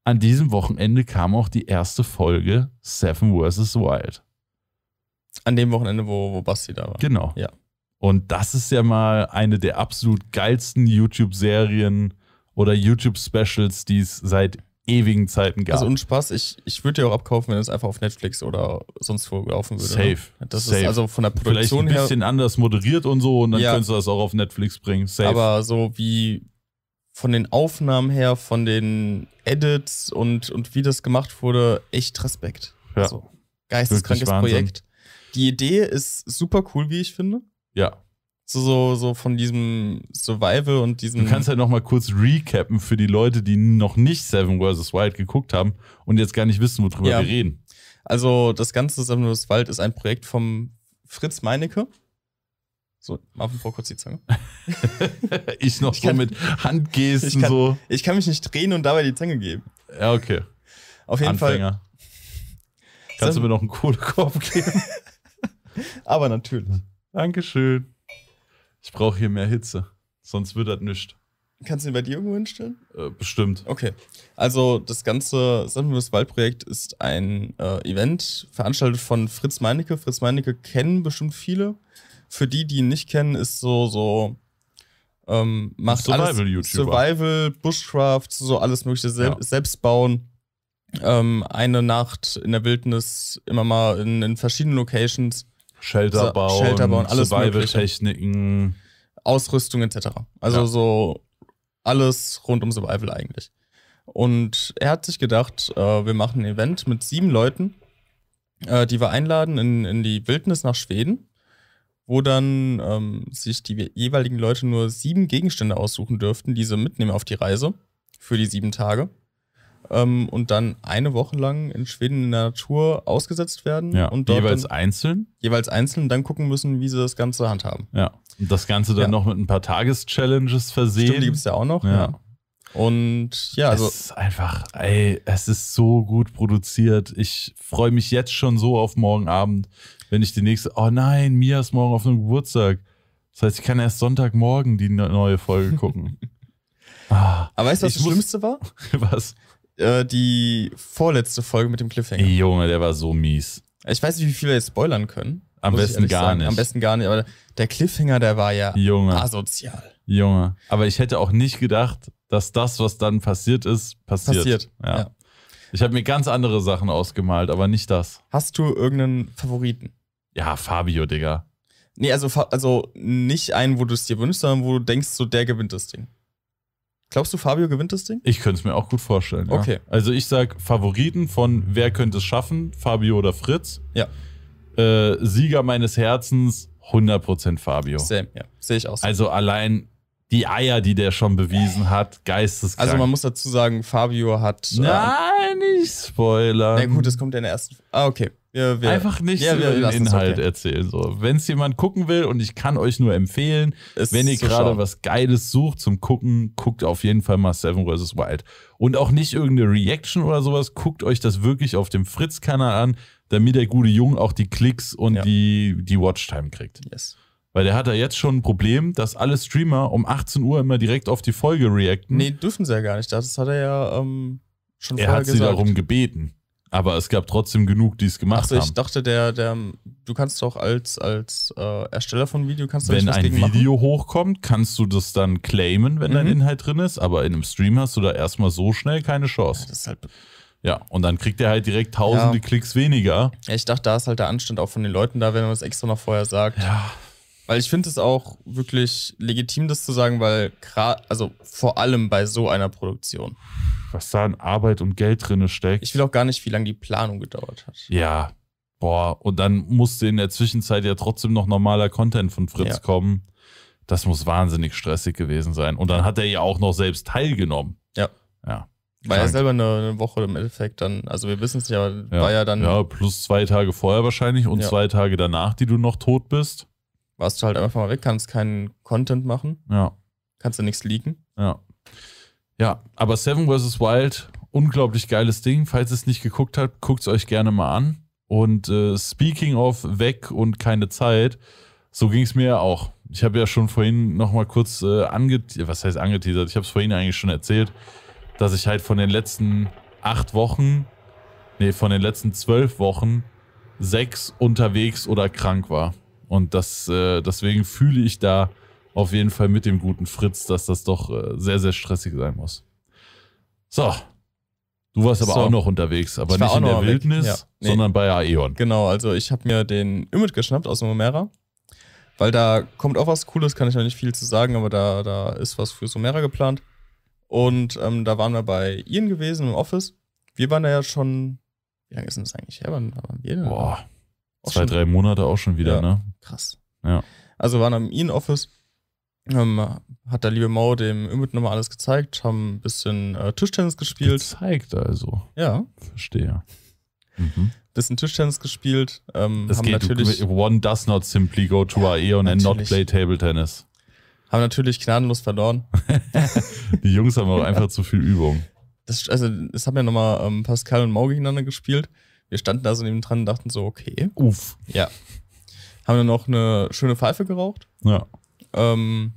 an diesem Wochenende kam auch die erste Folge Seven vs. Wild. An dem Wochenende, wo, wo Basti da war. Genau. Ja. Und das ist ja mal eine der absolut geilsten YouTube-Serien oder YouTube-Specials, die es seit ewigen Zeiten gab. Also und Spaß, ich, ich würde dir auch abkaufen, wenn es einfach auf Netflix oder sonst wo laufen würde. Safe. Ne? Das Safe. ist also von der Vielleicht Produktion ein her, bisschen anders moderiert und so und dann Ja. könntest du das auch auf Netflix bringen. Safe. aber so wie von den Aufnahmen her, von den Edits und, und wie das gemacht wurde, echt Respekt. Ja. Also, geisteskrankes. Projekt. Die Idee ist super cool, wie ich finde. ja. So, so, so von diesem Survival und diesem. Du kannst halt noch mal kurz recappen für die Leute, die noch nicht Seven vs. Wild geguckt haben und jetzt gar nicht wissen, worüber Ja. wir reden. Also, das ganze Sammlungs Wald ist ein Projekt vom Fritz Meinecke. So, Marvin, vor kurz die Zange. ich noch Ich so kann- mit Handgesten ich kann- so. Ich kann mich nicht drehen und dabei die Zange geben. Ja, okay. Auf jeden Fall. Anfänger. Kannst du mir noch einen Kohlekorb geben? Aber natürlich. Dankeschön. Ich brauche hier mehr Hitze. Sonst wird das nichts. Kannst du ihn bei dir irgendwo hinstellen? Äh, bestimmt. Okay. Also das ganze Sandmus Waldprojekt ist ein äh, Event, veranstaltet von Fritz Meinecke. Fritz Meinecke kennen bestimmt viele. Für die, die ihn nicht kennen, ist so, so ähm, macht Survival-YouTuber. Survival, Bushcraft, so alles mögliche sel Ja. selbst bauen. Ähm, eine Nacht in der Wildnis, immer mal in, in verschiedenen Locations, Shelter bauen, Shelter bauen, alles Survival-Techniken. Ausrüstung etc. Also Ja. so alles rund um Survival eigentlich. Und er hat sich gedacht, äh, wir machen ein Event mit sieben Leuten, äh, die wir einladen in, in die Wildnis nach Schweden, wo dann ähm, sich die jeweiligen Leute nur sieben Gegenstände aussuchen dürften, die sie mitnehmen auf die Reise für die sieben Tage. Ähm, und dann eine Woche lang in Schweden in der Natur ausgesetzt werden Ja, und dort jeweils dann, einzeln. jeweils einzeln dann gucken müssen, wie sie das Ganze handhaben. Ja. Und das Ganze dann Ja. noch mit ein paar Tageschallenges versehen. Stimmt, die gibt es ja auch noch. Ja. Ja. Und ja, also es ist einfach, ey, es ist so gut produziert. Ich freue mich jetzt schon so auf morgen Abend, wenn ich die nächste, oh nein, Mia ist morgen auf einem Geburtstag. Das heißt, ich kann erst Sonntagmorgen die ne- neue Folge gucken. ah, Aber weißt du, was das muss- Schlimmste war? was? Äh, die vorletzte Folge mit dem Cliffhanger. Junge, der war so mies. Ich weiß nicht, wie viel wir jetzt spoilern können. Am besten gar sagen. nicht. Am besten gar nicht, aber der Cliffhanger, der war ja Junge, asozial. Junge. Aber ich hätte auch nicht gedacht, dass das, was dann passiert ist, passiert. Passiert. Ja. Ja. Ich habe mir ganz andere Sachen ausgemalt, aber nicht das. Hast du irgendeinen Favoriten? Ja, Fabio, Digga. Nee, also, also nicht einen, wo du es dir wünschst, sondern wo du denkst, so der gewinnt das Ding. Glaubst du, Fabio gewinnt das Ding? Ich könnte es mir auch gut vorstellen. Ja. Okay. Also ich sag Favoriten von wer könnte es schaffen, Fabio oder Fritz. Ja. Äh, Sieger meines Herzens, 100% Fabio. Same, ja. Sehe ich auch so. Also allein die Eier, die der schon bewiesen hat, geisteskrank. Also man muss dazu sagen, Fabio hat. äh, Nein, nicht spoilern. Na gut, das kommt in der ersten. Ah, okay. Wir, wir, Einfach nicht Ja, wir über den Inhalt okay. erzählen. So. Wenn es jemand gucken will, und ich kann euch nur empfehlen, es wenn ihr gerade was Geiles sucht zum Gucken, guckt auf jeden Fall mal Seven vs. Wild. Und auch nicht irgendeine Reaction oder sowas, guckt euch das wirklich auf dem Fritz-Kanal an, damit der gute Jung auch die Klicks und Ja. die, die Watchtime kriegt. Yes. Weil der hat da jetzt schon ein Problem, dass alle Streamer um 18 Uhr immer direkt auf die Folge reacten. Nee, dürfen sie ja gar nicht. Das hat er ja ähm, schon er vorher hat sie gesagt. darum gebeten. Aber es gab trotzdem genug, die es gemacht Achso, ich haben. dachte, der, der, du kannst doch als, als äh, Ersteller von Video kannst du Wenn ein gegen machen. Video hochkommt, kannst du das dann claimen, wenn dein Mhm. Inhalt drin ist. Aber in einem Stream hast du da erstmal so schnell keine Chance. Das ist halt, Ja, und dann kriegt er halt direkt tausende Ja. Klicks weniger. ja, ich dachte, da ist halt der Anstand auch von den Leuten da, wenn man das extra noch vorher sagt. Ja. Weil ich finde es auch wirklich legitim, das zu sagen, weil gerade, also vor allem bei so einer Produktion. Was da an Arbeit und Geld drin steckt. Ich will auch gar nicht, wie lange die Planung gedauert hat. ja. Boah, und dann musste in der Zwischenzeit ja trotzdem noch normaler Content von Fritz Ja. kommen. Das muss wahnsinnig stressig gewesen sein. Und dann hat er ja auch noch selbst teilgenommen. Ja. Ja. War ja selber eine, eine Woche im Endeffekt dann, also wir wissen es nicht, aber Ja. war ja dann, Ja, plus zwei Tage vorher wahrscheinlich und Ja. zwei Tage danach, die du noch tot bist. Warst du halt einfach mal weg, kannst keinen Content machen, Ja. kannst du nichts leaken. Ja. Ja, aber Seven vs. Wild, unglaublich geiles Ding. Falls ihr es nicht geguckt habt, guckt es euch gerne mal an. Und äh, speaking of weg und keine Zeit, so ging es mir ja auch. Ich habe ja schon vorhin noch mal kurz äh, angeteasert, was heißt angeteasert? Ich habe es vorhin eigentlich schon erzählt, dass ich halt von den letzten acht Wochen, nee, von den letzten zwölf Wochen sechs unterwegs oder krank war. Und das, äh, deswegen fühle ich da auf jeden Fall mit dem guten Fritz, dass das doch äh, sehr, sehr stressig sein muss. So. Du warst aber So. auch noch unterwegs, aber nicht in der. Wildnis, Ja. Nee. sondern bei Aeon. Genau, also ich habe mir den Imit geschnappt aus dem Omera, weil da kommt auch was Cooles, kann ich noch nicht viel zu sagen, aber da, da ist was für Omera geplant. Und ähm, da waren wir bei Ian gewesen im Office. Wir waren da ja schon, wie lange ist denn das eigentlich her? Wann waren wir denn? Boah, zwei, drei Monate auch schon wieder, Ja. ne? Krass. Ja. Also waren am Ian-Office, ähm, hat der liebe Mo dem Imit nochmal alles gezeigt, haben ein bisschen äh, Tischtennis gespielt. Gezeigt also. Ja, Verstehe. Mhm. bisschen Tischtennis gespielt. Ähm, Es haben, geht, natürlich, one does not simply go to Aeon and not play table tennis. haben natürlich gnadenlos verloren. Die Jungs haben auch einfach zu viel Übung. Das, also, es haben ja nochmal ähm, Pascal und Mau gegeneinander gespielt. Wir standen da so neben dran und dachten so, okay. Uff. Ja. Haben dann noch eine schöne Pfeife geraucht. Ja. Ähm,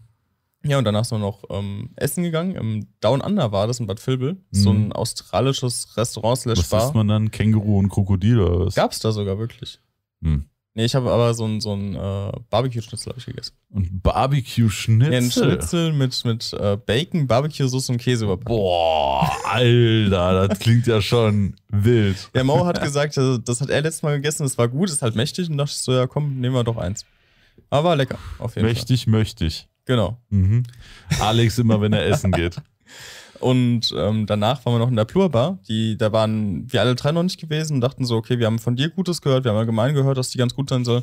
ja, und danach sind wir noch ähm, essen gegangen. Im Down Under war das in Bad Vilbel. So Mhm. ein australisches Restaurant slash Was Bar. isst man dann? Känguru und Krokodil oder was? Gab's da sogar wirklich. Hm. Nee, ich habe aber so ein, so ein äh, Barbecue-Schnitzel ich gegessen. Und Barbecue-Schnitzel. Ja, ein Schnitzel mit, mit äh, Bacon, Barbecue-Sauce und Käse überbacken. Boah, Alter, das klingt ja schon wild. Der Mau hat gesagt, also, das hat er letztes Mal gegessen, das war gut, ist halt mächtig. Und dachte ich so, ja komm, nehmen wir doch eins. Aber lecker, auf jeden Fall. Mächtig, möchtig. Genau. Mhm. Alex immer, wenn er essen geht. Und ähm, danach waren wir noch in der Plur Bar. Die, da waren wir alle drei noch nicht gewesen und dachten so, okay, wir haben von dir Gutes gehört, wir haben allgemein gehört, dass die ganz gut sein soll.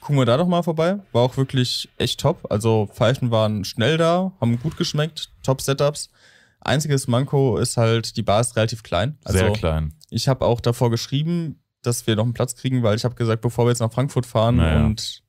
Gucken wir da doch mal vorbei. War auch wirklich echt top. Also Pfeifen waren schnell da, haben gut geschmeckt, top Setups. Einziges Manko ist halt, die Bar ist relativ klein. Also Sehr klein. ich habe auch davor geschrieben, dass wir noch einen Platz kriegen, weil ich habe gesagt, bevor wir jetzt nach Frankfurt fahren Naja. und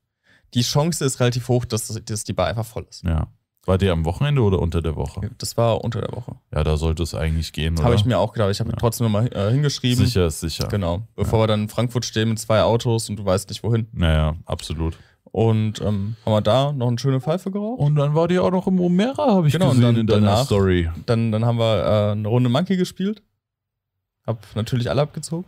die Chance ist relativ hoch, dass, dass die Bar einfach voll ist. Ja. War der am Wochenende oder unter der Woche? Das war unter der Woche. Ja, da sollte es eigentlich gehen? Habe ich mir auch gedacht. Ich habe Ja. trotzdem nochmal äh, hingeschrieben. Sicher ist sicher. Genau. Bevor wir dann in Frankfurt stehen mit zwei Autos und du weißt nicht wohin. Naja, absolut. Und ähm, haben wir da noch eine schöne Pfeife geraucht. Und dann war die auch noch im Omera, habe ich Genau, und gesehen dann in deiner danach- Story. Dann, dann haben wir äh, eine Runde Monkey gespielt. Hab natürlich alle abgezogen.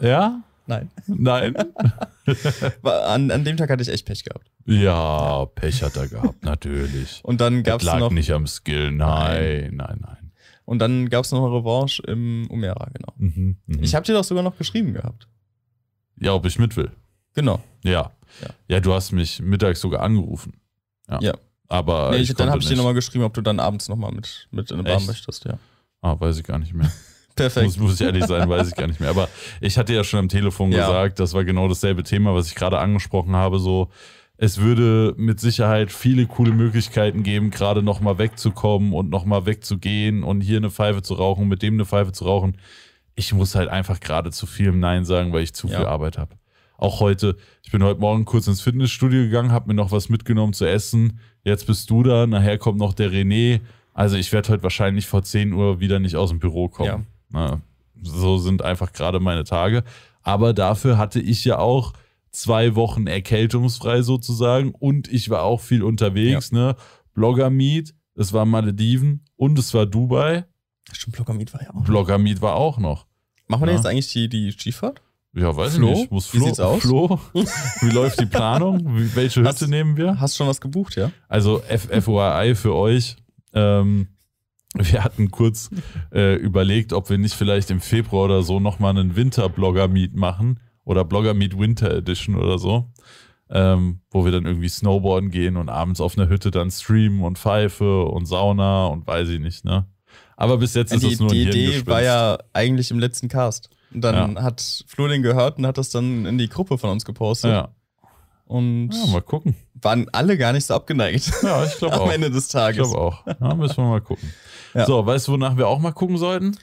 Ja? Nein. Nein? An, an dem Tag hatte ich echt Pech gehabt. ja, Pech hat er gehabt, natürlich. Und dann gab's lag noch nicht am Skill. Nein, nein, nein. und dann gab's noch eine Revanche im Umera, genau. Mhm, mhm. Ich habe dir doch sogar noch geschrieben gehabt. ja, ob ich mit will. Genau. Ja. Ja. ja. du hast mich mittags sogar angerufen. Ja. Ja. Aber nee, ich ich, dann habe ich dir nochmal geschrieben, ob du dann abends nochmal mit, mit in eine Bar möchtest, ja. Ah, weiß ich gar nicht mehr. Perfekt. Muss, muss ich ehrlich sein, weiß ich gar nicht mehr. Aber ich hatte ja schon am Telefon Ja. gesagt, das war genau dasselbe Thema, was ich gerade angesprochen habe. So, es würde mit Sicherheit viele coole Möglichkeiten geben, gerade nochmal wegzukommen und nochmal wegzugehen und hier eine Pfeife zu rauchen, mit dem eine Pfeife zu rauchen. Ich muss halt einfach gerade zu viel Nein sagen, weil ich zu Ja. viel Arbeit habe. Auch heute, ich bin heute Morgen kurz ins Fitnessstudio gegangen, habe mir noch was mitgenommen zu essen. Jetzt bist du da, nachher kommt noch der René. Also ich werde heute wahrscheinlich vor 10 Uhr wieder nicht aus dem Büro kommen. Ja. Na, so sind einfach gerade meine Tage. Aber dafür hatte ich ja auch zwei Wochen erkältungsfrei sozusagen und ich war auch viel unterwegs. Ne? Blogger Meet, es war Malediven und es war Dubai. Stimmt, Blogger Meet war ja auch. Blogger Meet war auch noch. Machen wir Ja. jetzt eigentlich die, die Skifahrt? Ja, weiß Flo? ich nicht. Muss Wie Flo, sieht's aus? Flo, wie läuft die Planung? Wie, welche Hütte Hast- nehmen wir? Hast schon was gebucht, ja? Also F FOI für euch. Ähm, wir hatten kurz äh, überlegt, ob wir nicht vielleicht im Februar oder so nochmal einen Winter-Blogger-Meet machen oder Blogger-Meet Winter Edition oder so, ähm, wo wir dann irgendwie Snowboarden gehen und abends auf einer Hütte dann streamen und Pfeife und Sauna und weiß ich nicht, ne? Aber bis jetzt ist die es nur die Idee war ja eigentlich im letzten Cast. Und dann hat Flo den gehört und hat das dann in die Gruppe von uns gepostet. ja. Und ja, mal gucken. waren alle gar nicht so abgeneigt Ja, ich glaube am auch. Ende des Ich Tages. glaube auch. Ja, müssen wir mal gucken. Ja. So, weißt du, wonach wir auch mal gucken sollten?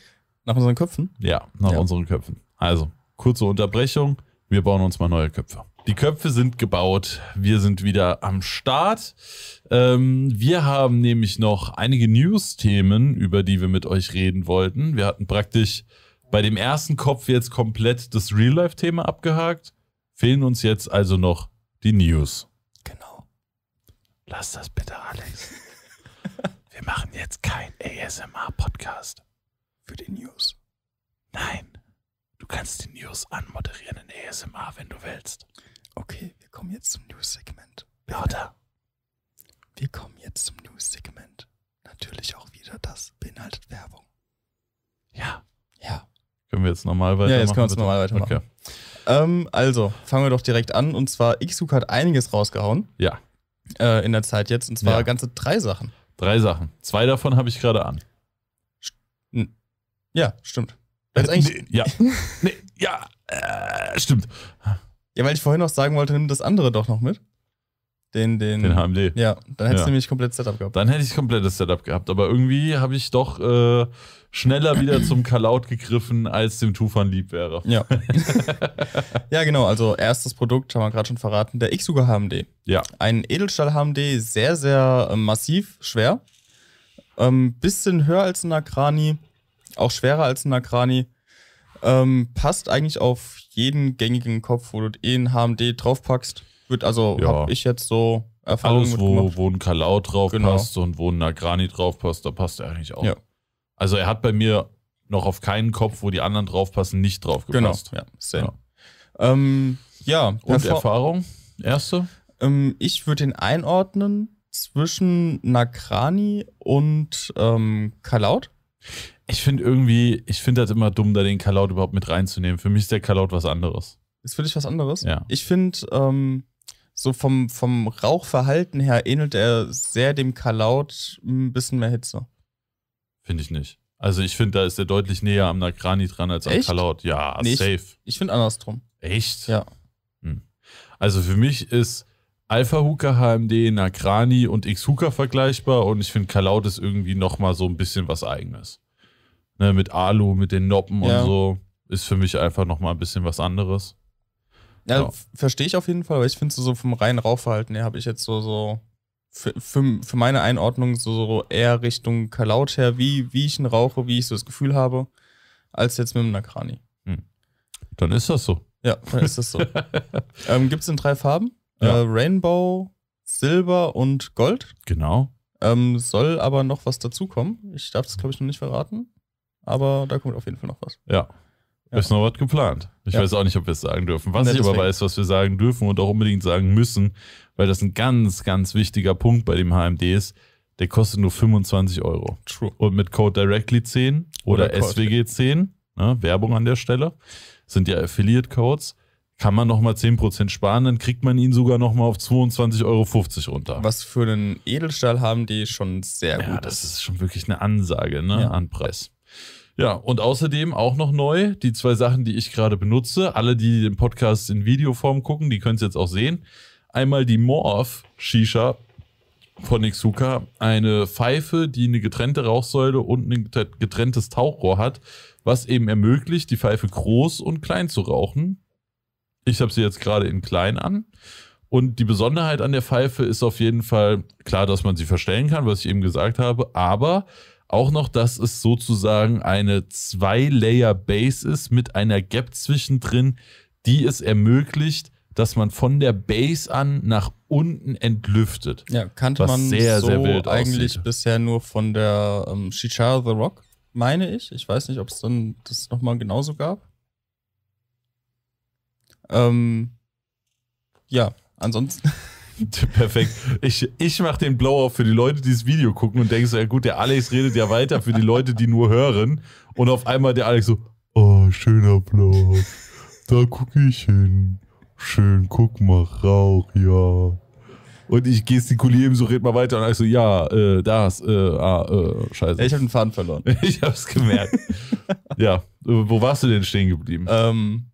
Nach unseren Köpfen? Ja, nach Ja. unseren Köpfen. Also, kurze Unterbrechung. Wir bauen uns mal neue Köpfe. Die Köpfe sind gebaut. Wir sind wieder am Start. Ähm, wir haben nämlich noch einige News-Themen, über die wir mit euch reden wollten. Wir hatten praktisch bei dem ersten Kopf jetzt komplett das Real-Life-Thema abgehakt. Fehlen uns jetzt also noch die News. Genau. Lass das bitte, Alex. Wir machen jetzt kein ASMR-Podcast. Für die News. Nein, du kannst die News anmoderieren in ASMR, wenn du willst. Okay, wir kommen jetzt zum News-Segment. Oder? Wir kommen jetzt zum News-Segment. Natürlich auch wieder das beinhaltet Werbung. Ja. Ja. Können wir jetzt normal weitermachen? Ja, jetzt können wir jetzt bitte? normal weitermachen. Okay. Ähm, also, fangen wir doch direkt an. Und zwar, Xsuke hat einiges rausgehauen Ja, äh, in der Zeit jetzt. Und zwar Ja. ganze drei Sachen. Drei Sachen. Zwei davon habe ich gerade an. Ja, stimmt. Jetzt eigentlich, nee, ja. nee, ja, äh, stimmt. ja, weil ich vorhin noch sagen wollte, nimm das andere doch noch mit. Den, den. Den HMD. Ja, dann hättest Ja. du nämlich komplett Setup gehabt. Dann hätte ich komplettes Setup gehabt. Aber irgendwie habe ich doch äh, schneller wieder zum Kalaut gegriffen, als dem Tufan lieb wäre. Ja. ja, genau. Also, erstes Produkt haben wir gerade schon verraten: der Xsuga HMD. Ja. Ein Edelstahl-HMD, sehr, sehr äh, massiv, schwer. Ähm, bisschen höher als ein Akrani, auch schwerer als ein Akrani. Ähm, passt eigentlich auf jeden gängigen Kopf, wo du eh ein HMD draufpackst. Wird also, Ja. habe ich jetzt so Erfahrungen Alles, wo, wo ein Kalaut drauf Genau. passt und wo ein Nagrani drauf passt, da passt er eigentlich auch. Ja. Also er hat bei mir noch auf keinen Kopf, wo die anderen drauf passen, nicht drauf Genau, gepasst. ja, same. Ja. Ähm, ja, Und perfor- Erfahrung? Erste? Ähm, ich würde ihn einordnen zwischen Nakrani und ähm, Kalaut. Ich finde irgendwie, ich finde das immer dumm, da den Kalaut überhaupt mit reinzunehmen. Für mich ist der Kalaut was anderes. Ist für dich was anderes? Ja. Ich finde, ähm, so vom, vom Rauchverhalten her ähnelt er sehr dem Kalaut ein bisschen mehr Hitze. Finde ich nicht. Also ich finde, da ist er deutlich näher am Nagrani dran als am Echt? Kalaut. Ja, Nee, ich- safe. Ich finde andersrum. Echt? Ja. Hm. Also für mich ist Alpha Hooker HMD, Nagrani und X-Hooker vergleichbar und ich finde Kalaut ist irgendwie nochmal so ein bisschen was eigenes. Ne, mit Alu, mit den Noppen Ja. und so ist für mich einfach nochmal ein bisschen was anderes. Ja, Ja. verstehe ich auf jeden Fall, aber ich finde so, so vom reinen Rauchverhalten her habe ich jetzt so, so für, für, für meine Einordnung so, so eher Richtung Kalaut her, wie, wie ich ihn rauche, wie ich so das Gefühl habe, als jetzt mit dem Nakrani. Dann ist das so. Ja, dann ist das so. ähm, Gibt es in drei Farben. Ja. Äh, Rainbow, Silber und Gold. Genau. Ähm, soll aber noch was dazukommen. Ich darf das, glaube ich, noch nicht verraten. Aber da kommt auf jeden Fall noch was. Ja. Ja. Ist noch was geplant. Ich Ja. weiß auch nicht, ob wir es sagen dürfen. Was Ne, ich aber weiß, was wir sagen dürfen und auch unbedingt sagen müssen, weil das ein ganz, ganz wichtiger Punkt bei dem HMD ist, der kostet nur 25 Euro. True. Und mit Code Directly10 oder, Oder Code- SWG10, ne, Werbung an der Stelle, sind ja Affiliate-Codes, kann man nochmal 10% sparen, dann kriegt man ihn sogar nochmal auf 22,50 Euro runter. Was für einen Edelstahl haben die schon sehr Ja, gut. das ist schon wirklich eine Ansage ne, Ja. an Preis. Ja, und außerdem auch noch neu, die zwei Sachen, die ich gerade benutze. Alle, die den Podcast in Videoform gucken, die können es jetzt auch sehen. Einmal die Morph Shisha von Nixuka. Eine Pfeife, die eine getrennte Rauchsäule und ein getrenntes Tauchrohr hat, was eben ermöglicht, die Pfeife groß und klein zu rauchen. Ich habe sie jetzt gerade in klein an. Und die Besonderheit an der Pfeife ist auf jeden Fall klar, dass man sie verstellen kann, was ich eben gesagt habe, aber auch noch, dass es sozusagen eine Zwei-Layer-Base ist mit einer Gap zwischendrin, die es ermöglicht, dass man von der Base an nach unten entlüftet. ja, kannte man sehr, so sehr eigentlich aussieht. bisher nur von der ähm, Shisha The Rock, meine ich. Ich weiß nicht, ob es dann das nochmal genauso gab. Ähm, ja, ansonsten. Perfekt. Ich, ich mache den Blow-Off für die Leute, die das Video gucken und denken so, ja gut, der Alex redet ja weiter für die Leute, die nur hören. Und auf einmal der Alex so, oh, schöner Blow-Off. Da gucke ich hin. Schön, guck mal, Rauch, ja. Und ich gestikuliere ihm so, red mal weiter. Und Alex so, ja, äh, das, äh, ah, äh, scheiße. Ich habe den Faden verloren. ich hab's gemerkt. ja, wo warst du denn stehen geblieben? ähm,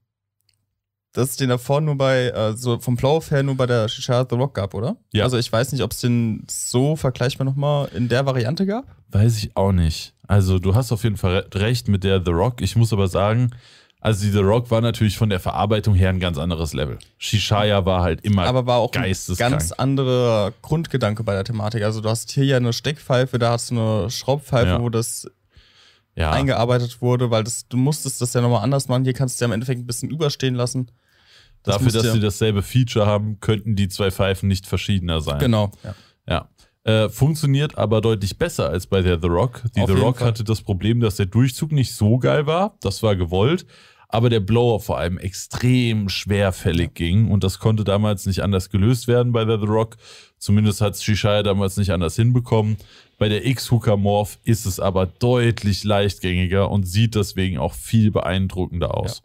dass es den davor nur bei, äh, so vom Playoff her nur bei der Shisha The Rock gab, oder? Ja. Also ich weiß nicht, ob es den so vergleichbar nochmal in der Variante gab. Weiß ich auch nicht. Also, du hast auf jeden Fall re- recht mit der The Rock. Ich muss aber sagen, also die The Rock war natürlich von der Verarbeitung her ein ganz anderes Level. Shishaya war halt immer Aber war auch ein ganz anderer Grundgedanke bei der Thematik. Also du hast hier ja eine Steckpfeife, da hast du eine Schraubpfeife, Ja. wo das ja, eingearbeitet wurde, weil das, du musstest das ja nochmal anders machen. Hier kannst du ja im Endeffekt ein bisschen überstehen lassen. Das dafür, dass du- sie dasselbe Feature haben, könnten die zwei Pfeifen nicht verschiedener sein. Genau. Ja. Ja. Äh, funktioniert aber deutlich besser als bei der The Rock. Die Auf The Rock Fall. hatte das Problem, dass der Durchzug nicht so geil war. Das war gewollt. Aber der Blower vor allem extrem schwerfällig ging. Und das konnte damals nicht anders gelöst werden bei der The Rock. Zumindest hat Shishaya damals nicht anders hinbekommen. Bei der X-Hooker Morph ist es aber deutlich leichtgängiger und sieht deswegen auch viel beeindruckender aus.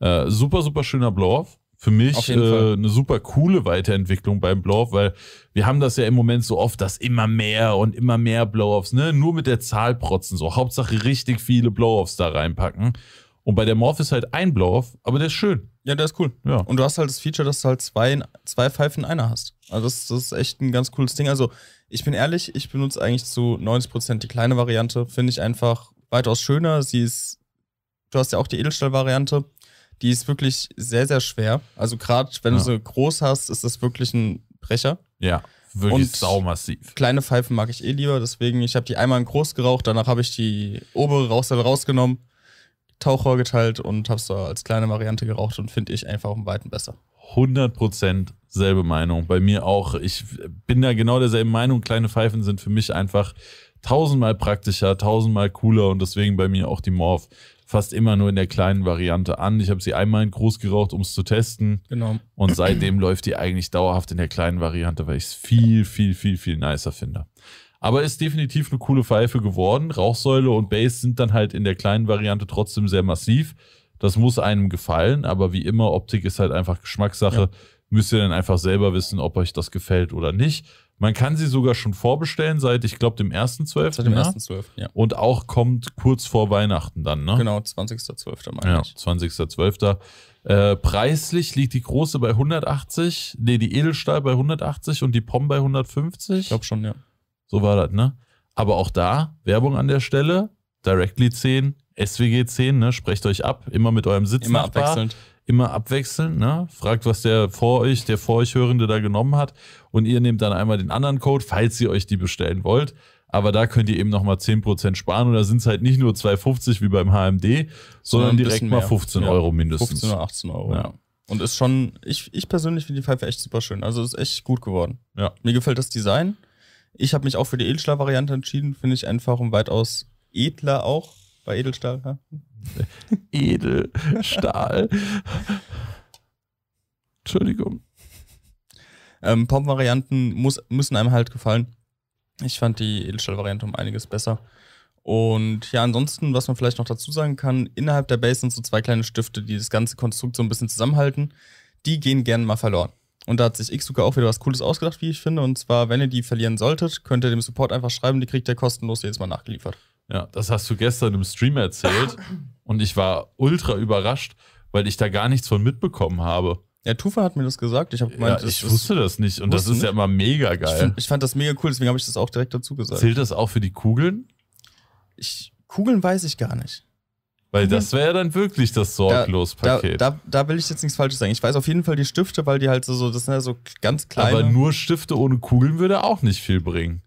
Äh, super, super schöner Blow-Off. Für mich äh, eine super coole Weiterentwicklung beim Blow-Off, weil wir haben das ja im Moment so oft, dass immer mehr und immer mehr Blow-Offs, ne? Nur mit der Zahl protzen, so. Hauptsache richtig viele Blow-Offs da reinpacken. Und bei der Morph ist halt ein Blow-Off, aber der ist schön. Ja, der ist cool. Ja. Und du hast halt das Feature, dass du halt zwei, in- zwei Pfeifen in einer hast. Also das, das ist echt ein ganz cooles Ding. Also ich bin ehrlich, ich benutze eigentlich zu 90% die kleine Variante. Finde ich einfach weitaus schöner. Sie ist, du hast ja auch die Edelstahl-Variante. Die ist wirklich sehr, sehr schwer. Also gerade wenn Ja. du sie groß hast, ist das wirklich ein Brecher. Ja, wirklich Und- saumassiv. Kleine Pfeifen mag ich eh lieber, deswegen, ich habe die einmal in groß geraucht, danach habe ich die obere Rauchsäule rausgenommen, Tauchrohr geteilt und habe es da als kleine Variante geraucht und finde ich einfach um Weiten besser. 100% selbe Meinung. Bei mir auch. Ich bin da genau derselben Meinung. Kleine Pfeifen sind für mich einfach tausendmal praktischer, tausendmal cooler und deswegen bei mir auch die Morph fast immer nur in der kleinen Variante an. Ich habe sie einmal in groß geraucht, um es zu testen Genau. und seitdem läuft die eigentlich dauerhaft in der kleinen Variante, weil ich es viel, viel, viel, viel nicer finde. Aber ist definitiv eine coole Pfeife geworden. Rauchsäule und Bass sind dann halt in der kleinen Variante trotzdem sehr massiv. Das muss einem gefallen, aber wie immer, Optik ist halt einfach Geschmackssache. Ja. Müsst ihr dann einfach selber wissen, ob euch das gefällt oder nicht. Man kann sie sogar schon vorbestellen seit, ich glaube, dem 1.12. Seit dem ne? 1.12. Ja. Und auch kommt kurz vor Weihnachten dann, ne? Genau, 20.12. meine Ja, ich. 20.12. Äh, preislich liegt die große bei 180, nee, die Edelstahl bei 180 und die POM bei 150. Ich glaube schon, ja. So war das, ne? Aber auch da, Werbung an der Stelle, Directly 10, SWG 10, ne? Sprecht euch ab, immer mit eurem Immer Sitznachbar. abwechselnd. Immer abwechselnd, ne? Fragt, was der vor euch, der vor euch Hörende da genommen hat. Und ihr nehmt dann einmal den anderen Code, falls ihr euch die bestellen wollt. Aber da könnt ihr eben nochmal 10% sparen. Und da sind es halt nicht nur 2,50 wie beim HMD, sondern direkt mal mehr. 15 Ja, Euro mindestens. 15 oder 18 Euro. Ja. Ja. Und ist schon, ich, ich persönlich finde die Pfeife echt super schön. Also ist echt gut geworden. Ja. Mir gefällt das Design. Ich habe mich auch für die Edelstahl-Variante entschieden. Finde ich einfach um weitaus edler auch bei Edelstahl. Ja? Edelstahl. Entschuldigung. Ähm, Pop-Varianten müssen einem halt gefallen. Ich fand die Edelstahl-Variante um einiges besser. Und ja, ansonsten, was man vielleicht noch dazu sagen kann, innerhalb der Base sind so zwei kleine Stifte, die das ganze Konstrukt so ein bisschen zusammenhalten. Die gehen gerne mal verloren. Und da hat sich Xsuka auch wieder was Cooles ausgedacht, wie ich finde. Und zwar, wenn ihr die verlieren solltet, könnt ihr dem Support einfach schreiben, die kriegt ihr kostenlos jedes Mal nachgeliefert. Ja, das hast du gestern im Stream erzählt. und ich war ultra überrascht, weil ich da gar nichts von mitbekommen habe. Ja, Tufa hat mir das gesagt. Ich habe Ja, gemeint, ich es- wusste das nicht und das ist du ja immer mega ich, geil. find, ich fand das mega cool, deswegen habe ich das auch direkt dazu gesagt. Zählt das auch für die Kugeln? Ich, Kugeln weiß ich gar nicht. Weil Kugeln? das wäre ja dann wirklich das Da, Sorglos-Paket. da, da will ich jetzt nichts Falsches sagen. Ich weiß auf jeden Fall die Stifte, weil die halt so, das sind ja so ganz kleine. Aber nur Stifte ohne Kugeln würde auch nicht viel bringen.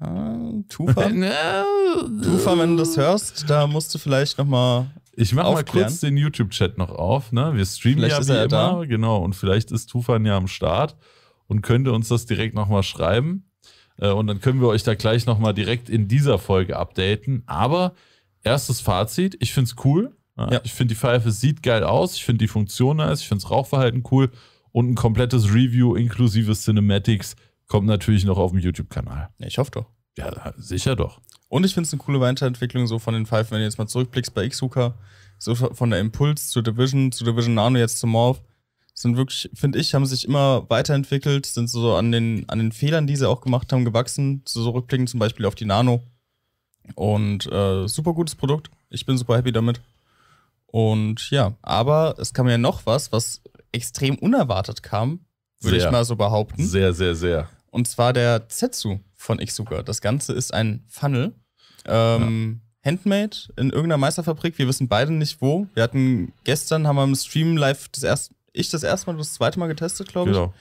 ja, Tufa, Tufa, wenn du das hörst, da musst du vielleicht nochmal. Ich mache mal kurz den YouTube-Chat noch auf. Ne? Wir streamen Vielleicht ja ist wie er immer. da. Genau. Und vielleicht ist Tufan ja am Start und könnte uns das direkt nochmal schreiben. Äh, Und dann können wir euch da gleich nochmal direkt in dieser Folge updaten. Aber erstes Fazit, ich finde es cool. Ja. Ich finde die Pfeife sieht geil aus. Ich finde die Funktion nice. Ich finde das Rauchverhalten cool. Und ein komplettes Review inklusive Cinematics kommt natürlich noch auf dem YouTube-Kanal. Ja, ich hoffe doch. Ja, sicher doch. Und ich finde es eine coole Weiterentwicklung so von den Pfeifen, wenn du jetzt mal zurückblickst bei Xsuka, so von der Impuls zu Division, zu Division Nano, jetzt zu Morph, sind wirklich, finde ich, haben sich immer weiterentwickelt, sind so an den, an den Fehlern, die sie auch gemacht haben, gewachsen, so zurückblicken zum Beispiel auf die Nano. Und äh, super gutes Produkt. Ich bin super happy damit. Und ja, aber es kam ja noch was, was extrem unerwartet kam, würde ich mal so behaupten. Sehr, sehr, sehr. Und zwar der Zetsu von Xsuka. Das Ganze ist ein Funnel. Ähm, Handmade in irgendeiner Meisterfabrik. Wir wissen beide nicht wo. Wir hatten gestern, haben wir im Stream live das erste, ich das erste Mal, das zweite Mal getestet, glaube ich. Genau.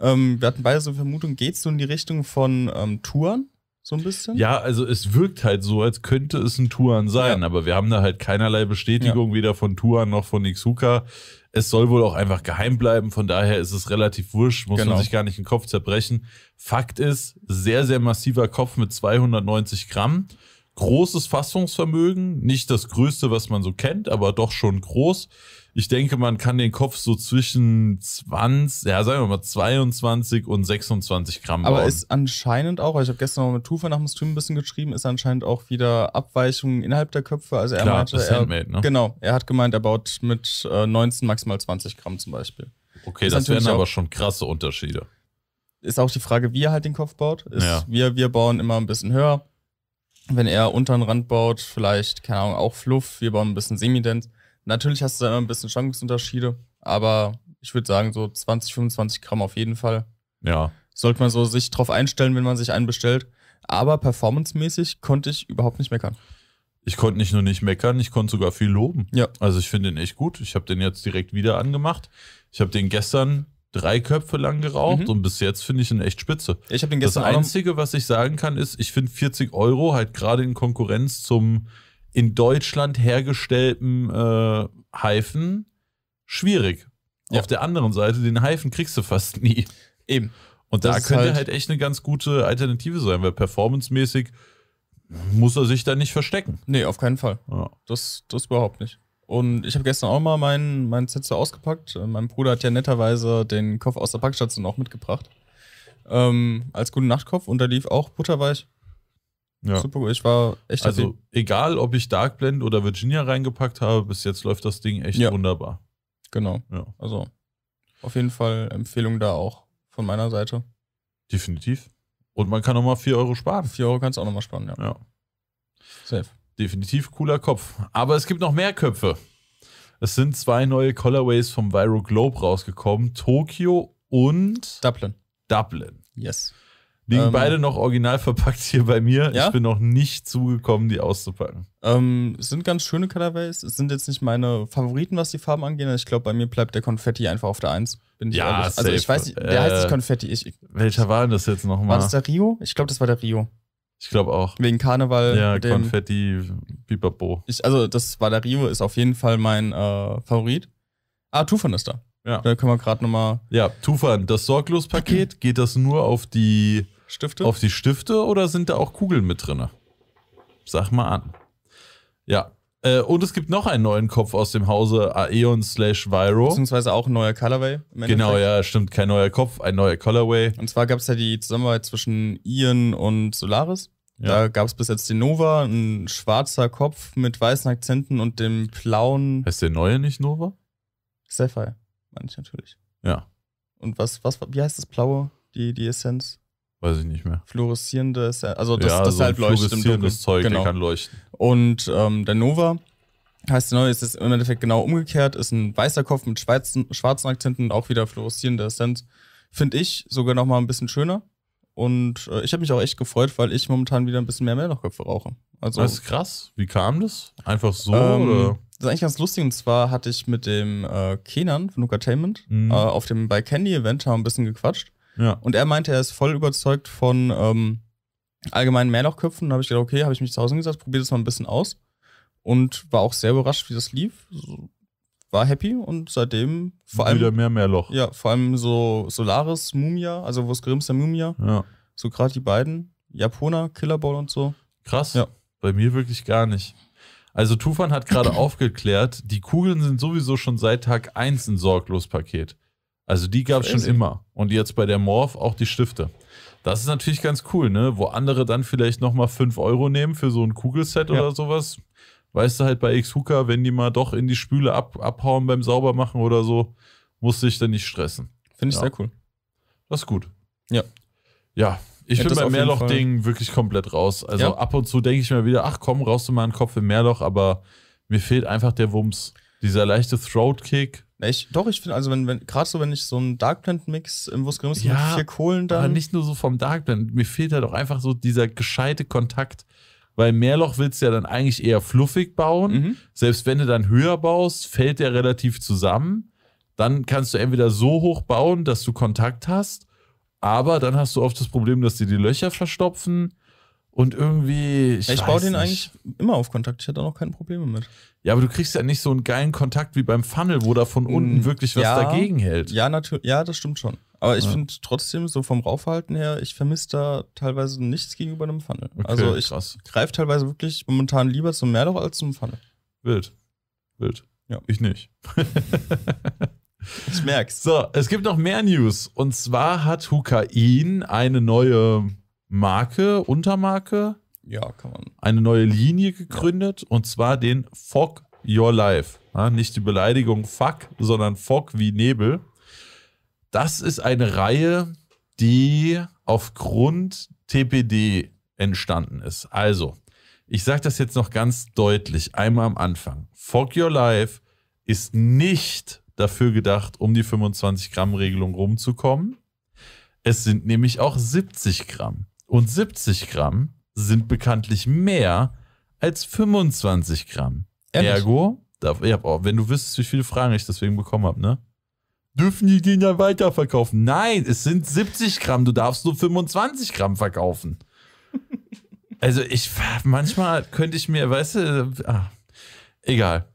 Ähm, wir hatten beide so Vermutung, geht es so in die Richtung von ähm, Touren? So ein bisschen? Ja, also es wirkt halt so, als könnte es ein Tuan sein, Ja. aber wir haben da halt keinerlei Bestätigung, weder von Tuan noch von Ixuka. Es soll wohl auch einfach geheim bleiben, von daher ist es relativ wurscht, muss Genau. man sich gar nicht den Kopf zerbrechen. Fakt ist, sehr, sehr massiver Kopf mit 290 Gramm. Großes Fassungsvermögen, nicht das größte, was man so kennt, aber doch schon groß. Ich denke, man kann den Kopf so zwischen 20, ja, sagen wir mal 22 und 26 Gramm Aber bauen. ist anscheinend auch, ich habe gestern noch mit Tufa nach dem Stream ein bisschen geschrieben, ist anscheinend auch wieder Abweichungen innerhalb der Köpfe. Also er Klar, meinte, er, Handmade, ne? genau, er hat gemeint, er baut mit äh, 19 maximal 20 Gramm zum Beispiel. Okay, Ist das wären aber schon krasse Unterschiede. ist auch die Frage, wie er halt den Kopf baut. Ist, Ja. wir, wir bauen immer ein bisschen höher. Wenn er unter den Rand baut, vielleicht, keine Ahnung, auch Fluff, wir bauen ein bisschen Semident. Natürlich hast du da immer ein bisschen Schwankungsunterschiede, aber ich würde sagen, so 20, 25 Gramm auf jeden Fall. Ja. Sollte man so sich drauf einstellen, wenn man sich einen bestellt. Aber performancemäßig konnte ich überhaupt nicht meckern. Ich konnte nicht nur nicht meckern, ich konnte sogar viel loben. Ja. Also ich finde den echt gut. Ich habe den jetzt direkt wieder angemacht. Ich habe den gestern drei Köpfe lang geraucht Mhm. und bis jetzt finde ich ihn echt spitze. Ich habe den Das gestern noch, Einzige, was ich sagen kann, ist, ich finde 40 Euro halt gerade in Konkurrenz zum in Deutschland hergestellten äh, Heifen schwierig. Ja. Auf der anderen Seite, den Heifen kriegst du fast nie. eben. Und Das da könnte halt- halt echt eine ganz gute Alternative sein, weil performancemäßig muss er sich da nicht verstecken. Nee, auf keinen Fall. Ja. Das, das überhaupt nicht. Und ich habe gestern auch mal meinen mein Zetsu ausgepackt. Äh, Mein Bruder hat ja netterweise den Kopf aus der Packstation auch mitgebracht. Ähm, als guten Nachtkopf und der lief auch butterweich. Ja. Super gut. Ich war echt Also egal, ob ich Dark Blend oder Virginia reingepackt habe, bis jetzt läuft das Ding echt Ja. wunderbar. Genau. Ja, Also auf jeden Fall Empfehlung da auch von meiner Seite. definitiv. Und man kann nochmal 4 Euro sparen. 4 Euro kannst du auch nochmal sparen, ja. Ja, Safe. definitiv cooler Kopf. Aber es gibt noch mehr Köpfe. Es sind zwei neue Colorways vom Viro Globe rausgekommen: Tokio und Dublin. Dublin. Yes. Liegen Ähm, beide noch original verpackt hier bei mir. Ja? Ich bin noch nicht zugekommen, die auszupacken. Ähm, es sind ganz schöne Colorways. Es sind jetzt nicht meine Favoriten, was die Farben angeht. Ich glaube, bei mir bleibt der Konfetti einfach auf der 1. Bin ich Ja, ehrlich. Also ich safe. weiß nicht, der heißt Äh, nicht Konfetti. Ich, ich, Welcher war denn das jetzt war nochmal? das der Rio? Ich glaube, das war der Rio. Ich glaube auch. Wegen Karneval. Ja, dem, Konfetti, Pipapo. ich, also das war der Rio, ist auf jeden Fall mein äh, Favorit. Ah, Tufan ist da. Ja. Da können wir gerade nochmal Ja, Tufan, das Sorglos-Paket, geht das nur auf die, Stifte. auf die Stifte oder sind da auch Kugeln mit drin? Sag mal an. Ja. Äh, und es gibt noch einen neuen Kopf aus dem Hause Aeon slash Viro. beziehungsweise auch ein neuer Colorway. Genau, Endeffekt. ja, stimmt. Kein neuer Kopf, ein neuer Colorway. Und zwar gab es ja die Zusammenarbeit zwischen Ian und Solaris. Ja. Da gab es bis jetzt den Nova, ein schwarzer Kopf mit weißen Akzenten und dem blauen Heißt der neue nicht Nova? Sapphire, meine ich natürlich. Ja, Und was, was, wie heißt das blaue, die, die Essenz? Weiß ich nicht mehr. Fluoreszierende Essenz, also das, ja, das so halt leuchtet im Dunkeln. Zeug, genau. der kann leuchten. Und ähm, der Nova heißt der neue, ist es im Endeffekt genau umgekehrt, ist ein weißer Kopf mit schwarzen, schwarzen Akzenten und auch wieder fluoreszierende Essenz. Finde ich sogar noch mal ein bisschen schöner. Und äh, ich habe mich auch echt gefreut, weil ich momentan wieder ein bisschen mehr Mehrlochköpfe rauche. Also Das ist krass. Wie kam das? Einfach so ähm, oder? das ist eigentlich ganz lustig. Und zwar hatte ich mit dem äh, Kenan von Nukatainment Mhm. äh, auf dem bei Candy Event haben ein bisschen gequatscht. Ja. Und er meinte, er ist voll überzeugt von ähm, allgemeinen Mehrlochköpfen. Da habe ich gedacht, okay, habe ich mich zu Hause hingesetzt, probiere das mal ein bisschen aus. Und war auch sehr überrascht, wie das lief. War happy und seitdem vor allem, Wieder mehr, mehr Loch. ja, vor allem so Solaris, Mumia, also wo es Grimster Mumia, ja. so gerade die beiden, Japaner, Killerball und so. Krass. Ja. Bei mir wirklich gar nicht. Also Tufan hat gerade aufgeklärt, die Kugeln sind sowieso schon seit Tag 1 ein Sorglos-Paket. Also die gab es schon immer. Und jetzt bei der Morph auch die Stifte. Das ist natürlich ganz cool, ne? Wo andere dann vielleicht nochmal 5 Euro nehmen für so ein Kugelset Ja. oder sowas. Weißt du halt bei X-Hooker, wenn die mal doch in die Spüle ab, abhauen beim Saubermachen oder so, musst du dich dann nicht stressen. Finde ich Ja. sehr cool. Das ist gut. Ja. Ja, ich bin beim Mehrloch-Ding wirklich komplett raus. Also Ja. ab und zu denke ich mir wieder, ach komm, raus du mal einen Kopf im Mehrloch, aber mir fehlt einfach der Wumms. Dieser leichte Throat-Kick. Ich, doch, ich finde, also wenn, wenn gerade so, wenn ich so einen Dark Blend Mix im Wurst Grimmster Ja, mit vier Kohlen Aber dann. nicht nur so vom Darkblend. Mir fehlt halt auch einfach so dieser gescheite Kontakt. Weil Mehrloch willst du ja dann eigentlich eher fluffig bauen. Mhm. Selbst wenn du dann höher baust, fällt der relativ zusammen. Dann kannst du entweder so hoch bauen, dass du Kontakt hast, aber dann hast du oft das Problem, dass dir die Löcher verstopfen und irgendwie. Ich, Ja, ich baue den nicht. eigentlich immer auf Kontakt. Ich hatte da noch keine Probleme mit. Ja, aber du kriegst ja nicht so einen geilen Kontakt wie beim Funnel, wo da von unten wirklich was ja. dagegen hält. Ja, natürlich, ja, das stimmt schon. Aber ich Ja. finde trotzdem, so vom Raufverhalten her, ich vermisse da teilweise nichts gegenüber einem Funnel. Okay, also ich greife teilweise wirklich momentan lieber zum Mehrloch als zum Funnel. Wild. Wild. Ja. Ich nicht. Ich merk's. So, es gibt noch mehr News. Und zwar hat Hukain eine neue Marke, Untermarke, Ja, kann man. eine neue Linie gegründet. Und zwar den Fog Your Life. Ja, nicht die Beleidigung Fuck, sondern Fog wie Nebel. Das ist eine Reihe, die aufgrund TPD entstanden ist. Also, ich sage das jetzt noch ganz deutlich, einmal am Anfang. Fog Your Life ist nicht dafür gedacht, um die 25-Gramm-Regelung rumzukommen. Es sind nämlich auch 70 Gramm. Und 70 Gramm sind bekanntlich mehr als 25 Gramm. Ehrlich? Ergo, darf, ja, oh, wenn du wüsstest, wie viele Fragen ich deswegen bekommen habe, ne? Dürfen die den dann weiterverkaufen? Nein, es sind 70 Gramm. Du darfst nur 25 Gramm verkaufen. Also ich, manchmal könnte ich mir, weißt du, ah, egal.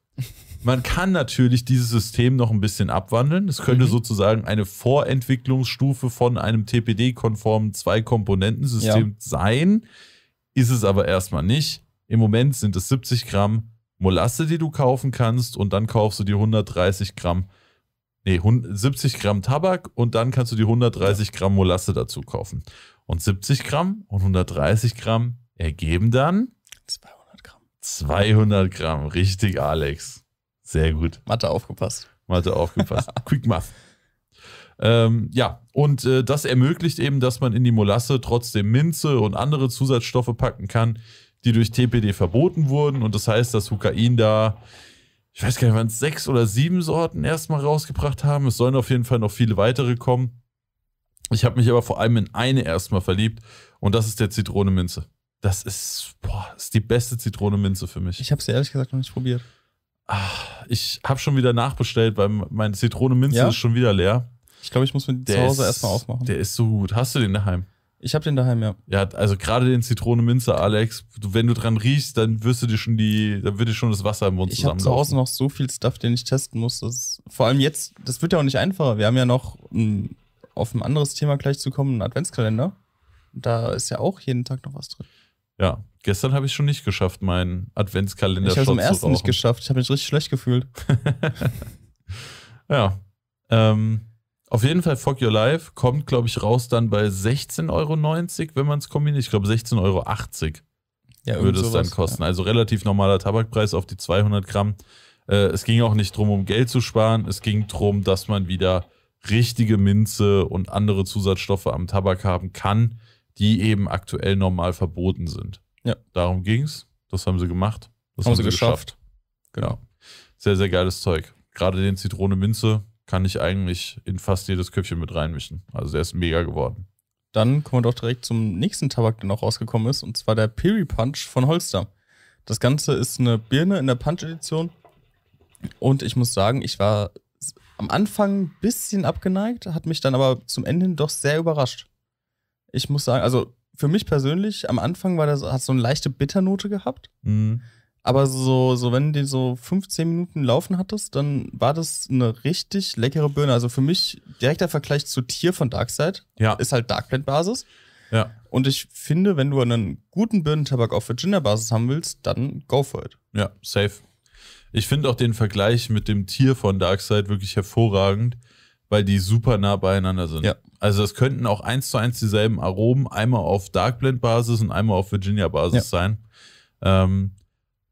Man kann natürlich dieses System noch ein bisschen abwandeln. Es könnte Mhm. sozusagen eine Vorentwicklungsstufe von einem TPD-konformen Zwei-Komponenten-System sein. Ist es aber erstmal nicht. Im Moment sind es 70 Gramm Molasse, die du kaufen kannst und dann kaufst du die 130 Gramm, nee, 100 70 Gramm Tabak und dann kannst du die 130 Gramm Molasse dazu kaufen. Und 70 Gramm und 130 Gramm ergeben dann 200 Gramm. 200 Gramm. Richtig, Alex. Sehr gut. Mathe aufgepasst. Mathe aufgepasst. Quick Math. Ähm, ja, und äh, das ermöglicht eben, dass man in die Molasse trotzdem Minze und andere Zusatzstoffe packen kann, die durch TPD verboten wurden. Und das heißt, dass Hukain da, ich weiß gar nicht, wann es sechs oder sieben Sorten erstmal rausgebracht haben. Es sollen auf jeden Fall noch viele weitere kommen. Ich habe mich aber vor allem in eine erstmal verliebt und das ist der Zitrone-Minze. Das ist, boah, ist die beste Zitrone-Minze für mich. Ich habe es ehrlich gesagt noch nicht probiert. Ah, ich habe schon wieder nachbestellt, weil meine Zitrone-Minze Ja? ist schon wieder leer. Ich glaube, ich muss mir die Der zu Hause ist, erstmal aufmachen. Der ist so gut. Hast du den daheim? Ich habe den daheim, ja. Ja, also gerade den Zitrone-Minze, Alex, wenn du dran riechst, dann wirst du dir schon die, dann wird dir schon das Wasser im Mund Ich habe zu Hause noch so viel Stuff, den ich testen muss. Das ist, vor allem jetzt, das wird ja auch nicht einfacher. Wir haben ja noch um, auf ein anderes Thema gleich zu kommen, einen Adventskalender. Da ist ja auch jeden Tag noch was drin. Ja, gestern habe ich schon nicht geschafft, meinen Adventskalender Ich habe es am zu ersten nicht geschafft. Ich habe mich richtig schlecht gefühlt. Ja. Ähm, auf jeden Fall Fuck Your Life kommt, glaube ich, raus dann bei 16,90 Euro, wenn man es kombiniert. Ich glaube 16,80 Euro Ja, würde es dann kosten. Also relativ normaler Tabakpreis auf die 200 Gramm. Äh, es ging auch nicht drum, um Geld zu sparen. Es ging drum, dass man wieder richtige Minze und andere Zusatzstoffe am Tabak haben kann, die eben aktuell normal verboten sind. Ja. Darum ging's. Das haben sie gemacht. Das Haben sie geschafft. Genau. Ja. Sehr, sehr geiles Zeug. Gerade den Zitrone Minze kann ich eigentlich in fast jedes Köpfchen mit reinmischen. Also der ist mega geworden. Dann kommen wir doch direkt zum nächsten Tabak, der noch rausgekommen ist, und zwar der Piri Punch von Holster. Das Ganze ist eine Birne in der Punch-Edition. Und ich muss sagen, ich war am Anfang ein bisschen abgeneigt, hat mich dann aber zum Ende hin doch sehr überrascht. Ich muss sagen, also für mich persönlich, am Anfang war das, hat so eine leichte Bitternote gehabt. Mhm. Aber so, so wenn du so 15 Minuten laufen hattest, dann war das eine richtig leckere Birne. Also für mich direkter Vergleich zu Tier von Darkseid Ja, ist halt Darkblend-Basis. ja. Und ich finde, wenn du einen guten Birnentabak auf Virginia-Basis haben willst, dann go for it. Ja, safe. Ich finde auch den Vergleich mit dem Tier von Darkseid wirklich hervorragend, weil die super nah beieinander sind. Ja. Also es könnten auch eins zu eins dieselben Aromen, einmal auf Darkblend-Basis und einmal auf Virginia-Basis sein. Ähm,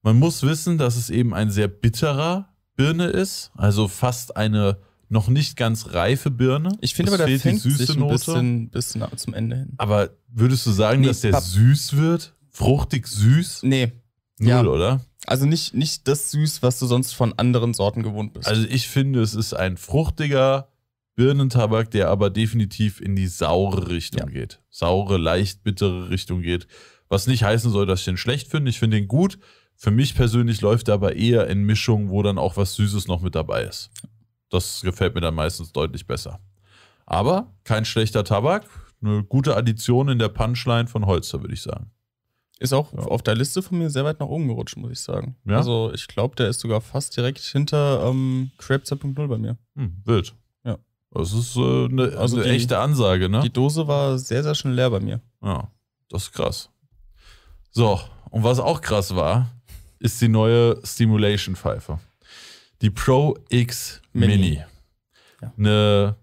man muss wissen, dass es eben ein sehr bitterer Birne ist, also fast eine noch nicht ganz reife Birne. Ich finde aber, der fehlt die fängt süße sich ein Note. bisschen, bisschen zum Ende hin. Aber würdest du sagen, Nee, dass der Pap- süß wird? Fruchtig süß? Nee, Null, Ja. oder? also nicht, nicht das Süß, was du sonst von anderen Sorten gewohnt bist. Also ich finde, es ist ein fruchtiger Birnentabak, der aber definitiv in die saure Richtung Ja. geht. Saure, leicht bittere Richtung geht. Was nicht heißen soll, dass ich den schlecht finde. Ich finde ihn gut. Für mich persönlich läuft er aber eher in Mischungen, wo dann auch was Süßes noch mit dabei ist. Das gefällt mir dann meistens deutlich besser. Aber kein schlechter Tabak. Eine gute Addition in der Punchline von Holzer, würde ich sagen. ist auch Ja. auf der Liste von mir sehr weit nach oben gerutscht, muss ich sagen. Ja? Also ich glaube, der ist sogar fast direkt hinter ähm, Crab 2.0 bei mir. Hm, wild. Das ist äh, eine, Also eine die- echte Ansage, ne? Die Dose war sehr, sehr schnell leer bei mir. Ja, das ist krass. So, und was auch krass war, ist die neue Stimulation-Pfeife. Die Pro X Mini. Mini. Ja. Eine,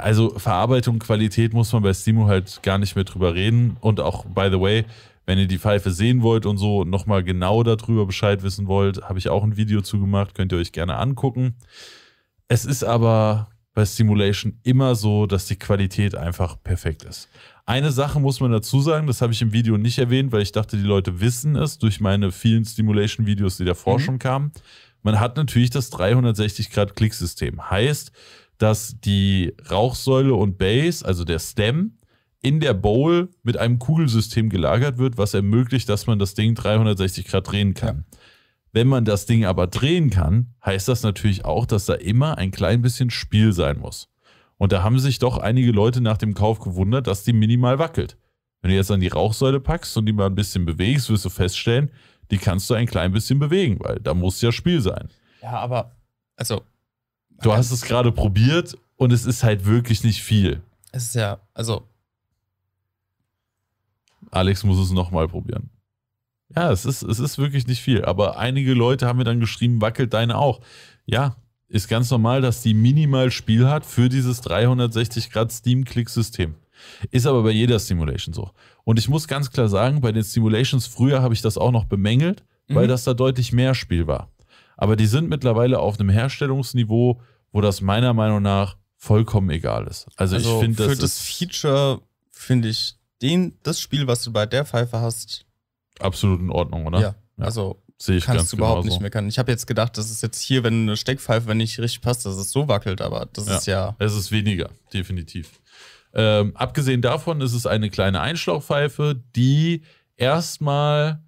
also Verarbeitung, Qualität muss man bei Stimo halt gar nicht mehr drüber reden. Und auch, by the way, wenn ihr die Pfeife sehen wollt und so nochmal genau darüber Bescheid wissen wollt, habe ich auch ein Video zu gemacht, könnt ihr euch gerne angucken. Es ist aber bei Stimulation immer so, dass die Qualität einfach perfekt ist. Eine Sache muss man dazu sagen, das habe ich im Video nicht erwähnt, weil ich dachte, die Leute wissen es durch meine vielen Stimulation-Videos, die davor Mhm. schon kamen. Man hat natürlich das 360-Grad-Klicksystem. Heißt, dass die Rauchsäule und Base, also der Stem, in der Bowl mit einem Kugelsystem gelagert wird, was ermöglicht, dass man das Ding 360 Grad drehen kann. Wenn man das Ding aber drehen kann, heißt das natürlich auch, dass da immer ein klein bisschen Spiel sein muss. Und da haben sich doch einige Leute nach dem Kauf gewundert, dass die minimal wackelt. Wenn du jetzt an die Rauchsäule packst und die mal ein bisschen bewegst, wirst du feststellen, die kannst du ein klein bisschen bewegen, weil da muss ja Spiel sein. Ja, aber, also. Du hast es gerade probiert und es ist halt wirklich nicht viel. Es ist ja, also, Alex muss es nochmal probieren. Ja, es ist, es ist wirklich nicht viel. Aber einige Leute haben mir dann geschrieben, wackelt deine auch. Ja, ist ganz normal, dass die minimal Spiel hat für dieses 360 Grad Steam-Click-System. Ist aber bei jeder Simulation so. Und ich muss ganz klar sagen, bei den Simulations früher habe ich das auch noch bemängelt, weil Mhm. das da deutlich mehr Spiel war. Aber die sind mittlerweile auf einem Herstellungsniveau, wo das meiner Meinung nach vollkommen egal ist. Also, also ich finde, für das, das ist Feature finde ich den, das Spiel, was du bei der Pfeife hast, absolut in Ordnung, oder? ja, also Sehe ich kannst du überhaupt genauso. nicht meckern. Ich habe jetzt gedacht, das ist jetzt hier, wenn eine Steckpfeife, wenn nicht richtig passt, dass es so wackelt, aber das Ja. ist ja, Es ist weniger, definitiv. Ähm, abgesehen davon ist es eine kleine Einschlauchpfeife, die erstmal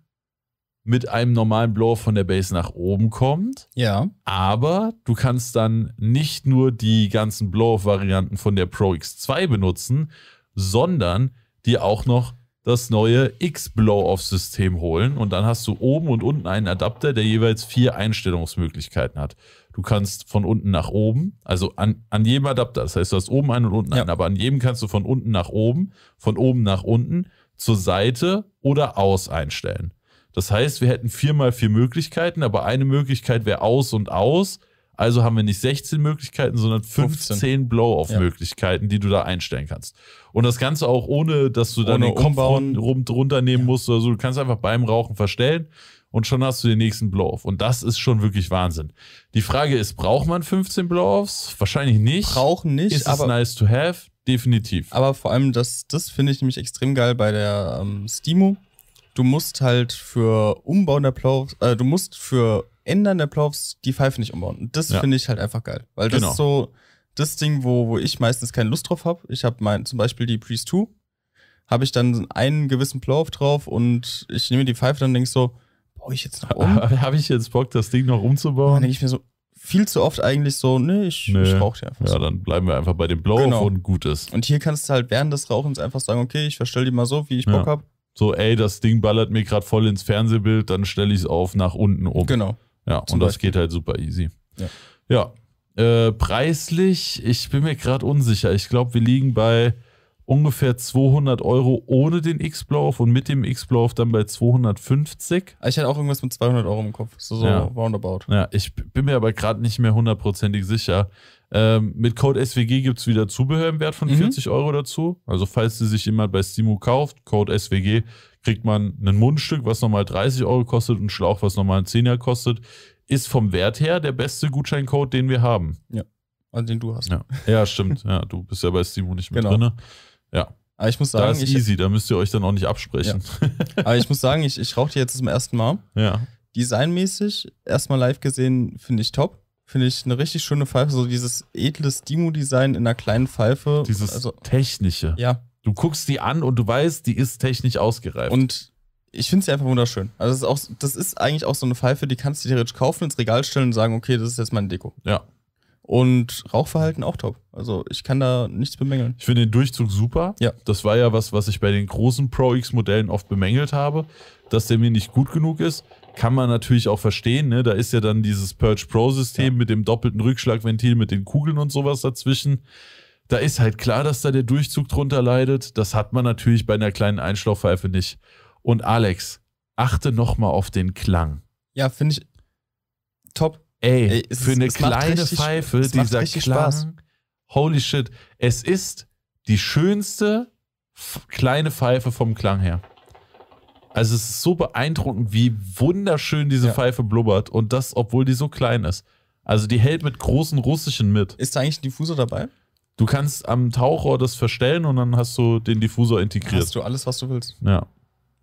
mit einem normalen Blower von der Base nach oben kommt. ja, Aber du kannst dann nicht nur die ganzen Blow-Off-Varianten von der Pro X2 benutzen, sondern dir auch noch das neue X-Blow-Off-System holen und dann hast du oben und unten einen Adapter, der jeweils vier Einstellungsmöglichkeiten hat. Du kannst von unten nach oben, also an, an jedem Adapter, das heißt, du hast oben einen und unten Ja. einen, aber an jedem kannst du von unten nach oben, von oben nach unten, zur Seite oder aus einstellen. Das heißt, wir hätten viermal vier Möglichkeiten, aber eine Möglichkeit wäre aus und aus. Also haben wir nicht 16 Möglichkeiten, sondern 15, 15. Blow-Off-Möglichkeiten, die du da einstellen kannst. Und das Ganze auch ohne, dass du dann Ohne den Kopf rum, runternehmen musst oder so. Du kannst einfach beim Rauchen verstellen und schon hast du den nächsten Blow-Off. Und das ist schon wirklich Wahnsinn. Die Frage ist, braucht man 15 Blow-Offs? Wahrscheinlich nicht. Brauchen nicht, ist es aber, nice to have? Definitiv. aber vor allem, das, das finde ich nämlich extrem geil bei der ähm, Stimo. Du musst halt für Umbauen der Playoffs, äh, du musst für Ändern der Playoffs die Pfeife nicht umbauen. Und das Ja. finde ich halt einfach geil. Weil das Genau. ist so das Ding, wo, wo ich meistens keine Lust drauf habe. Ich habe mein, zum Beispiel die Priest 2, habe ich dann einen gewissen Playoff drauf und ich nehme die Pfeife dann denke so, baue ich jetzt noch um? Habe ich jetzt Bock, das Ding noch Und dann umzubauen? denke ich mir so, viel zu oft eigentlich so, nee, ich, Nee. ich rauche einfach Ja, so. dann bleiben wir einfach bei dem Blow-Off Genau. und gut ist. Und hier kannst du halt während des Rauchens einfach sagen, okay, ich verstelle die mal so, wie ich Bock Ja. hab. So, ey, das Ding ballert mir gerade voll ins Fernsehbild, dann stelle ich es auf nach unten um. Genau. Ja, Zum und das Beispiel. geht halt super easy. Ja. Ja. Äh, preislich, ich bin mir gerade unsicher. Ich glaube, wir liegen bei ungefähr 200 Euro ohne den X-Blow-Off und mit dem X-Blow-Off dann bei 250. Ich hatte auch irgendwas mit 200 Euro im Kopf. So, so Ja. roundabout. Ja, ich bin mir aber gerade nicht mehr hundertprozentig sicher. Ähm, mit Code SWG gibt es wieder Zubehör im Wert von Mhm. 40 Euro dazu. Also falls sie sich jemand bei Stimo kauft, Code SWG, kriegt man ein Mundstück, was nochmal 30 Euro kostet und einen Schlauch, was nochmal ein Zehner kostet. Ist vom Wert her der beste Gutscheincode, den wir haben. Also den du hast. Ja, ja stimmt. Ja, du bist ja bei Stimo nicht mit Genau. drin. Ja, Aber ich muss da sagen, ist ich, easy, da müsst ihr euch dann auch nicht absprechen. aber ich muss sagen, ich, ich rauche die jetzt zum ersten Mal. Ja, Designmäßig, erstmal live gesehen, finde ich top. Finde ich eine richtig schöne Pfeife. So dieses edle Stimo-Design in einer kleinen Pfeife. dieses also, Technische. ja. Du guckst die an und du weißt, die ist technisch ausgereift. Und ich finde sie einfach wunderschön. Also das ist, auch, das ist eigentlich auch so eine Pfeife, die kannst du theoretisch kaufen, ins Regal stellen und sagen, okay, das ist jetzt mein Deko. ja. Und Rauchverhalten auch top. Also ich kann da nichts bemängeln. Ich finde den Durchzug super. Ja. Das war ja was, was ich bei den großen Pro X-Modellen oft bemängelt habe, dass der mir nicht gut genug ist. Kann man natürlich auch verstehen. Ne? Da ist ja dann dieses Purge Pro-System Ja. mit dem doppelten Rückschlagventil, mit den Kugeln und sowas dazwischen. Da ist halt klar, dass da der Durchzug drunter leidet. Das hat man natürlich bei einer kleinen Einschlauchpfeife nicht. Und Alex, achte nochmal auf den Klang. Ja, finde ich top. Ey, Ey, für eine kleine richtig- Pfeife, dieser Klang. Spaß. Holy shit. Es ist die schönste kleine Pfeife vom Klang her. Also es ist so beeindruckend, wie wunderschön diese Ja. Pfeife blubbert und das, obwohl die so klein ist. Also die hält mit großen russischen mit. Ist da eigentlich ein Diffusor dabei? Du kannst am Tauchrohr das verstellen und dann hast du den Diffusor integriert. Hast du alles, was du willst. Ja.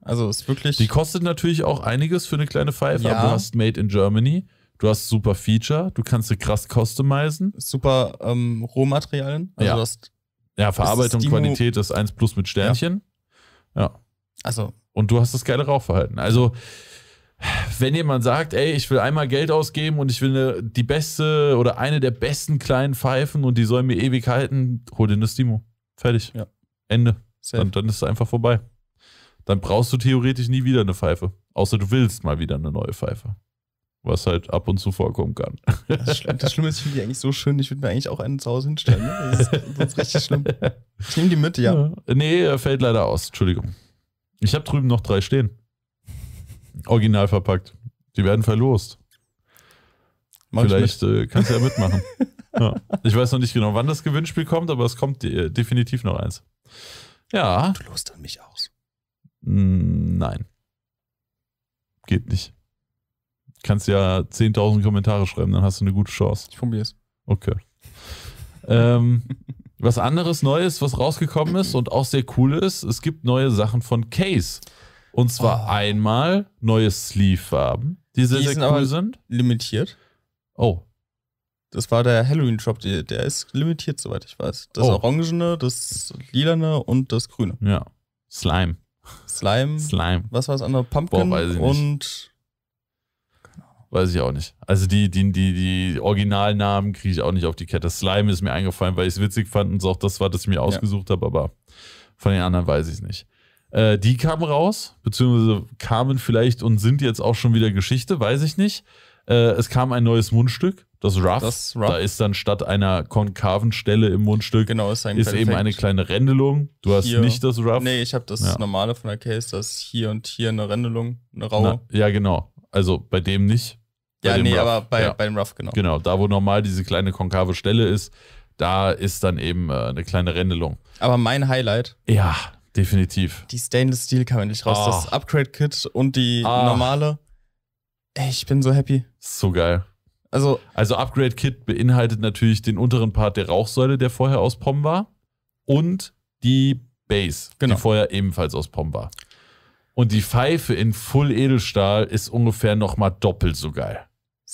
Also ist wirklich. Die kostet natürlich auch einiges für eine kleine Pfeife, Ja. aber du hast Made in Germany, du hast super Feature, du kannst sie krass customizen. super ähm, Rohmaterialien. Also Ja. Ja, Verarbeitung, Stimo- Qualität ist 1 plus mit Sternchen. Ja. also Und du hast das geile Rauchverhalten. Also, wenn jemand sagt, ey, ich will einmal Geld ausgeben und ich will eine, die beste oder eine der besten kleinen Pfeifen und die soll mir ewig halten, hol dir eine Stimo. Fertig. Ja. Ende. safe. Und dann ist es einfach vorbei. Dann brauchst du theoretisch nie wieder eine Pfeife. Außer du willst mal wieder eine neue Pfeife. Was halt ab und zu vorkommen kann. Das, Schlimme- ist, ich finde die eigentlich so schön, ich würde mir eigentlich auch einen zu Hause hinstellen. Ne? Das, ist, das ist richtig schlimm. Ich nehme die mit, ja. Nee, er fällt leider aus. Entschuldigung. Ich habe drüben noch drei stehen. Original verpackt. Die werden verlost. Mach ich Vielleicht äh, kannst du ja mitmachen. ja. Ich weiß noch nicht genau, wann das Gewinnspiel kommt, aber es kommt äh, definitiv noch eins. Ja. Du lost dann mich aus. mh, nein. Geht nicht. Kannst ja 10.000 Kommentare schreiben, dann hast du eine gute Chance. Ich probiere es. Okay. ähm, was anderes Neues, was rausgekommen ist und auch sehr cool ist, es gibt neue Sachen von Case. Und zwar Oh. einmal neue Sleeve-Farben, die sehr, Die sehr sind cool aber- sind. Limitiert. Oh, Das war der Halloween-Drop, der der ist limitiert, soweit ich weiß. Das Oh. Orangene, das Lilane und das Grüne. ja. Slime. Slime, Slime. was war das andere? Pumpkin Boah, und Weiß ich auch nicht. Also die, die, die, die Originalnamen kriege ich auch nicht auf die Kette. Slime ist mir eingefallen, weil ich es witzig fand und auch das war, das ich mir ausgesucht habe, aber Von den anderen weiß ich es nicht. Äh, die kamen raus, beziehungsweise kamen vielleicht und sind jetzt auch schon wieder Geschichte, weiß ich nicht. Äh, es kam ein neues Mundstück, das Rough. Das Rough. Da ist dann statt einer konkaven Stelle im Mundstück Genau, ist eigentlich ist eben eine kleine Rändelung. Du hast Hier. nicht das Rough. Nee, ich habe das Ja. normale von der Case, das hier und hier eine Rändelung, eine raue. Na, ja, genau. Also bei dem nicht. Ja, nee, Rough. aber bei, ja. bei dem Rough, genau. Genau, da wo normal diese kleine konkave Stelle ist, da ist dann eben äh, eine kleine Rändelung. Aber mein Highlight, Ja, definitiv. die Stainless Steel kam endlich raus. Ah. Das Upgrade-Kit und die Ah. normale. Ey, ich bin so happy. So geil. Also, Also Upgrade Kit beinhaltet natürlich den unteren Part der Rauchsäule, der vorher aus POM war, und die Base, Genau. die vorher ebenfalls aus POM war. Und die Pfeife in Full Edelstahl ist ungefähr nochmal doppelt so geil.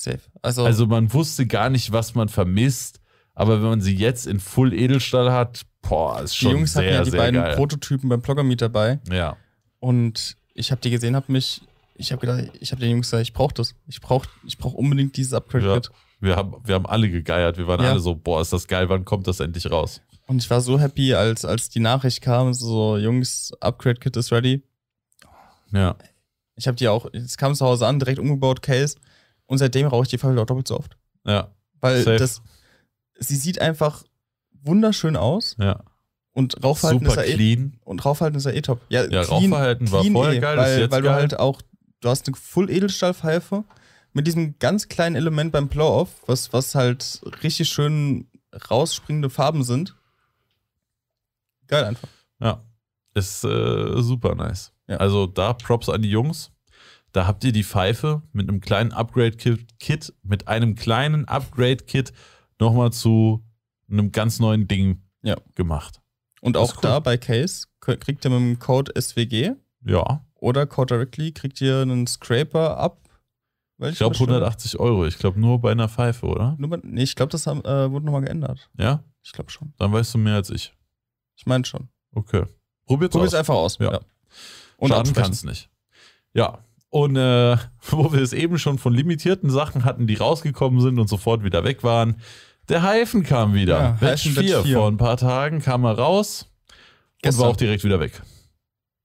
Safe. Also, Also man wusste gar nicht, was man vermisst, aber wenn man sie jetzt in Full Edelstahl hat, boah, ist die schon Jungs sehr, hatten ja die sehr beiden geil. Prototypen beim Blogger Meet dabei. ja, Und ich habe die gesehen, habe mich, ich habe gedacht, ich habe den Jungs gesagt, ich brauche das. Ich brauche ich brauch unbedingt dieses Upgrade-Kit. wir haben, wir haben alle gegeiert. Wir waren Ja. alle so, boah, ist das geil, wann kommt das endlich raus? Und ich war so happy, als, als die Nachricht kam, so, Jungs, Upgrade-Kit ist ready. Ja, Ich habe die auch, es kam zu Hause an, direkt umgebaut, Case. Und seitdem rauche ich die Pfeife doppelt so oft. ja, Weil Safe. das, sie sieht einfach wunderschön aus ja. und Rauchverhalten Super ist ja eh, clean. und Rauchverhalten ist ja eh top. Ja, Ja, Rauchverhalten war vorher geil, ist weil, weil du geil. halt auch, du hast eine Full Edelstahlpfeife mit diesem ganz kleinen Element beim Blow-Off, was, was halt richtig schön rausspringende Farben sind. Geil einfach. Ja, ist äh, super nice. Ja. Also da Props an die Jungs. Da habt ihr die Pfeife mit einem kleinen Upgrade-Kit, mit einem kleinen Upgrade-Kit nochmal zu einem ganz neuen Ding Ja. gemacht. Und Das auch cool. da bei Case kriegt ihr mit dem Code SWG Ja, oder Code Directly kriegt ihr einen Scraper ab. ich glaube 180 Euro. Ich glaube nur bei einer Pfeife, oder? Nur bei, nee, ich glaube, das haben, äh, wurde nochmal geändert. Ja, Ich glaube schon. dann weißt du mehr als ich. Ich meine schon. Okay. Probiert's Probier's aus. einfach aus. Ja. Und Schaden absprechen. kann's nicht. Ja. Und äh, wo wir es eben schon von limitierten Sachen hatten, die rausgekommen sind und sofort wieder weg waren, der Heifen kam wieder. Ja, Batch Heifen Batch 4 4. vor ein paar Tagen kam er raus und Gestern. war auch direkt wieder weg.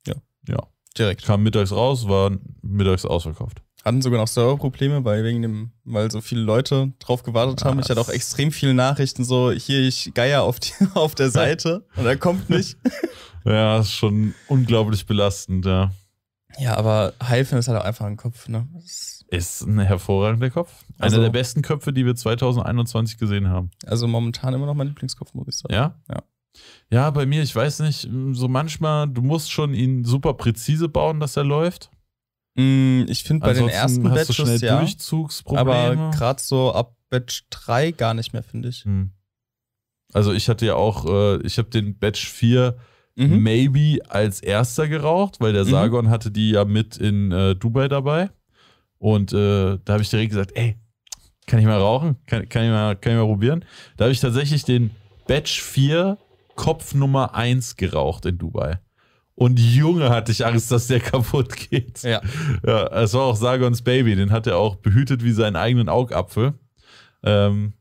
Ja. Ja. Direkt. Kam mittags raus, war mittags ausverkauft. Hatten sogar noch Serverprobleme, weil wegen dem, weil so viele Leute drauf gewartet haben. Ich hatte auch extrem viele Nachrichten, so hier ich geier auf, die, auf der Seite und er kommt nicht. Ja, ist schon unglaublich belastend, ja. Ja, aber Hyphen ist halt auch einfach ein Kopf, ne? Ist ein hervorragender Kopf. Einer Also- der besten Köpfe, die wir 2021 gesehen haben. Also momentan immer noch mein Lieblingskopf, muss ich sagen. Ja? Ja. Ja, bei mir, ich weiß nicht, so manchmal, du musst schon ihn super präzise bauen, dass er läuft. Mm, ich finde bei den Ansonsten ersten hast du schnell Batches ja, Durchzugsprobleme. aber gerade so ab Batch 3 gar nicht mehr, finde ich. Hm. Also ich hatte ja auch, äh, ich habe den Batch 4 Mhm. maybe als erster geraucht, weil der Mhm. Sargon hatte die ja mit in äh, Dubai dabei. Und äh, da habe ich direkt gesagt, ey, kann ich mal rauchen? Kann, kann, ich, mal, kann ich mal probieren? Da habe ich tatsächlich den Batch 4 Kopf Nummer 1 geraucht in Dubai. Und Junge, hatte ich Angst, dass der kaputt geht. Ja. Ja, es war auch Sargons Baby, den hat er auch behütet wie seinen eigenen Augapfel. Ähm,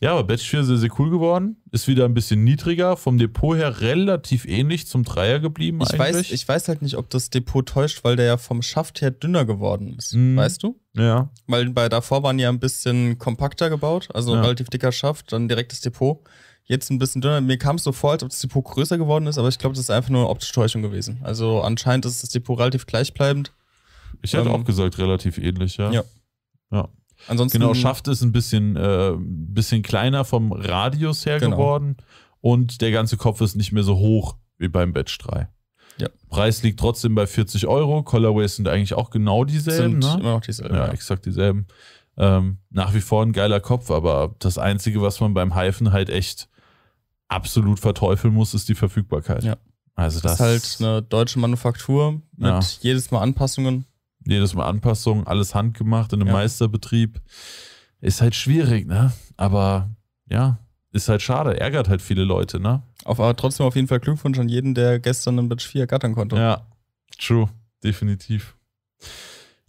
ja, aber Batch 4 sehr, sehr cool geworden. Ist wieder ein bisschen niedriger, vom Depot her relativ ähnlich zum Dreier geblieben Ich weiß, eigentlich. ich weiß halt nicht, ob das Depot täuscht, weil der ja vom Schaft her dünner geworden ist. Mhm. Weißt du? ja, Weil bei davor waren ja ein bisschen kompakter gebaut, also Ja. relativ dicker Schaft, dann direkt das Depot. Jetzt ein bisschen dünner. Mir kam es so vor, als ob das Depot größer geworden ist, aber ich glaube, das ist einfach nur eine optische Täuschung gewesen. Also anscheinend ist das Depot relativ gleichbleibend. ich hätte Ähm, auch gesagt, relativ ähnlich, ja. Ja. Ja. Ansonsten Genau, Schaft ist ein bisschen, äh, bisschen kleiner vom Radius her Genau. geworden und der ganze Kopf ist nicht mehr so hoch wie beim Batch 3. Ja. Preis liegt trotzdem bei 40 Euro. Colorways sind eigentlich auch genau dieselben. sind ne? immer noch dieselben. Ja, Ja, exakt dieselben. Ähm, nach wie vor ein geiler Kopf, aber das Einzige, was man beim Hyphen halt echt absolut verteufeln muss, ist die Verfügbarkeit. Ja. Also das das, ist halt eine deutsche Manufaktur mit Ja. jedes Mal Anpassungen. Jedes Mal Anpassungen, alles handgemacht in einem Ja. Meisterbetrieb. Ist halt schwierig, ne? Aber ja, ist halt schade, ärgert halt viele Leute, ne? Auf, aber trotzdem auf jeden Fall Glückwunsch an jeden, der gestern einen Batch 4 ergattern konnte. Ja, true, definitiv.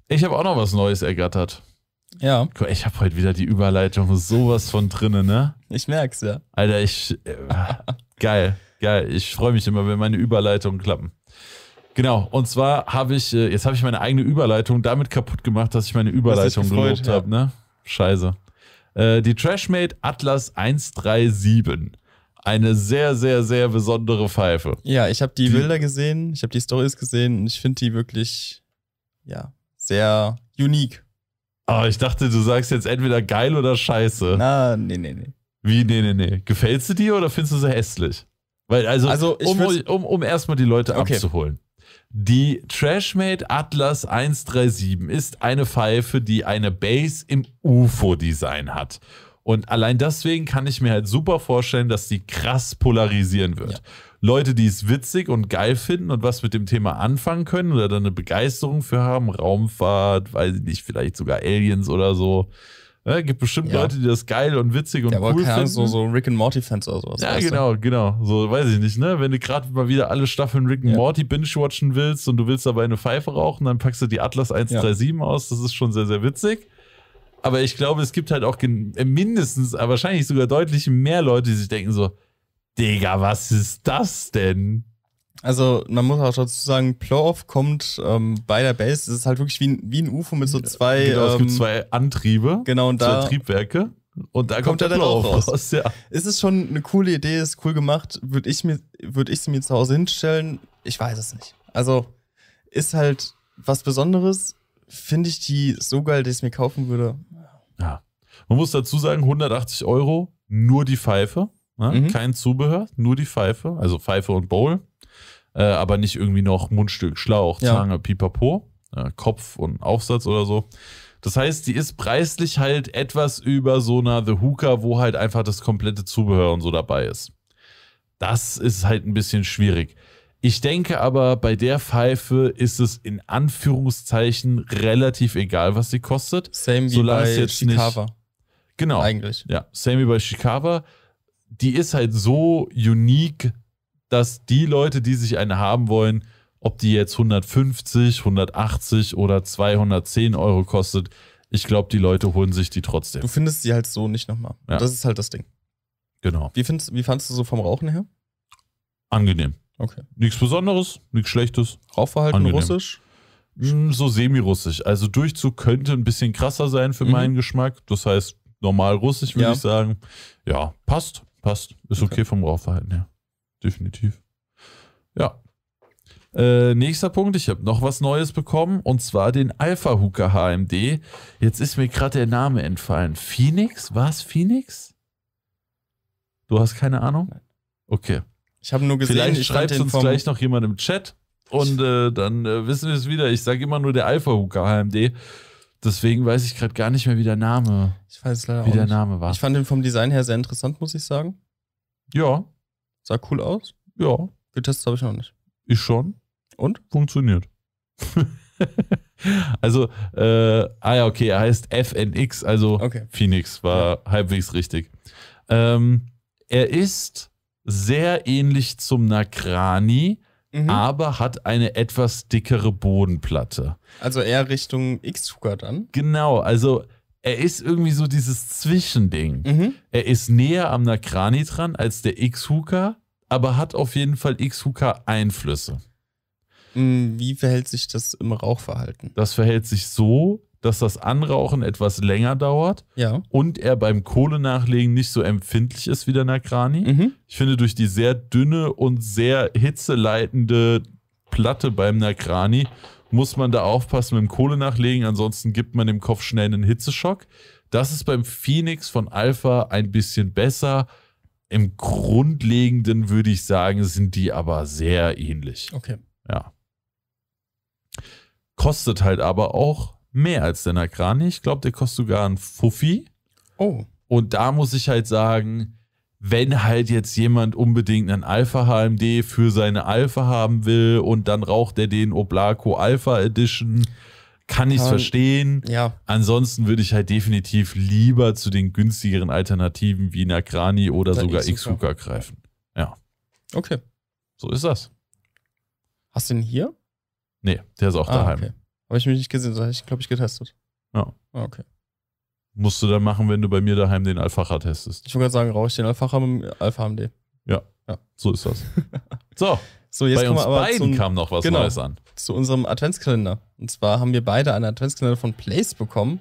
Ich habe auch noch was Neues ergattert. ja Ich habe heute wieder die Überleitung sowas von drinnen, ne? ich merk's ja. Alter, ich. Äh, geil. Geil. Ich freue mich immer, wenn meine Überleitungen klappen. Genau, und zwar habe ich, äh, jetzt habe ich meine eigene Überleitung damit kaputt gemacht, dass ich meine Überleitung gelobt ja. habe, ne? Scheiße. Äh, die Trashmate Atlas 137. Eine sehr, sehr, sehr besondere Pfeife. Ja, ich habe die Die- Bilder gesehen, ich habe die Stories gesehen und ich finde die wirklich, ja, sehr unique. Aber ich dachte, du sagst jetzt entweder geil oder scheiße. Na, nee, nee, nee. Wie, nee, nee, nee. Gefällt sie dir oder findest du sie hässlich? Weil, also, Also, um, um, um erstmal die Leute Okay. abzuholen. Die Trashmate Atlas 137 ist eine Pfeife, die eine Base im UFO-Design hat. Und allein deswegen kann ich mir halt super vorstellen, dass die krass polarisieren wird. Ja. Leute, die es witzig und geil finden und was mit dem Thema anfangen können oder da eine Begeisterung für haben, Raumfahrt, weiß ich nicht, vielleicht sogar Aliens oder so. Ja, gibt bestimmt Ja. Leute, die das geil und witzig und Ja, cool finden. so, so Rick and Morty-Fans oder sowas. Ja, weißt du? genau, genau. So, weiß ich nicht, ne? Wenn du gerade mal wieder alle Staffeln Rick and Ja. Morty binge-watchen willst und du willst dabei eine Pfeife rauchen, dann packst du die Atlas 137 aus. Das ist schon sehr, sehr witzig. Aber ich glaube, es gibt halt auch äh, mindestens, wahrscheinlich sogar deutlich mehr Leute, die sich denken so, Digga, was ist das denn? Also, man muss auch dazu sagen, Blow-Off kommt ähm, bei der Base. Es ist halt wirklich wie ein, wie ein UFO mit so zwei. genau, es gibt ähm, zwei Antriebe, Genau, und zwei da Triebwerke. Und da kommt, kommt der Blow Rauch raus. Ja. ist es schon eine coole Idee, ist cool gemacht. Würde ich, mir, würd ich sie mir zu Hause hinstellen? Ich weiß es nicht. Also, ist halt was Besonderes. Finde ich die so geil, dass ich es mir kaufen würde. Ja. Man muss dazu sagen, 180 Euro, nur die Pfeife. Ne? Mhm. Kein Zubehör, nur die Pfeife. Also Pfeife und Bowl. Äh, aber nicht irgendwie noch Mundstück, Schlauch, Ja. Zange, Pipapo, äh, Kopf und Aufsatz oder so. Das heißt, die ist preislich halt etwas über so einer The Hooker, wo halt einfach das komplette Zubehör und so dabei ist. Das ist halt ein bisschen schwierig. Ich denke aber, bei der Pfeife ist es in Anführungszeichen relativ egal, was sie kostet. Same wie Solange bei jetzt nicht- Chicago Genau. eigentlich. Ja, same wie bei Chicago. Die ist halt so unique, dass die Leute, die sich eine haben wollen, ob die jetzt 150, 180 oder 210 Euro kostet, ich glaube, die Leute holen sich die trotzdem. Du findest sie halt so nicht nochmal. Ja. Das ist halt das Ding. Genau. Wie, findest, wie fandst du so vom Rauchen her? Angenehm. Okay. Nichts Besonderes, nichts Schlechtes. Rauchverhalten Angenehm. russisch? Mm, So semi-russisch. Also Durchzug könnte ein bisschen krasser sein für Mhm. meinen Geschmack. Das heißt, normal russisch würde Ja. ich sagen. Ja, passt, passt. Ist okay, Okay. vom Rauchverhalten her. Definitiv. Ja. Äh, nächster Punkt, ich habe noch was Neues bekommen und zwar den Alpha Hooker HMD. Jetzt ist mir gerade der Name entfallen. Phoenix? War es Phoenix? Du hast keine Ahnung? Nein. Okay. Ich habe nur gesehen, Vielleicht schreibt uns gleich noch jemand im Chat und äh, dann äh, wissen wir es wieder. Ich sage immer nur der Alpha Hooker HMD. Deswegen weiß ich gerade gar nicht mehr, wie der Name, Ich weiß leider wie der. Name war. Ich fand den vom Design her sehr interessant, muss ich sagen. ja, Sah cool aus. ja, Getestet habe ich noch nicht. ich schon. Und? Funktioniert. also, äh, ah ja, okay, er heißt FNX, also Okay. Phoenix, war halbwegs richtig. Ähm, er ist sehr ähnlich zum Nakrani, Mhm. aber hat eine etwas dickere Bodenplatte. Also eher Richtung X-Hooker dann. Genau, also er ist irgendwie so dieses Zwischending. Mhm. Er ist näher am Nakrani dran als der X-Hooker, aber hat auf jeden Fall X-Hooker-Einflüsse. Mm, Wie verhält sich das im Rauchverhalten? Das verhält sich so, dass das Anrauchen etwas länger dauert Ja. und er beim Kohlenachlegen nicht so empfindlich ist wie der Nakrani. Mhm. Ich finde, durch die sehr dünne und sehr hitzeleitende Platte beim Nakrani muss man da aufpassen mit dem Kohlenachlegen, ansonsten gibt man dem Kopf schnell einen Hitzeschock. Das ist beim Phoenix von Alpha ein bisschen besser. Im Grundlegenden würde ich sagen, sind die aber sehr ähnlich. Okay. Ja. Kostet halt aber auch mehr als der Nakrani. Ich glaube, der kostet sogar einen Fuffi. Oh. Und da muss ich halt sagen, wenn halt jetzt jemand unbedingt einen Alpha HMD für seine Alpha haben will und dann raucht er den Oblaco Alpha Edition, kann ich es verstehen. Ja. Ansonsten würde ich halt definitiv lieber zu den günstigeren Alternativen wie Nakrani oder Oder sogar. X-Hooker greifen. Okay. So ist das. Hast du den hier? Nee, der ist auch Ah, daheim. okay. Habe ich mich nicht gesehen, das habe ich, glaube ich, getestet. Ja. Ah, okay. Musst du dann machen, wenn du bei mir daheim den Alpha testest. Ich wollte gerade sagen, rauche ich den Alpha mit dem Alpha AMD. Ja, Ja. so ist das. So, So, jetzt bei kommen uns aber beiden zum, kam noch was genau. Neues an. zu unserem Adventskalender. Und zwar haben wir beide einen Adventskalender von Place bekommen.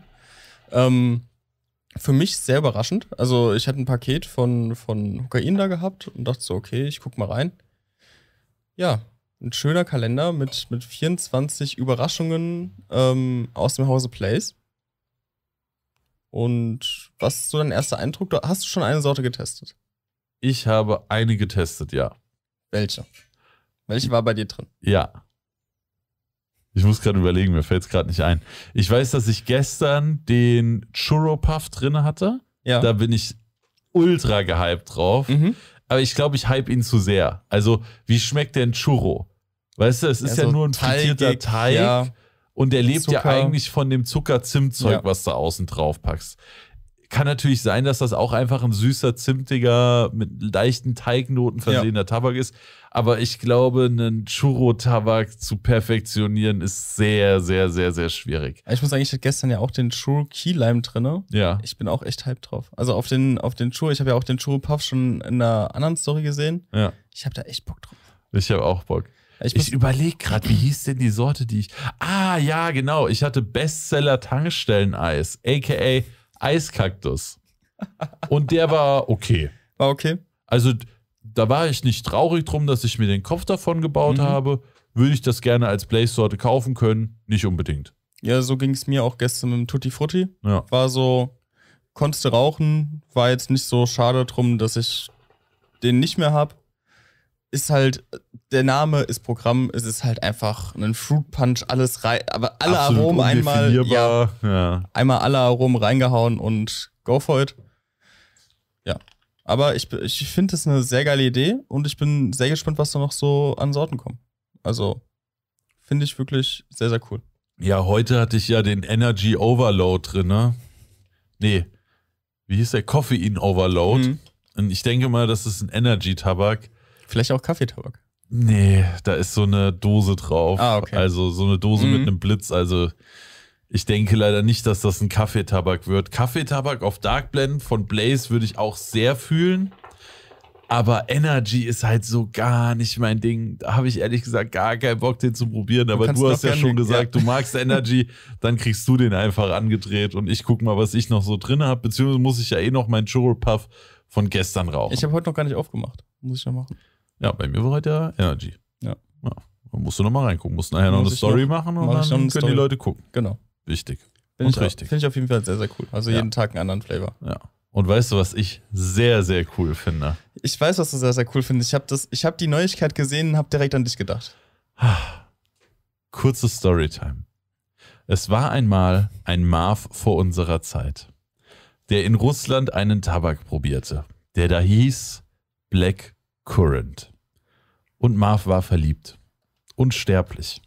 Ähm, für mich sehr überraschend. Also ich hatte ein Paket von, von Hokain da gehabt und dachte so, okay, ich guck mal rein. Ja, ein schöner Kalender mit, mit 24 Überraschungen ähm, aus dem Hause Place. Und was ist so dein erster Eindruck? Du- Hast du schon eine Sorte getestet? Ich habe eine getestet, ja. Welche? Welche war bei dir drin? Ja. Ich muss gerade überlegen, mir fällt es gerade nicht ein. Ich weiß, dass ich gestern den Churro Puff drin hatte. Ja. Da bin ich ultra gehypt drauf. mhm. Aber ich glaube, ich hype ihn zu sehr. Also, wie schmeckt denn Churro? Weißt du, es ist ja, so nur ein frittierter teigig, Teig Ja, und der lebt ja Zucker. eigentlich von dem Zucker-Zimt-Zeug, Ja. was du außen drauf packst. Kann natürlich sein, dass das auch einfach ein süßer, zimtiger, mit leichten Teignoten versehener Tabak ist. Aber ich glaube, einen Churro-Tabak zu perfektionieren ist sehr, sehr, sehr, sehr schwierig. Ich muss sagen, ich hatte gestern ja auch den Churro Key Lime drinne. Ja. Ich bin auch echt hyped drauf. Also auf den, auf den Churro, ich habe ja auch den Churro Puff schon in einer anderen Story gesehen. Ja. Ich habe da echt Bock drauf. Ich habe auch Bock. Ich, Ich überlege gerade, wie hieß denn die Sorte, die ich. Ah, ja, genau. Ich hatte Bestseller-Tankstellen-Eis, aka Eiskaktus. Und der war okay. war okay. Also, da war ich nicht traurig drum, dass ich mir den Kopf davon gebaut Mhm. habe. Würde ich das gerne als Blaze-Sorte kaufen können? Nicht unbedingt. Ja, so ging es mir auch gestern mit dem Tutti Frutti. Ja. War so, konntest du rauchen, war jetzt nicht so schade drum, dass ich den nicht mehr hab. Ist halt, der Name ist Programm, es ist halt einfach ein Fruit Punch, alles rein, aber alle Absolut Aromen einmal, ja. Ja. einmal alle Aromen reingehauen und go for it. Ja. Aber ich, ich finde das eine sehr geile Idee und ich bin sehr gespannt, was da noch so an Sorten kommen. Also, finde ich wirklich sehr, sehr cool. Ja, heute hatte ich ja den Energy Overload drin, ne? Nee. Wie hieß der? Koffein Overload. Mhm. Und ich denke mal, das ist ein Energy-Tabak. Vielleicht auch Kaffeetabak. Nee, da ist so eine Dose drauf. Ah, okay. Also so eine Dose Mhm. mit einem Blitz. Also ich denke leider nicht, dass das ein Kaffeetabak wird. Kaffeetabak auf Dark Blend von Blaze würde ich auch sehr fühlen. Aber Energy ist halt so gar nicht mein Ding. Da habe ich ehrlich gesagt gar keinen Bock, den zu probieren. Aber du doch hast ja schon gesagt, ja. du magst Energy, dann kriegst du den einfach angedreht und ich guck mal, was ich noch so drin habe. Beziehungsweise muss ich ja eh noch meinen Churro Puff von gestern rauchen. Ich habe heute noch gar nicht aufgemacht. Muss ich noch machen. Ja, bei mir war heute ja Energy. Ja. ja. Da musst du noch mal reingucken. Musst nachher noch Muss eine Story noch- machen und mach dann können eine die Story. Leute gucken. Genau. Wichtig. Finde Und ich, richtig. Finde ich auf jeden Fall sehr, sehr cool. Also Ja. jeden Tag einen anderen Flavor. Ja. Und weißt du, was ich sehr, sehr cool finde? Ich weiß, was du sehr, sehr cool findest. Ich habe hab die Neuigkeit gesehen und habe direkt an dich gedacht. Kurze Storytime. Es war einmal ein Marv vor unserer Zeit, der in Russland einen Tabak probierte, der da hieß Black Currant. Und Marv war verliebt. Unsterblich.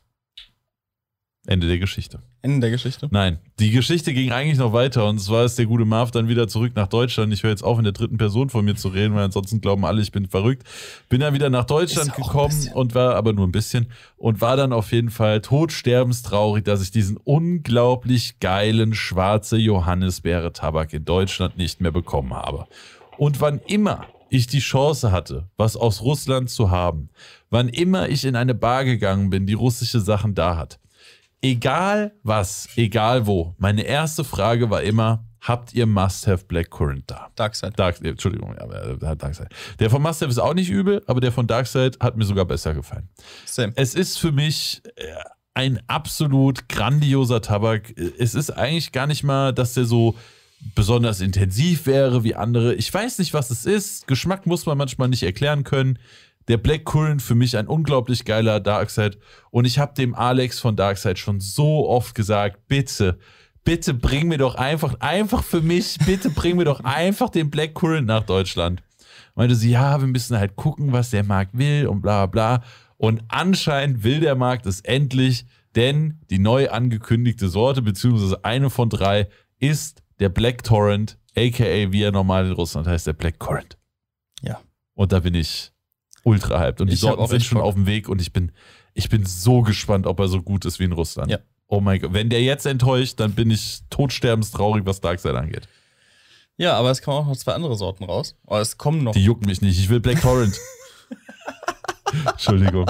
Ende der Geschichte. Ende der Geschichte. Nein, die Geschichte ging eigentlich noch weiter und zwar ist der gute Marv dann wieder zurück nach Deutschland. Ich höre jetzt auf, in der dritten Person von mir zu reden, weil ansonsten glauben alle, ich bin verrückt. Bin dann wieder nach Deutschland gekommen und war aber nur ein bisschen und war dann auf jeden Fall todsterbenstraurig, dass ich diesen unglaublich geilen schwarze Johannisbeere Tabak in Deutschland nicht mehr bekommen habe. Und wann immer ich die Chance hatte, was aus Russland zu haben, wann immer ich in eine Bar gegangen bin, die russische Sachen da hat, egal was, egal wo, meine erste Frage war immer, habt ihr Must-Have Black Currant da? Darkseid. Dark, äh, Entschuldigung, ja, äh, Darkseid. Der von Must-Have ist auch nicht übel, aber der von Darkseid hat mir sogar besser gefallen. Same. Es ist für mich äh, ein absolut grandioser Tabak. Es ist eigentlich gar nicht mal, dass der so besonders intensiv wäre wie andere. Ich weiß nicht, was es ist. Geschmack muss man manchmal nicht erklären können. Der Black Currant für mich ein unglaublich geiler Darkseid. Und ich habe dem Alex von Darkseid schon so oft gesagt, bitte, bitte bring mir doch einfach, einfach für mich, bitte bring mir doch einfach den Black Currant nach Deutschland. Meinte sie, ja, wir müssen halt gucken, was der Markt will und bla bla. Und anscheinend will der Markt es endlich, denn die neu angekündigte Sorte, beziehungsweise eine von drei, ist der Black Torrent, aka wie er normal in Russland heißt, der Black Current. Ja. Und da bin ich ultra hyped. Und die Ich Sorten sind schon Bock. auf dem Weg und ich bin, ich bin so gespannt, ob er so gut ist wie in Russland. Ja. Oh mein Gott, wenn der jetzt enttäuscht, dann bin ich todsterbenstraurig, was Darkseid angeht. Ja, aber es kommen auch noch zwei andere Sorten raus. Aber es kommen noch. Die jucken mich nicht. Ich will Black Torrent. Entschuldigung.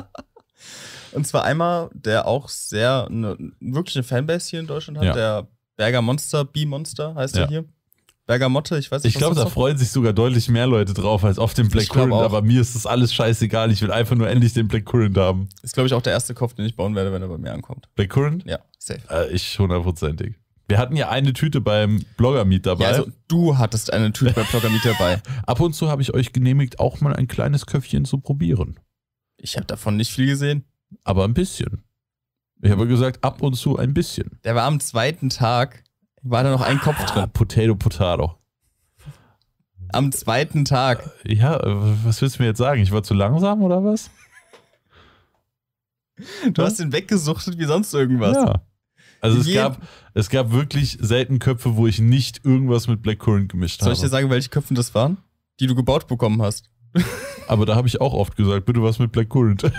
Und zwar einmal, der auch sehr eine, wirklich eine Fanbase hier in Deutschland hat, Ja. der Berger Monster, B-Monster heißt Ja. er hier. Bergamotte, ich weiß nicht, Ich glaube, da freuen sich sogar deutlich mehr Leute drauf als auf den Black auch. aber mir ist das alles scheißegal. Ich will einfach nur endlich den Black Currant haben. ist, glaube ich, auch der erste Kopf, den ich bauen werde, wenn er bei mir ankommt. Black Currant? Ja, safe. Äh, ich hundertprozentig. Wir hatten ja eine Tüte beim Blogger-Meet dabei. Ja, also du hattest eine Tüte bei Blogger Meet dabei. Ab und zu habe ich euch genehmigt, auch mal ein kleines Köpfchen zu probieren. Ich habe davon nicht viel gesehen. Aber ein bisschen. Ich habe gesagt, ab und zu ein bisschen. Der war am zweiten Tag, war da noch ein Kopf Ah, drin. Potato, Potato. Am zweiten Tag. Ja, was willst du mir jetzt sagen? Ich war zu langsam oder was? Du hast ihn weggesuchtet wie sonst irgendwas. Ja. Also es Je- gab, es gab wirklich selten Köpfe, wo ich nicht irgendwas mit Black Currant gemischt Soll ich dir habe. sagen, welche Köpfe das waren? Die du gebaut bekommen hast. Aber da habe ich auch oft gesagt, bitte was mit Black Currant.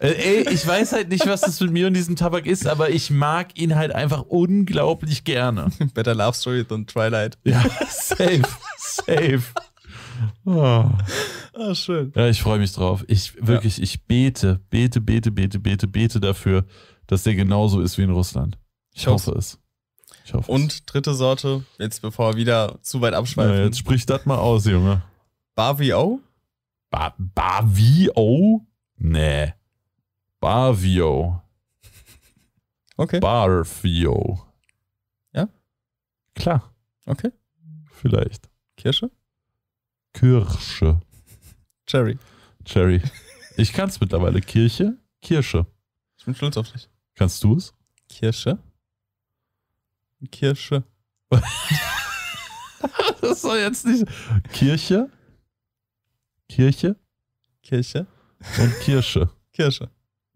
Äh, Ey, ich weiß halt nicht, was das mit mir und diesem Tabak ist, aber ich mag ihn halt einfach unglaublich gerne. Better Love Story than Twilight. Ja, safe, safe. Oh. Ah, schön. Ja, ich freue mich drauf. Ich wirklich, ich bete, bete, bete, bete, bete, bete dafür, dass der genauso ist wie in Russland. Ich, Ich hoffe es. Ich hoffe es. Und dritte Sorte, jetzt bevor wir wieder zu weit abschweifen. Ja, jetzt sprich das mal aus, Junge. Bavio? Ba Bavio? Nee. Bavio. Okay. Barfio. Ja? Klar, Okay. vielleicht. Kirsche? Kirsche. Cherry. Cherry. Ich kann es mittlerweile. Kirche, Kirsche. Ich bin stolz auf dich. Kannst du es? Kirsche? Kirsche. Das soll jetzt nicht. Kirche, Kirche Kirche? und Kirsche. Kirsche.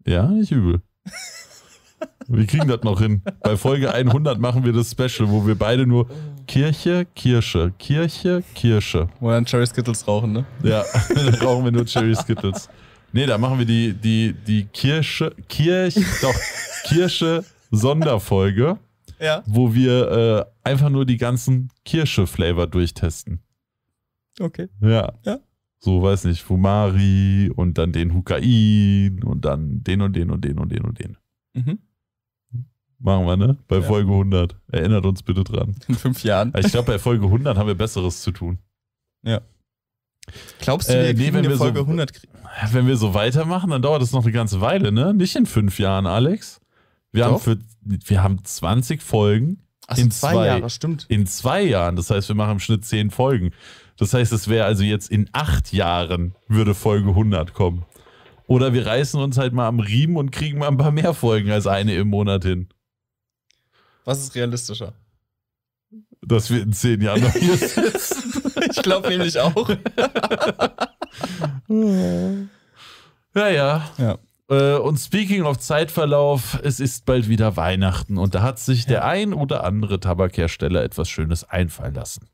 Ja, nicht übel. Wir kriegen das noch hin. Bei Folge 100 machen wir das Special, wo wir beide nur Kirche, Kirsche, Kirche, Kirsche. Wo wir dann Cherry Skittles rauchen, ne? Ja, dann brauchen wir nur Cherry Skittles. Nee, da machen wir die, die, die Kirsche, Kirch, doch, Kirsche Sonderfolge, Ja. wo wir äh, einfach nur die ganzen Kirsche-Flavor durchtesten. Okay. Ja. Ja. So, weiß nicht, Fumari und dann den Hukain und dann den und den und den und den und den. Mhm. Machen wir, ne? Bei Ja. Folge 100. Erinnert uns bitte dran. In fünf Jahren. Ich glaube, bei Folge 100 haben wir Besseres zu tun. Glaubst du, Äh, wir nee, kriegen wenn wir so- Folge 100 kriegen? Wenn wir so weitermachen, dann dauert das noch eine ganze Weile, ne? Nicht in fünf Jahren, Alex. Wir, haben, für, wir haben 20 Folgen Achso, In zwei, zwei. Jahre, stimmt. in zwei Jahren. Das heißt, wir machen im Schnitt 10 Folgen. Das heißt, es wäre also jetzt in acht Jahren würde Folge 100 kommen. Oder wir reißen uns halt mal am Riemen und kriegen mal ein paar mehr Folgen als eine im Monat hin. Was ist realistischer? Dass wir in zehn Jahren noch hier sitzen. Ich glaube nämlich auch. Ja, ja. Ja. Äh, Und speaking of Zeitverlauf, es ist bald wieder Weihnachten und da hat sich der ein oder andere Tabakhersteller etwas Schönes einfallen lassen.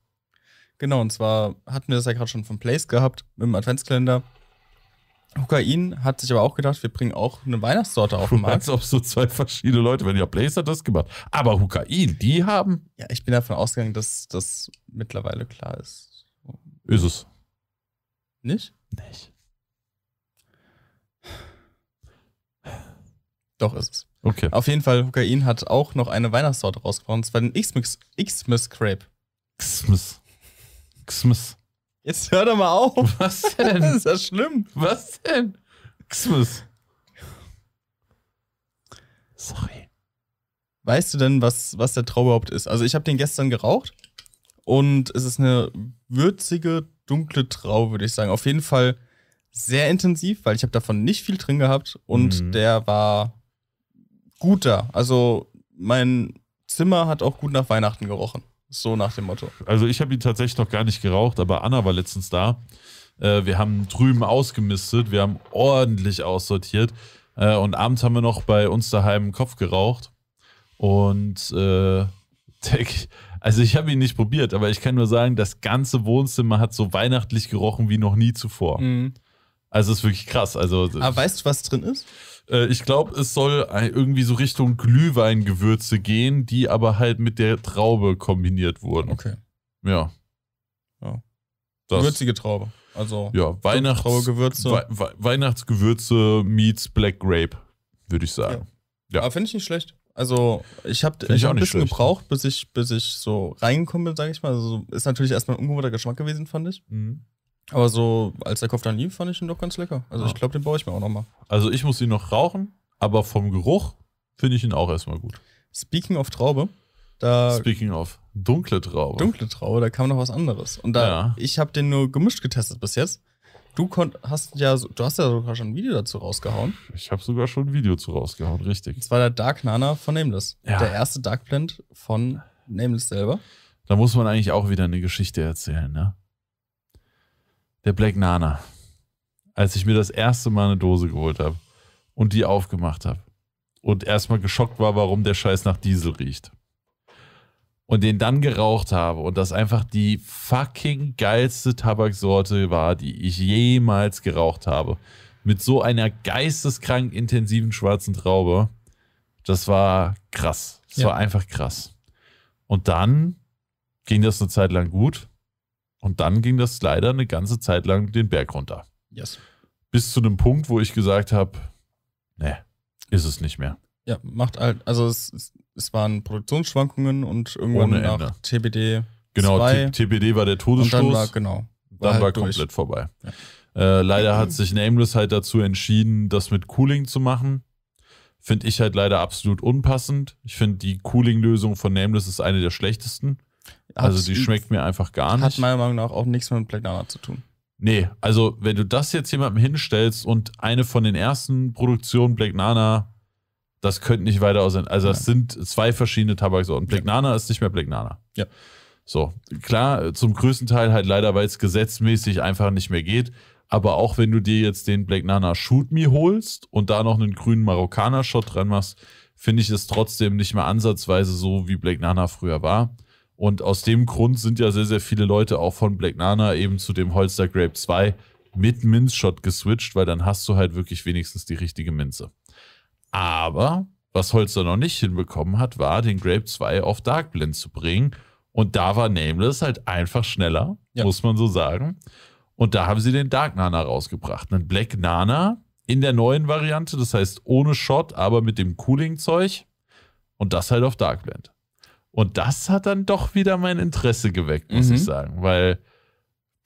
Genau, und zwar hatten wir das ja gerade schon vom Place gehabt mit dem Adventskalender. Hukain hat sich aber auch gedacht, wir bringen auch eine Weihnachtssorte auf den Markt. Als ob so zwei verschiedene Leute, wenn ja Blaze hat das gemacht. Aber Hukain, die haben. Ja, ich bin davon ausgegangen, dass das mittlerweile klar ist. Ist es. Nicht? Nicht. Doch, ist es. Okay. Auf jeden Fall, Hukain hat auch noch eine Weihnachtssorte rausgebracht. Und zwar den Xmas Crepe. Xmas. Xmas. Jetzt hör doch mal auf. Was Das denn? ist ja schlimm. Was denn? Xmas. Sorry. Weißt du denn, was, was der Trau überhaupt ist? Also, ich habe den gestern geraucht und es ist eine würzige, dunkle Trau, würde ich sagen. Auf jeden Fall sehr intensiv, weil ich habe davon nicht viel drin gehabt und Mhm. der war guter. Also, mein Zimmer hat auch gut nach Weihnachten gerochen. So nach dem Motto. Also ich habe ihn tatsächlich noch gar nicht geraucht, aber Anna war letztens da. Äh, wir haben drüben ausgemistet, wir haben ordentlich aussortiert äh, und abends haben wir noch bei uns daheim einen Kopf geraucht. Und äh, also ich habe ihn nicht probiert, aber ich kann nur sagen, das ganze Wohnzimmer hat so weihnachtlich gerochen wie noch nie zuvor. Mhm. Also es ist wirklich krass. Also Aber weißt du, was drin ist? Äh, ich glaube, es soll irgendwie so Richtung Glühweingewürze gehen, die aber halt mit der Traube kombiniert wurden. Okay. Ja. Ja. Das, Würzige Traube. Also ja, Weihnachts Gewürze. Wei- Wei- Weihnachtsgewürze meets Black Grape, würde ich sagen. Ja. Aber finde ich nicht schlecht. Also, ich habe ich ich hab ein bisschen schlecht. gebraucht, bis ich, bis ich so reingekommen bin, sage ich mal. Also, ist natürlich erstmal ein ungewohnter Geschmack gewesen, fand ich. Mhm. Aber so, als der Kopf dann lief, fand ich ihn doch ganz lecker. Also, Ja. ich glaube, den baue ich mir auch nochmal. Also ich muss ihn noch rauchen, aber vom Geruch finde ich ihn auch erstmal gut. Speaking of Traube, da Speaking of dunkle Traube. dunkle Traube, da kam noch was anderes. Und da, Ja. ich habe den nur gemischt getestet bis jetzt. Du konnt, hast ja, so- du hast ja sogar schon ein Video dazu rausgehauen. Ich habe sogar schon ein Video zu rausgehauen, richtig. Das war der Dark Nana von Nameless. Ja. Der erste Dark Blend von Nameless selber. Da muss man eigentlich auch wieder eine Geschichte erzählen, ne? Der Black Nana. Als ich mir das erste Mal eine Dose geholt habe und die aufgemacht habe und erstmal geschockt war, warum der Scheiß nach Diesel riecht. Und den dann geraucht habe und das einfach die fucking geilste Tabaksorte war, die ich jemals geraucht habe. Mit so einer geisteskrank intensiven schwarzen Traube. Das war krass. Das Ja. war einfach krass. Und dann ging das eine Zeit lang gut. Und dann ging das leider eine ganze Zeit lang den Berg runter. Yes. Bis zu einem Punkt, wo ich gesagt habe, nee, ist es nicht mehr. Ja, macht halt, also es, es, waren Produktionsschwankungen und irgendwann Ohne nach Ende. TBD Genau, 2 T- TBD war der und Todesstoß. dann war, genau. dann halt war durch. komplett vorbei. Ja. Äh, leider hat sich Nameless halt dazu entschieden, das mit Cooling zu machen. Finde ich halt leider absolut unpassend. Ich finde, die Cooling-Lösung von Nameless ist eine der schlechtesten. Also Hat- die schmeckt mir einfach gar Hat nicht. meiner Meinung nach auch nichts mit Black Nana zu tun. Nee, also wenn du das jetzt jemandem hinstellst und eine von den ersten Produktionen Black Nana, das könnte nicht weiter aussehen. Also das sind zwei verschiedene Tabaksorten. Black Nana ist nicht mehr Black Nana. Ja. So, klar, zum größten Teil halt leider, weil es gesetzmäßig einfach nicht mehr geht. Aber auch wenn du dir jetzt den Black Nana Shoot Me holst und da noch einen grünen Marokkaner-Shot dran machst, finde ich es trotzdem nicht mehr ansatzweise so, wie Black Nana früher war. Und aus dem Grund sind ja sehr, sehr viele Leute auch von Black Nana eben zu dem Holster Grape 2 mit Minzshot geswitcht, weil dann hast du halt wirklich wenigstens die richtige Minze. Aber was Holster noch nicht hinbekommen hat, war, den Grape 2 auf Dark Blend zu bringen. Und da war Nameless halt einfach schneller, Ja. muss man so sagen. Und da haben sie den Dark Nana rausgebracht. Einen Black Nana in der neuen Variante, das heißt ohne Shot, aber mit dem Cooling-Zeug. Und das halt auf Dark Blend. Und das hat dann doch wieder mein Interesse geweckt, muss Mhm. ich sagen, weil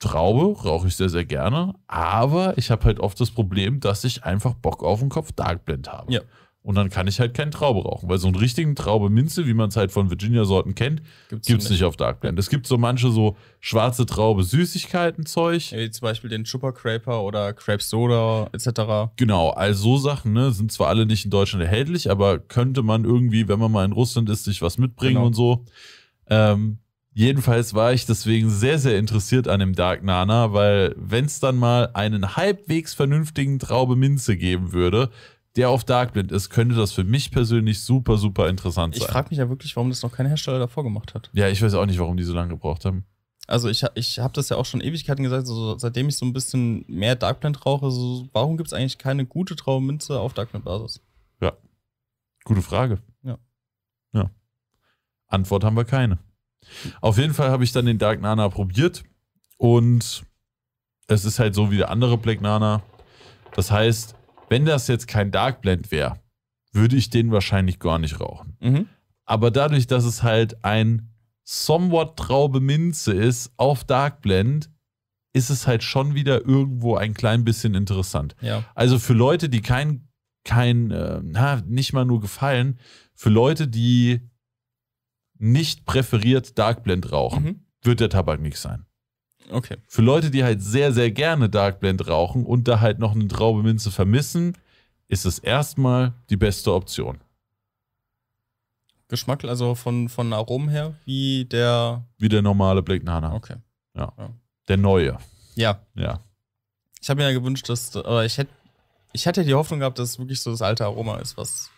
Traube rauche ich sehr, sehr gerne, aber ich habe halt oft das Problem, dass ich einfach Bock auf den Kopf Dark Blend habe. Ja. Und dann kann ich halt keinen Traube rauchen, weil so einen richtigen Traube Minze, wie man es halt von Virginia-Sorten kennt, Gibt's, gibt es nicht auf Dark Blend. Es gibt so manche so schwarze Traube Süßigkeiten-Zeug. Wie zum Beispiel den Chupa Craper oder Crepe Soda etc. Genau, all so Sachen, ne, sind zwar alle nicht in Deutschland erhältlich, aber könnte man irgendwie, wenn man mal in Russland ist, sich was mitbringen Genau. und so. Ähm, jedenfalls war ich deswegen sehr, sehr interessiert an dem Dark Nana, weil wenn es dann mal einen halbwegs vernünftigen Traube Minze geben würde, der auf Darkblend ist, könnte das für mich persönlich super, super interessant Ich sein. frage mich ja wirklich, warum das noch kein Hersteller davor gemacht hat. ja, ich weiß auch nicht, warum die so lange gebraucht haben. Also ich, ich habe das ja auch schon Ewigkeiten gesagt, so, seitdem ich so ein bisschen mehr Darkblend rauche, so, warum gibt es eigentlich keine gute Traubenminze auf Darkblend-Basis? Gute Frage. Ja. Ja. Antwort haben wir keine. Auf jeden Fall habe ich dann den Dark Nana probiert und es ist halt so wie der andere Black Nana. Das heißt, wenn das jetzt kein Dark Blend wäre, würde ich den wahrscheinlich gar nicht rauchen. Mhm. Aber dadurch, dass es halt ein somewhat Traube Minze ist auf Dark Blend, ist es halt schon wieder irgendwo ein klein bisschen interessant. Ja. Also für Leute, die kein, kein, äh, na, nicht mal nur gefallen, für Leute, die nicht präferiert Dark Blend rauchen, Mhm. wird der Tabak nicht sein. Okay. Für Leute, die halt sehr, sehr gerne Dark Blend rauchen und da halt noch eine Traube Minze vermissen, ist es erstmal die beste Option. Geschmack, also von, von Aromen her, wie der. Wie der normale Black Nana. Okay. Der neue. Ja. Ja. Ich habe mir ja gewünscht, dass. Oder ich hätte. Ich hatte ja die Hoffnung gehabt, dass es wirklich so das alte Aroma ist, was.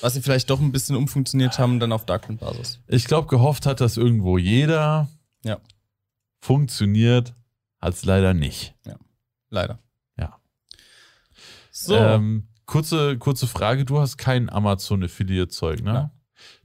Was sie vielleicht doch ein bisschen umfunktioniert haben, dann auf Darkblend-Basis. Ich glaube, gehofft hat das irgendwo jeder. Ja. Funktioniert hat es leider nicht. Leider. Ja. So. Ähm, kurze, kurze Frage: Du hast kein Amazon-Affiliate-Zeug, ne? Nein.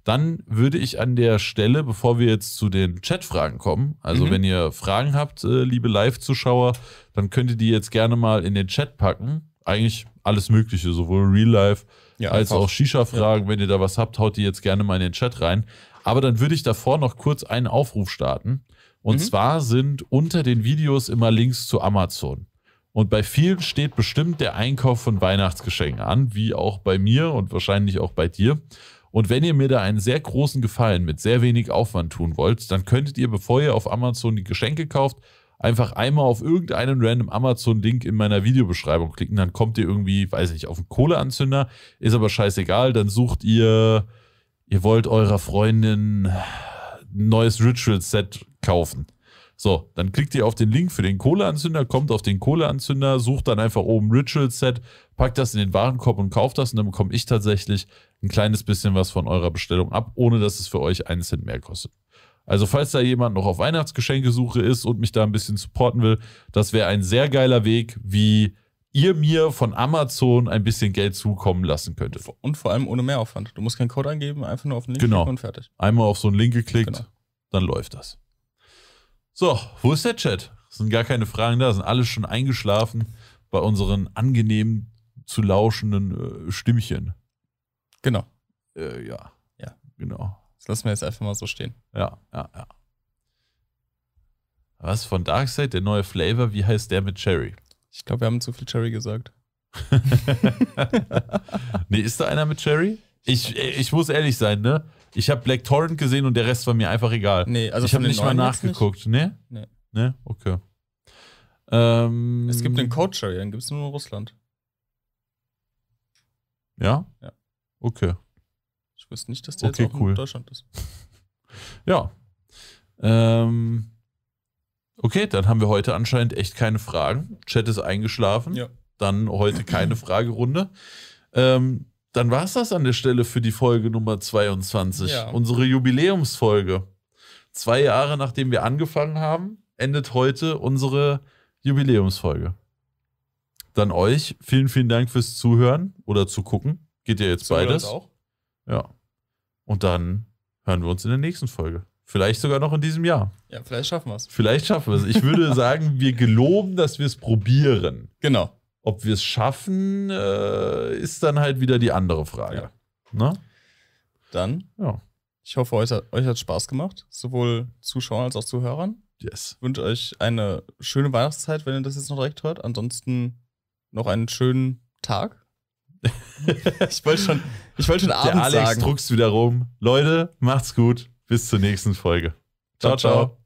Dann würde ich an der Stelle, bevor wir jetzt zu den Chat-Fragen kommen, also Mhm. wenn ihr Fragen habt, äh, liebe Live-Zuschauer, dann könnt ihr die jetzt gerne mal in den Chat packen. Eigentlich alles Mögliche, sowohl Real Life ja, als einfach. auch Shisha-Fragen. Wenn ihr da was habt, haut die jetzt gerne mal in den Chat rein. Aber dann würde ich davor noch kurz einen Aufruf starten. Und Mhm. zwar sind unter den Videos immer Links zu Amazon. Und bei vielen steht bestimmt der Einkauf von Weihnachtsgeschenken an, wie auch bei mir und wahrscheinlich auch bei dir. Und wenn ihr mir da einen sehr großen Gefallen mit sehr wenig Aufwand tun wollt, dann könntet ihr, bevor ihr auf Amazon die Geschenke kauft, einfach einmal auf irgendeinen random Amazon-Link in meiner Videobeschreibung klicken. Dann kommt ihr irgendwie, weiß nicht, auf einen Kohleanzünder. Ist aber scheißegal. Dann sucht ihr, ihr wollt eurer Freundin neues Ritual-Set kaufen. So, dann klickt ihr auf den Link für den Kohleanzünder, kommt auf den Kohleanzünder, sucht dann einfach oben Ritual-Set, packt das in den Warenkorb und kauft das und dann bekomme ich tatsächlich ein kleines bisschen was von eurer Bestellung ab, ohne dass es für euch einen Cent mehr kostet. Also falls da jemand noch auf Weihnachtsgeschenkesuche ist und mich da ein bisschen supporten will, das wäre ein sehr geiler Weg, wie ihr mir von Amazon ein bisschen Geld zukommen lassen könntet. Und vor allem ohne Mehraufwand. Du musst keinen Code eingeben, einfach nur auf den Link Genau. klicken und fertig. Einmal auf so einen Link geklickt, Genau. dann läuft das. So, wo ist der Chat? Es sind gar keine Fragen da, sind alle schon eingeschlafen bei unseren angenehm zu lauschenden äh, Stimmchen. Genau. Äh, ja. Ja. Genau. Das lassen wir jetzt einfach mal so stehen. Ja, ja, ja. Was von Darkseid, der neue Flavor, wie heißt der mit Cherry? Ich glaube, wir haben zu viel Cherry gesagt. nee, ist da einer mit Cherry? Ich, äh, ich muss ehrlich sein, ne? Ich habe Black Torrent gesehen und der Rest war mir einfach egal. Nee, also ich habe nicht mal nachgeguckt. Ne? Nee. Ne? Okay. Ähm, Es gibt den Code Cherry, dann gibt es nur in Russland. Ja? Ja. Okay. Ich wüsste nicht, dass der Okay, jetzt auch cool. in Deutschland ist. Ja. Ähm, okay, dann haben wir heute anscheinend echt keine Fragen. Chat ist eingeschlafen. Ja. Dann heute keine Fragerunde. Ähm, dann war es das an der Stelle für die Folge Nummer 22. Ja. Unsere Jubiläumsfolge. Zwei Jahre nachdem wir angefangen haben, endet heute unsere Jubiläumsfolge. Dann euch vielen, vielen Dank fürs Zuhören oder zu gucken. Geht ja jetzt Sowohl beides. auch. Ja. Und dann hören wir uns in der nächsten Folge. Vielleicht sogar noch in diesem Jahr. Ja, vielleicht schaffen wir es. Vielleicht schaffen wir es. Ich würde sagen, wir geloben, dass wir es probieren. Genau. Ob wir es schaffen, äh, ist dann halt wieder die andere Frage. Ja. Ne? Dann, Ja. ich hoffe, euch hat, euch hat Spaß gemacht. Sowohl Zuschauern als auch Zuhörern. Yes. Ich wünsche euch eine schöne Weihnachtszeit, wenn ihr das jetzt noch direkt hört. Ansonsten noch einen schönen Tag. ich wollte schon, ich wollte schon Der Abend Alex sagen. druckst wieder rum. Leute, macht's gut. Bis zur nächsten Folge. ciao. Ciao, ciao.